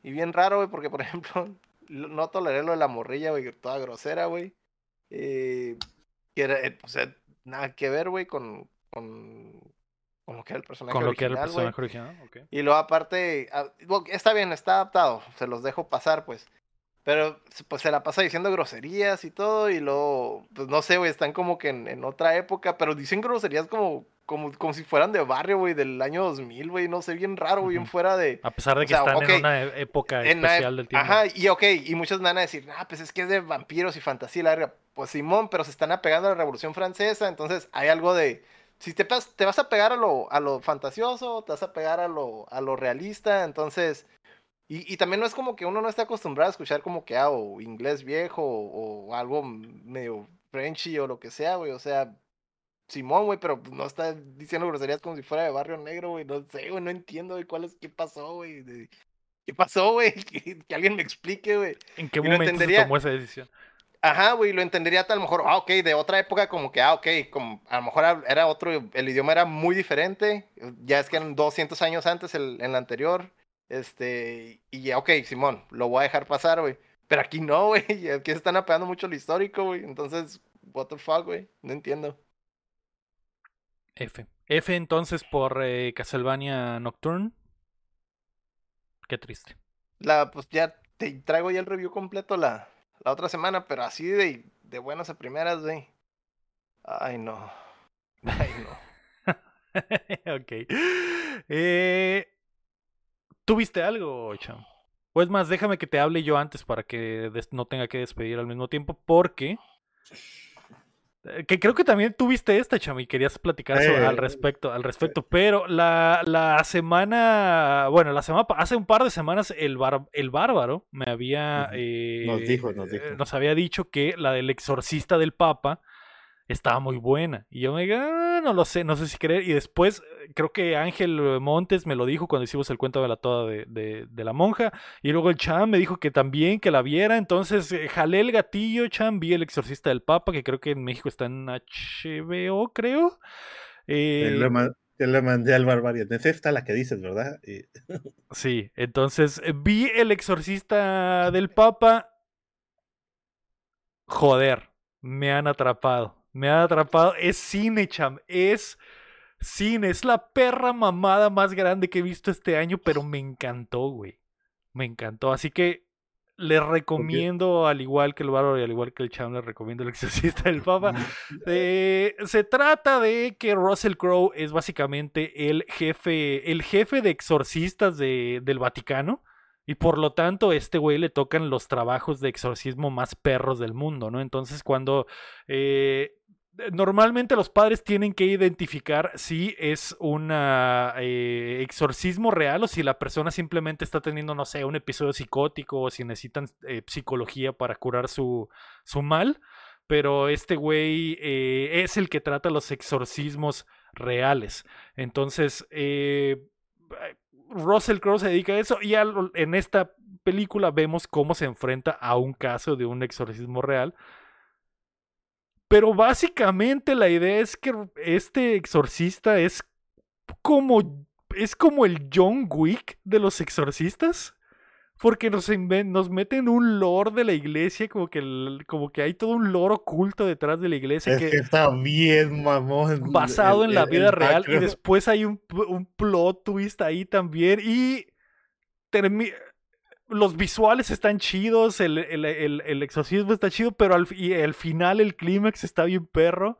B: Y bien raro, güey, porque por ejemplo, lo- no toleré lo de la morrilla, güey, toda grosera, güey. Eh, que era, sea, nada que ver, güey, con, con, con lo que era el personaje
A: Con lo que era el
B: original,
A: personaje original.
B: Y luego aparte, ah, bueno, está bien, está adaptado, se los dejo pasar, pues. Pero pues se la pasa diciendo groserías y todo, y luego, pues no sé, güey, están como que en, en otra época, pero dicen groserías como, como, como si fueran de barrio, güey, del año 2000, güey, no sé, bien raro, güey, bien fuera de...
A: A pesar de
B: O
A: que
B: sea,
A: están
B: ok,
A: en una e- época
B: en la ep-
A: especial del tiempo.
B: Ajá, y ok, y muchos van a decir, ah, pues es que es de vampiros y fantasía y la verga". Pues Simón, pero se están apegando a la Revolución Francesa, entonces hay algo de, si te, te vas a pegar a lo, a lo fantasioso, te vas a pegar a lo, a lo realista, entonces, y, y también no es como que uno no está acostumbrado a escuchar como que, ah, o inglés viejo, o, o algo medio frenchy o lo que sea, güey, o sea, Simón, güey, pero no está diciendo groserías como si fuera de Barrio Negro, güey, no sé, güey, no entiendo, güey, cuál es, qué pasó, güey, de- ¿Qué pasó, güey? Que, que alguien me explique, güey.
A: ¿En qué
B: y
A: momento
B: entendería.
A: tomó esa decisión?
B: Ajá, güey, lo entendería tal, a lo mejor, ah, ok, de otra época, como que, ah, ok, como, a lo mejor era- otro, el idioma era muy diferente, ya es que eran 200 años antes el, el anterior, este, y ya, ok, Simón, lo voy a dejar pasar, güey, pero aquí no, güey, aquí se están apegando mucho lo histórico, güey, entonces, what the fuck, güey, no entiendo.
A: F. F entonces por eh, Castlevania Nocturne. Qué triste.
B: La, pues ya te traigo ya el review completo la, la otra semana, pero así de, de buenas a primeras, güey. Ay, no. Ay, no.
A: ok. Eh, ¿Tú viste algo, Cham? Pues más, déjame que te hable yo antes para que no tenga que despedir al mismo tiempo, porque... eh, Que creo que también tuviste esta, Cham, y querías platicar sobre-
C: Eh,
A: al respecto, al respecto, pero la, la semana, bueno, la semana, hace un par de semanas el, bar- el bárbaro me había, eh,
C: Nos dijo, nos dijo.
A: eh, nos había dicho que la del exorcista del Papa estaba muy buena. Y yo me digo, "Ah, no lo sé, no sé si creer. Y después, eh, creo que Ángel Montes me lo dijo cuando hicimos el cuento de la toda de, de- de la monja. Y luego el Chan me dijo que también, que la viera. Entonces, eh, jalé el gatillo, Chan, vi el exorcista del Papa, que creo que en México está en HBO, creo.
C: Te
A: Eh,
C: te lo mandé al Barbarian. Es esta la que dices, ¿verdad? Y-
A: Sí, entonces eh, vi El Exorcista del Papa. Joder, me han atrapado. Me han atrapado. Es cine, cham. Es cine. Es la perra mamada más grande que he visto este año, pero me encantó, güey. Me encantó. Así que les recomiendo, al igual que el bárbaro y al igual que el cham, les recomiendo El Exorcista del Papa. Eh, se trata de que Russell Crowe es básicamente el jefe, el jefe de exorcistas de- del Vaticano. Y por lo tanto, a este güey le tocan los trabajos de exorcismo más perros del mundo, ¿no? Entonces, cuando eh, normalmente los padres tienen que identificar si es un exorcismo real o si la persona simplemente está teniendo, no sé, un episodio psicótico o si necesitan eh, psicología para curar su, su mal. Pero este güey eh, es el que trata los exorcismos reales. Entonces, eh, Russell Crowe se dedica a eso y en esta película vemos cómo se enfrenta a un caso de un exorcismo real pero básicamente la idea es que este exorcista es como es como el John Wick de los exorcistas. Porque nos, nos meten un lore de la iglesia, como que, como que hay todo un lore oculto detrás de la iglesia.
C: Es que, está bien, mamón.
A: Basado en la vida real. Y después hay un, un plot twist ahí también. Y termina los visuales están chidos, el, el, exorcismo está chido, pero al, y el final, el clímax está bien perro.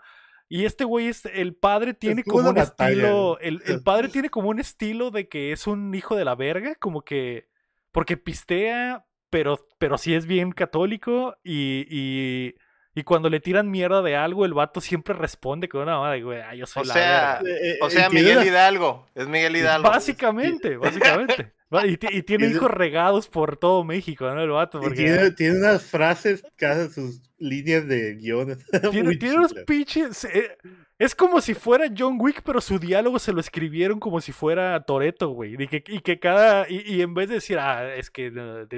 A: Y este güey, es, el padre tiene como un estilo, el, padre tiene como un estilo de que es un hijo de la verga, como que, porque pistea, pero, pero sí es bien católico y, y, y cuando le tiran mierda de algo, el vato siempre responde con una madre, güey, yo soy
B: o
A: la
B: sea, eh, O sea, Miguel Hidalgo, es Miguel Hidalgo.
A: Básicamente, básicamente. Y, tiene hijos regados por todo México, ¿no? El vato.
C: Porque... Tiene, unas frases, cada sus líneas de guiones.
A: Tiene, tiene unos pinches. Eh, es como si fuera John Wick, pero su diálogo se lo escribieron como si fuera Toreto, güey. Y que, cada. Y, en vez de decir, ah, es que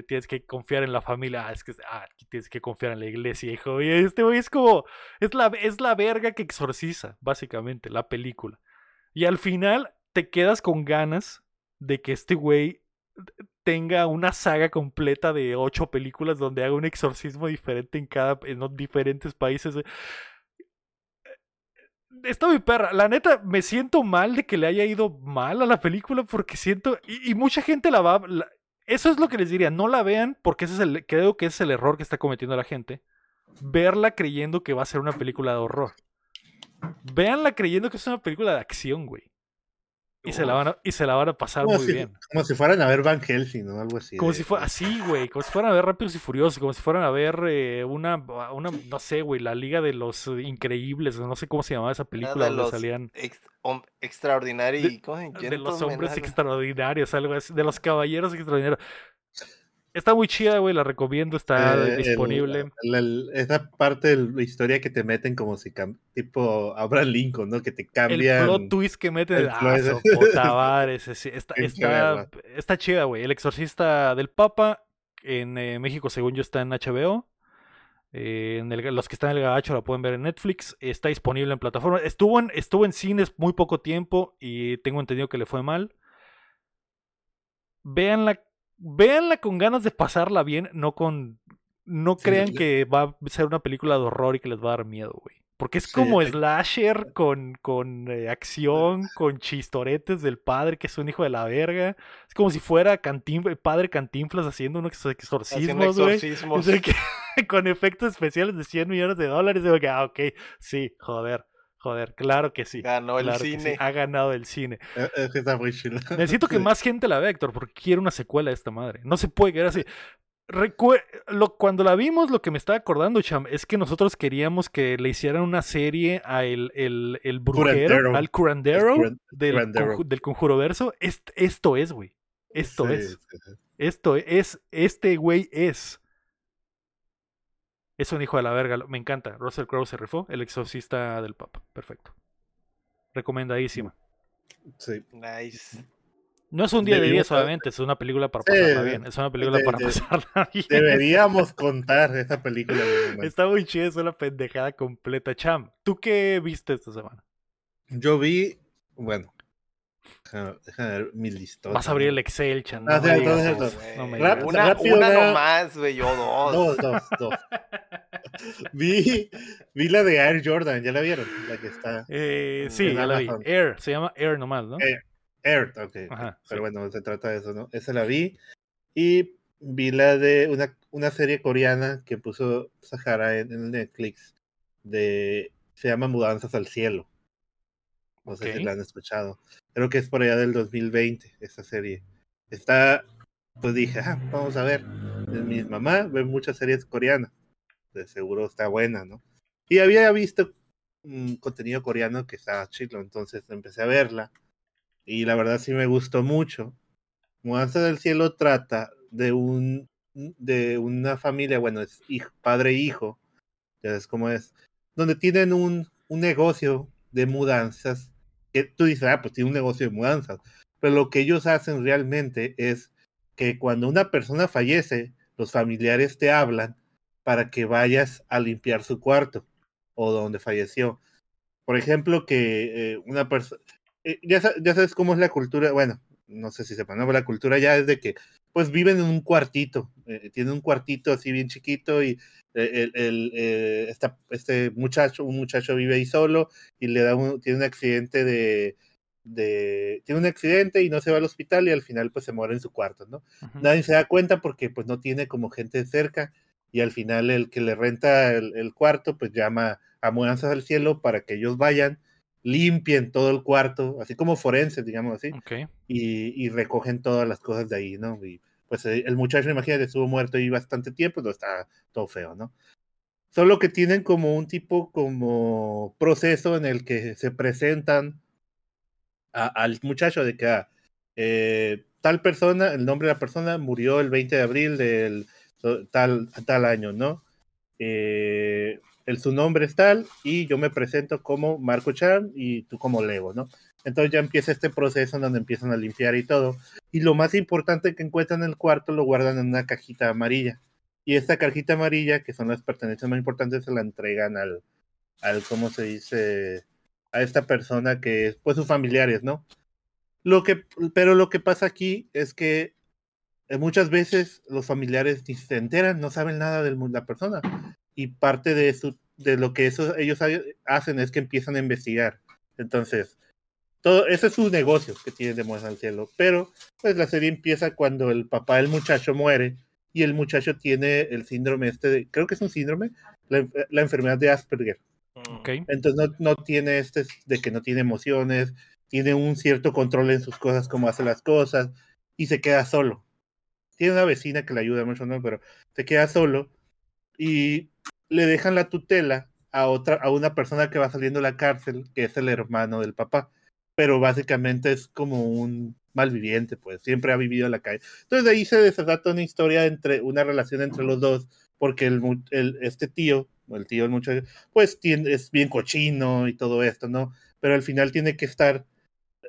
A: tienes que confiar en la familia, ah, es que ah, tienes que confiar en la iglesia, hijo. Y este güey es como. Es la, es la verga que exorciza, básicamente, la película. Y al final te quedas con ganas de que este güey tenga una saga completa de ocho películas donde haga un exorcismo diferente en cada en diferentes países. Está mi perra. La neta, me siento mal de que le haya ido mal a la película porque siento. Y, mucha gente la va. eso es lo que les diría. No la vean porque ese es el, creo que es el error que está cometiendo la gente. Verla creyendo que va a ser una película de horror. Véanla creyendo que es una película de acción, güey. Y se, la van a, y se la van a pasar muy bien.
C: Como si fueran a ver Van Helsing o algo así.
A: Como si fuera así, güey. Como si fueran a ver Rápidos y Furiosos. Como si fueran a ver eh, una, una, no sé, güey, la Liga de los Increíbles. No sé cómo se llamaba esa película donde salían.
B: extraordinarios.
A: De, de, los hombres extraordinarios, algo así. De los caballeros extraordinarios. Está muy chida, güey, la recomiendo, está eh, disponible.
C: esa parte de la historia que te meten como si tipo Abraham Lincoln, ¿no? Que te cambian.
A: El plot twist que meten. Ah, puta está, está, está, chida, güey. El exorcista del Papa en eh, México, según yo, está en HBO. Eh, en el, los que están en el gacho la pueden ver en Netflix. Está disponible en plataforma. Estuvo en, estuvo en cines muy poco tiempo y tengo entendido que le fue mal. Véanla véanla con ganas de pasarla bien, no con. No crean que va a ser una película de horror y que les va a dar miedo, güey. Porque es como slasher con, con eh, acción, con chistoretes del padre que es un hijo de la verga. Es como si fuera padre Cantinflas haciendo unos exorcismos, güey. con efectos especiales de 100 millones de dólares. Digo que, ah, ok, sí, joder. Joder, claro que sí.
B: Ganó el
A: cine. Ha ganado el cine.
C: Eh, es que está muy chido.
A: Necesito que más gente la vea, Héctor, porque quiero una secuela de esta madre. No se puede quedar así. cuando la vimos, lo que me estaba acordando, Cham, es que nosotros queríamos que le hicieran una serie a el, el, el brujero, al curandero, del, del conjuro verso. esto es, güey. Esto es. Esto es. Este güey es. Es un hijo de la verga, me encanta. Russell Crowe se rifó, el exorcista del Papa. Perfecto. Recomendadísima.
C: Sí.
B: Nice.
A: No es un día de día solamente, es una película para pasarla bien. Es una película para pasarla bien.
C: Deberíamos contar esta película.
A: Está muy chida, es una pendejada completa. Cham, ¿tú qué viste esta semana?
C: Yo vi, bueno, Déjame, ver mi listón.
A: Vas a abrir el Excel, chan.
B: No, me una, una nomás, güey, yo dos.
C: Dos, dos, dos. vi, vi la de Air Jordan, ¿ya la vieron? La que está.
A: Eh, sí, ya la vi. Air, se llama Air nomás, ¿no?
C: Air, ok. Pero bueno, se trata de eso, ¿no? Esa la vi. Y vi la de una, una serie coreana que puso Sahara en Netflix. De, se llama Mudanzas al Cielo. No sé si la han escuchado. Creo que es por allá del 2020, esta serie. Está, pues dije, ah, vamos a ver. Mi mamá ve muchas series coreanas. De seguro está buena, ¿no? Y había visto un contenido coreano que estaba chido, entonces empecé a verla y la verdad sí me gustó mucho. Mudanza del Cielo trata de un de una familia, bueno, es padre e hijo, ya ves cómo es, donde tienen un, un negocio de mudanzas, que tú dices, ah, pues tiene un negocio de mudanzas, pero lo que ellos hacen realmente es que cuando una persona fallece, los familiares te hablan para que vayas a limpiar su cuarto o donde falleció. Por ejemplo, que eh, una persona, eh, ya, ya sabes cómo es la cultura, bueno, no sé si sepan, ¿no? la cultura ya es de que pues viven en un cuartito, eh, tienen un cuartito así bien chiquito y el, el eh, este muchacho, un muchacho vive ahí solo y le da un, tiene un accidente de, de, tiene un accidente y no se va al hospital y al final pues se muere en su cuarto, ¿no? Nadie se da cuenta porque pues no tiene como gente cerca y al final el que le renta el, el cuarto pues llama a Mudanzas al Cielo para que ellos vayan limpien todo el cuarto, así como forenses, digamos así, y, y, recogen todas las cosas de ahí, ¿no? Y pues eh, el muchacho, imagínate, estuvo muerto ahí bastante tiempo, no está todo feo, ¿no? Solo que tienen como un tipo como proceso en el que se presentan al muchacho de que ah, eh, tal persona, el nombre de la persona murió el 20 de abril del tal, tal año, ¿no? Eh, el, su nombre es tal y yo me presento como Marco Chan y tú como Lego, ¿no? Entonces ya empieza este proceso donde empiezan a limpiar y todo. Y lo más importante que encuentran en el cuarto lo guardan en una cajita amarilla. Y esta cajita amarilla, que son las pertenencias más importantes, se la entregan al, al ¿cómo se dice? A esta persona que es, pues sus familiares, ¿no? Lo que, pero lo que pasa aquí es que eh, muchas veces los familiares ni se enteran, no saben nada de la persona y parte de, su, de lo que eso, ellos hacen es que empiezan a investigar. Entonces, todo ese es su negocio que tienen de Muertos al Cielo. Pero, pues la serie empieza cuando el papá del muchacho muere y el muchacho tiene el síndrome este, de, creo que es un síndrome, la, la enfermedad de Asperger.
A: Okay.
C: Entonces no, no, tiene este de que no tiene emociones, tiene un cierto control en sus cosas, cómo hace las cosas, y se queda solo. Tiene una vecina que le ayuda mucho, ¿no? Pero se queda solo y le dejan la tutela a otra, a una persona que va saliendo de la cárcel, que es el hermano del papá, pero básicamente es como un malviviente, pues siempre ha vivido en la calle. Entonces de ahí se desata una historia entre, una relación entre los dos, porque el, este tío, el tío del muchacho, pues tiene, es bien cochino y todo esto, ¿no? Pero al final tiene que estar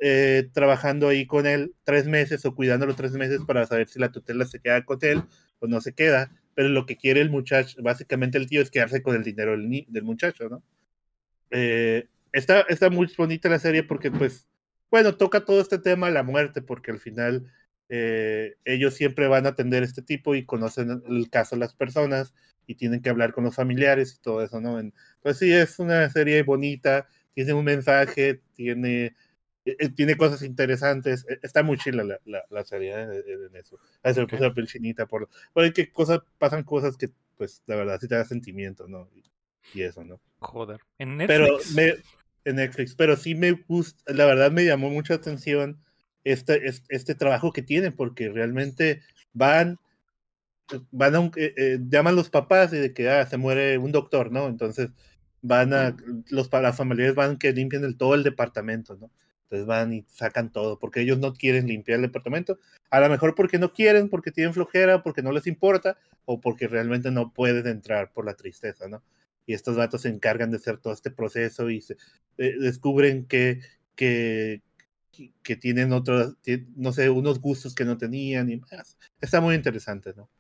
C: eh, trabajando ahí con él tres meses o cuidándolo tres meses para saber si la tutela se queda con él o no se queda pero lo que quiere el muchacho, básicamente el tío, es quedarse con el dinero del, muchacho, ¿no? Eh, está, está muy bonita la serie porque, pues, bueno, toca todo este tema de la muerte, porque al final eh, ellos siempre van a atender este tipo y conocen el caso de las personas y tienen que hablar con los familiares y todo eso, ¿no? Pues sí, es una serie bonita, tiene un mensaje, tiene tiene cosas interesantes. Eh, está muy chila la, la, la serie en eso. A se me puso la pelchinita por. Porque cosas, pasan cosas que, pues, la verdad, sí te da sentimiento, ¿no? Y, y eso, ¿no?
A: Joder. En Netflix.
C: Pero me, en Netflix. Pero sí me gusta, la verdad me llamó mucha atención este, este, este trabajo que tienen, porque realmente van. Van a un, eh, llaman los papás y de que ah, se muere un doctor, ¿no? Entonces van a, los las familiares van que limpian el, todo el departamento, ¿no? Entonces van y sacan todo, porque ellos no quieren limpiar el departamento. A lo mejor porque no quieren, porque tienen flojera, porque no les importa, o porque realmente no pueden entrar por la tristeza, ¿no? Y estos datos se encargan de hacer todo este proceso y se, eh, descubren que, que, que tienen otros, no sé, unos gustos que no tenían y más. Está muy interesante, ¿no?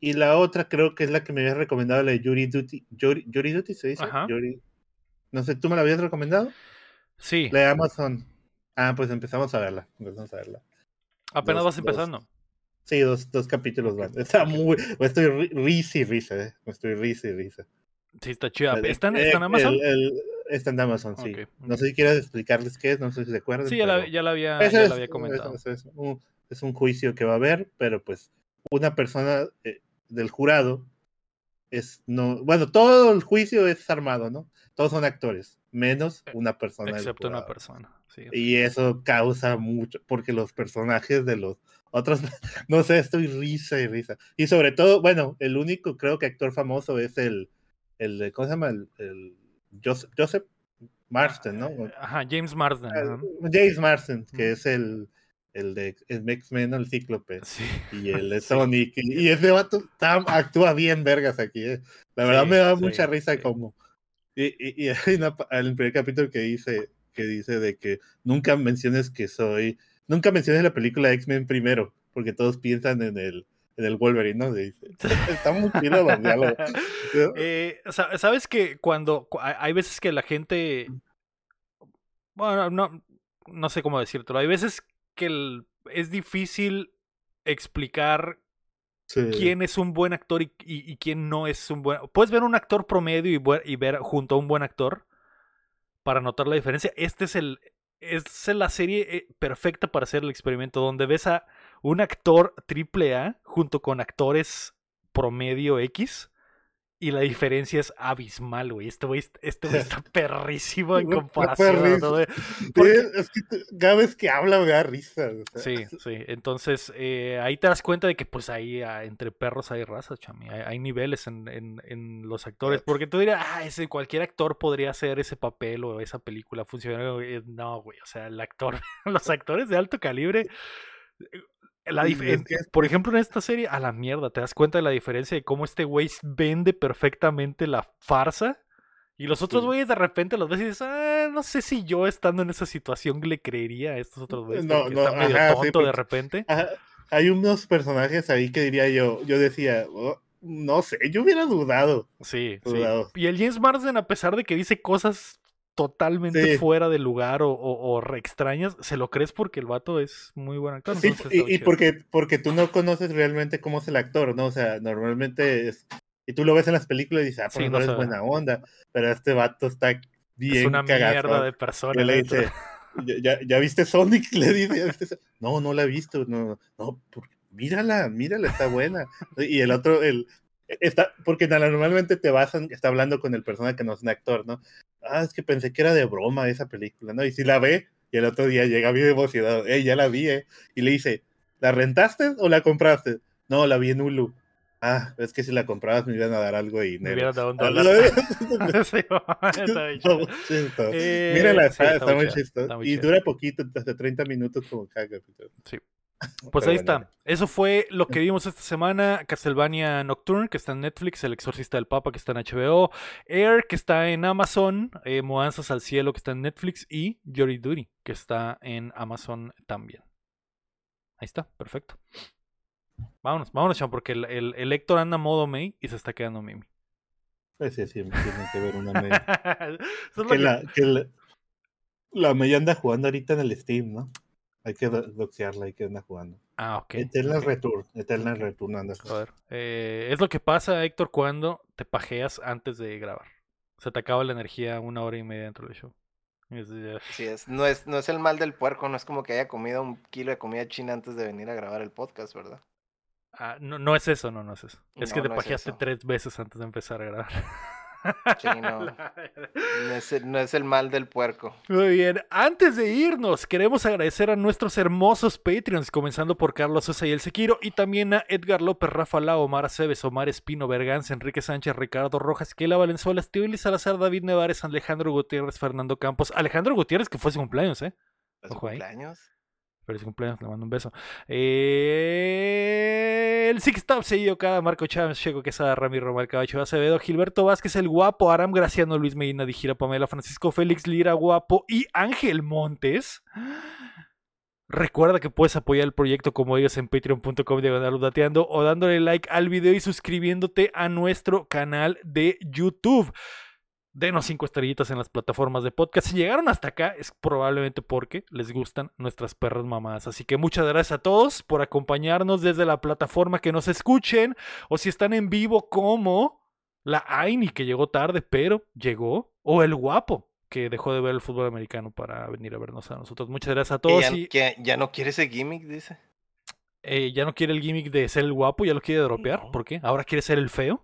C: Y la otra creo que es la que me habías recomendado, la de Yuri Duty. Yuri, Yuri Duty se dice. Yuri, no sé, ¿tú me la habías recomendado?
A: Sí.
C: La de Amazon. Ah, pues empezamos a verla. Empezamos a verla.
A: Apenas vas empezando.
C: sí, dos, dos capítulos van. Está muy. Estoy risa y risa, eh. Estoy risa y risa.
A: Sí, está chida. ¿Está en, ¿está en Amazon?
C: El, está en Amazon, sí. No sé si quieres explicarles qué es, no sé si se acuerdan.
A: Sí, ya, la, ya la, había, ya es, la había comentado.
C: Es, es, un, es, un, juicio que va a haber, pero pues una persona eh, del jurado es no. Bueno, todo el juicio es armado, ¿no? Todos son actores menos eh, una persona.
A: Excepto una persona. Sí.
C: Y eso causa mucho, porque los personajes de los otros, no sé, estoy risa y risa. Y sobre todo, bueno, el único creo que actor famoso es el, el ¿cómo se llama? El, el Joseph, Joseph Marston, ¿no?
A: Ajá, James Marsden.
C: Ah. James Marsden, que es el, el de X-Men, el Cíclope.
A: Sí.
C: Y el de
A: Sí.
C: Sonic. Y, y ese vato actúa bien, vergas, aquí. eh. La verdad
A: Sí,
C: me da mucha risa como. Y, y, y hay una pa- en el primer capítulo que dice, que dice de que nunca menciones que soy. Nunca menciones la película X-Men primero, porque todos piensan en el, en el Wolverine, ¿no? Dice, está muy chido los diálogos.
A: Eh, sa- Sabes que cuando cu- hay hay veces que la gente, bueno, no, no sé cómo decírtelo, hay veces que el- es difícil explicar
C: Sí.
A: quién es un buen actor y, y- y quién no es un buen... Puedes ver un actor promedio y ver junto a un buen actor para notar la diferencia. Este es el... Es la serie eh, perfecta para hacer el experimento, donde ves a un actor triple A junto con actores promedio X y la diferencia es abismal, güey. Este güey este está perrísimo en comparación. Porque-
C: es que cada vez que habla me da risa. o sea.
A: Sí, sí. Entonces, eh, ahí te das cuenta de que pues ahí ah, entre perros hay razas, chami. Hay, hay niveles en, en- en los actores. Porque tú dirías, ah, ese, cualquier actor podría hacer ese papel o esa película funcionar. güey". No, güey. O sea, el actor, los actores de alto calibre. La
C: Sí,
A: dif-
C: es que
A: por ejemplo, en esta serie, a la mierda, te das cuenta de la diferencia de cómo este güey vende perfectamente la farsa. Y los otros
C: Sí.
A: güeyes de repente los ves y dices, ah, no sé si yo estando en esa situación le creería a estos otros güeyes.
C: No, no,
A: está medio
C: ajá, sí,
A: tonto de repente.
C: Ajá, Hay unos personajes ahí que diría yo, yo decía, "Oh, no sé, yo hubiera dudado.
A: Sí, sí.
C: Cuidado.
A: Y el James Marsden, a pesar de que dice cosas totalmente
C: Sí.
A: fuera de lugar o, o- o re extrañas, se lo crees porque el vato es muy buen actor.
C: Sí, y, porque, porque tú no conoces realmente cómo es el actor, ¿no? O sea, normalmente es, y tú lo ves en las películas y dices, ah, pues
A: no
C: no es buena onda, pero este vato está bien
A: es una
C: cagazón.
A: mierda de persona.
C: le dice, ¿Ya, ya, viste Sonic? Le dice, "¿Ya viste Sonic?". no, no la he visto, no, no, mírala, mírala, está buena. Y el otro, el, está, porque normalmente te basan, está hablando con el personaje que no es un actor, ¿no? Ah, es que pensé que era de broma esa película, ¿no? Y si la ve, y el otro día llega bien emocionado, eh, ya la vi, eh, y le dice, ¿la rentaste o la compraste? No, la vi en Hulu. Ah, es que si la comprabas me iban a dar algo de
A: Me
C: dinero.
A: hubieran dado un dólar. Sí. Eh,
C: Mírala,
A: sí,
C: está,
A: está muy
C: chistoso. Y dura poquito, hasta 30 minutos como cada capítulo.
A: Pues
C: Pero
A: ahí
C: bueno,
A: está. Eso fue lo que vimos esta semana. Castlevania Nocturne, que está en Netflix. El Exorcista del Papa, que está en HBO. Air, que está en Amazon. eh, Mudanzas al Cielo, que está en Netflix. Y Jory Duty, que está en Amazon también. Ahí está, perfecto. Vámonos, vámonos, Chan, porque el, el, el Héctor anda modo May y se está quedando Mimi.
C: Pues sí, sí, tiene que ver una
A: lo
C: que la, que la, la media anda jugando ahorita en el Steam, ¿no? Hay que do- doxearla, hay que anda jugando.
A: Ah, ok.
C: Eternal
A: ok.
C: Return, Eternal Return anda jugando.
A: Eh, es lo que pasa, Héctor, cuando te pajeas antes de grabar. Se te acaba la energía una hora y media dentro del show. Es- ya-
B: Así es. No es, no es el mal del puerco, no es como que haya comido un kilo de comida china antes de venir a grabar el podcast, ¿verdad?
A: Ah, no, no es eso, no, no es eso. Es que te
B: no
A: pajeaste tres veces antes de empezar a grabar.
B: Sí, no. No es, el, no es el mal del puerco.
A: Muy bien, antes de irnos, queremos agradecer a nuestros hermosos Patreons, comenzando por Carlos Sosa y el Sequiro, y también a Edgar López, Rafa Lau, Omar Aceves, Omar Espino, Berganza, Enrique Sánchez, Ricardo Rojas, Kela Valenzuela, Steve Salazar, David Nevares, Alejandro Gutiérrez, Fernando Campos, Alejandro Gutiérrez, que fue su cumpleaños, ¿eh?
B: ¿Es su
A: Ojo ahí. Feliz cumpleaños, le mando un beso. El Six Stop seguido cada Marco Chávez, Checo Quesada, Ramiro Romar Cabacho Acevedo, Gilberto Vázquez, el guapo, Aram Graciano, Luis Medina, Dijira Pamela, Francisco Félix Lira, guapo y Ángel Montes. Recuerda que puedes apoyar el proyecto como ellos en patreon.com diagonal dateando o dándole like al video y suscribiéndote a nuestro canal de YouTube. Denos cinco estrellitas en las plataformas de podcast. Si llegaron hasta acá es probablemente porque les gustan nuestras perras mamadas. Así que muchas gracias a todos por acompañarnos desde la plataforma que nos escuchen o si están en vivo como la Aini que llegó tarde pero llegó o el guapo que dejó de ver el fútbol americano para venir a vernos a nosotros. Muchas gracias a
B: Que
A: todos
B: ya,
A: y
B: que ya no quiere ese gimmick, dice.
A: eh, ya no quiere el gimmick de ser el guapo, ya lo quiere dropear.
B: No.
A: ¿Por qué? Ahora quiere ser el feo.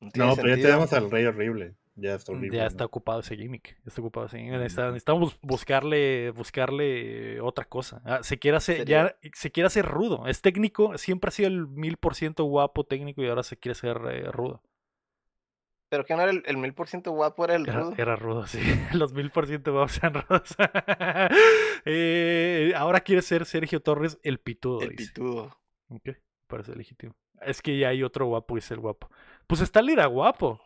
B: No,
C: pero ya tenemos al Rey Horrible. Ya está horrible.
A: Ya
C: ¿no?
A: está ocupado ese gimmick. ya Está ocupado ese gimmick.
C: Mm.
A: Necesita- Necesitamos buscarle, buscarle otra cosa. Ah, se quiere hacer,
B: Sería-
A: ya se quiere hacer rudo. Es técnico, siempre ha sido el mil por ciento guapo técnico y ahora se quiere hacer eh, rudo.
B: Pero que no era el, mil por ciento guapo, era el
A: Era,
B: rudo.
A: era rudo, sí. Los mil por ciento vamos a rudos. Eh, ahora quiere ser Sergio Torres el pitudo.
B: El
A: dice.
B: pitudo.
A: Ok, parece legítimo. Es que ya hay otro guapo y es el guapo. Pues está Lira guapo.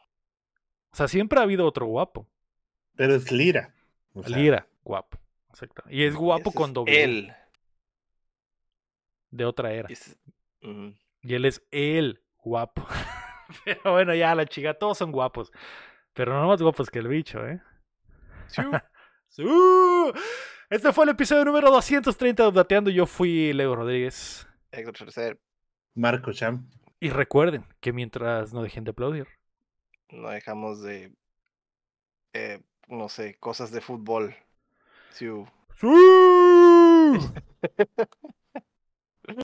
A: O sea, siempre ha habido otro guapo.
C: Pero es Lira. o sea,
A: Lira, guapo. Exacto. Y es guapo
B: Ese
A: con doble
B: Él.
A: de otra era.
B: Es-.
A: Y él es el guapo. Pero bueno, ya la chica, todos son guapos. Pero no más guapos que el bicho, ¿eh? ¡Sí! Este fue el episodio número 230 de Updateando. Yo fui Leo Rodríguez.
B: Héctor Tercer,
C: Marco Cham.
A: Y recuerden que mientras no dejen de aplaudir,
B: no dejamos de. eh, no sé, cosas de fútbol. Sí,
A: ¡Sí!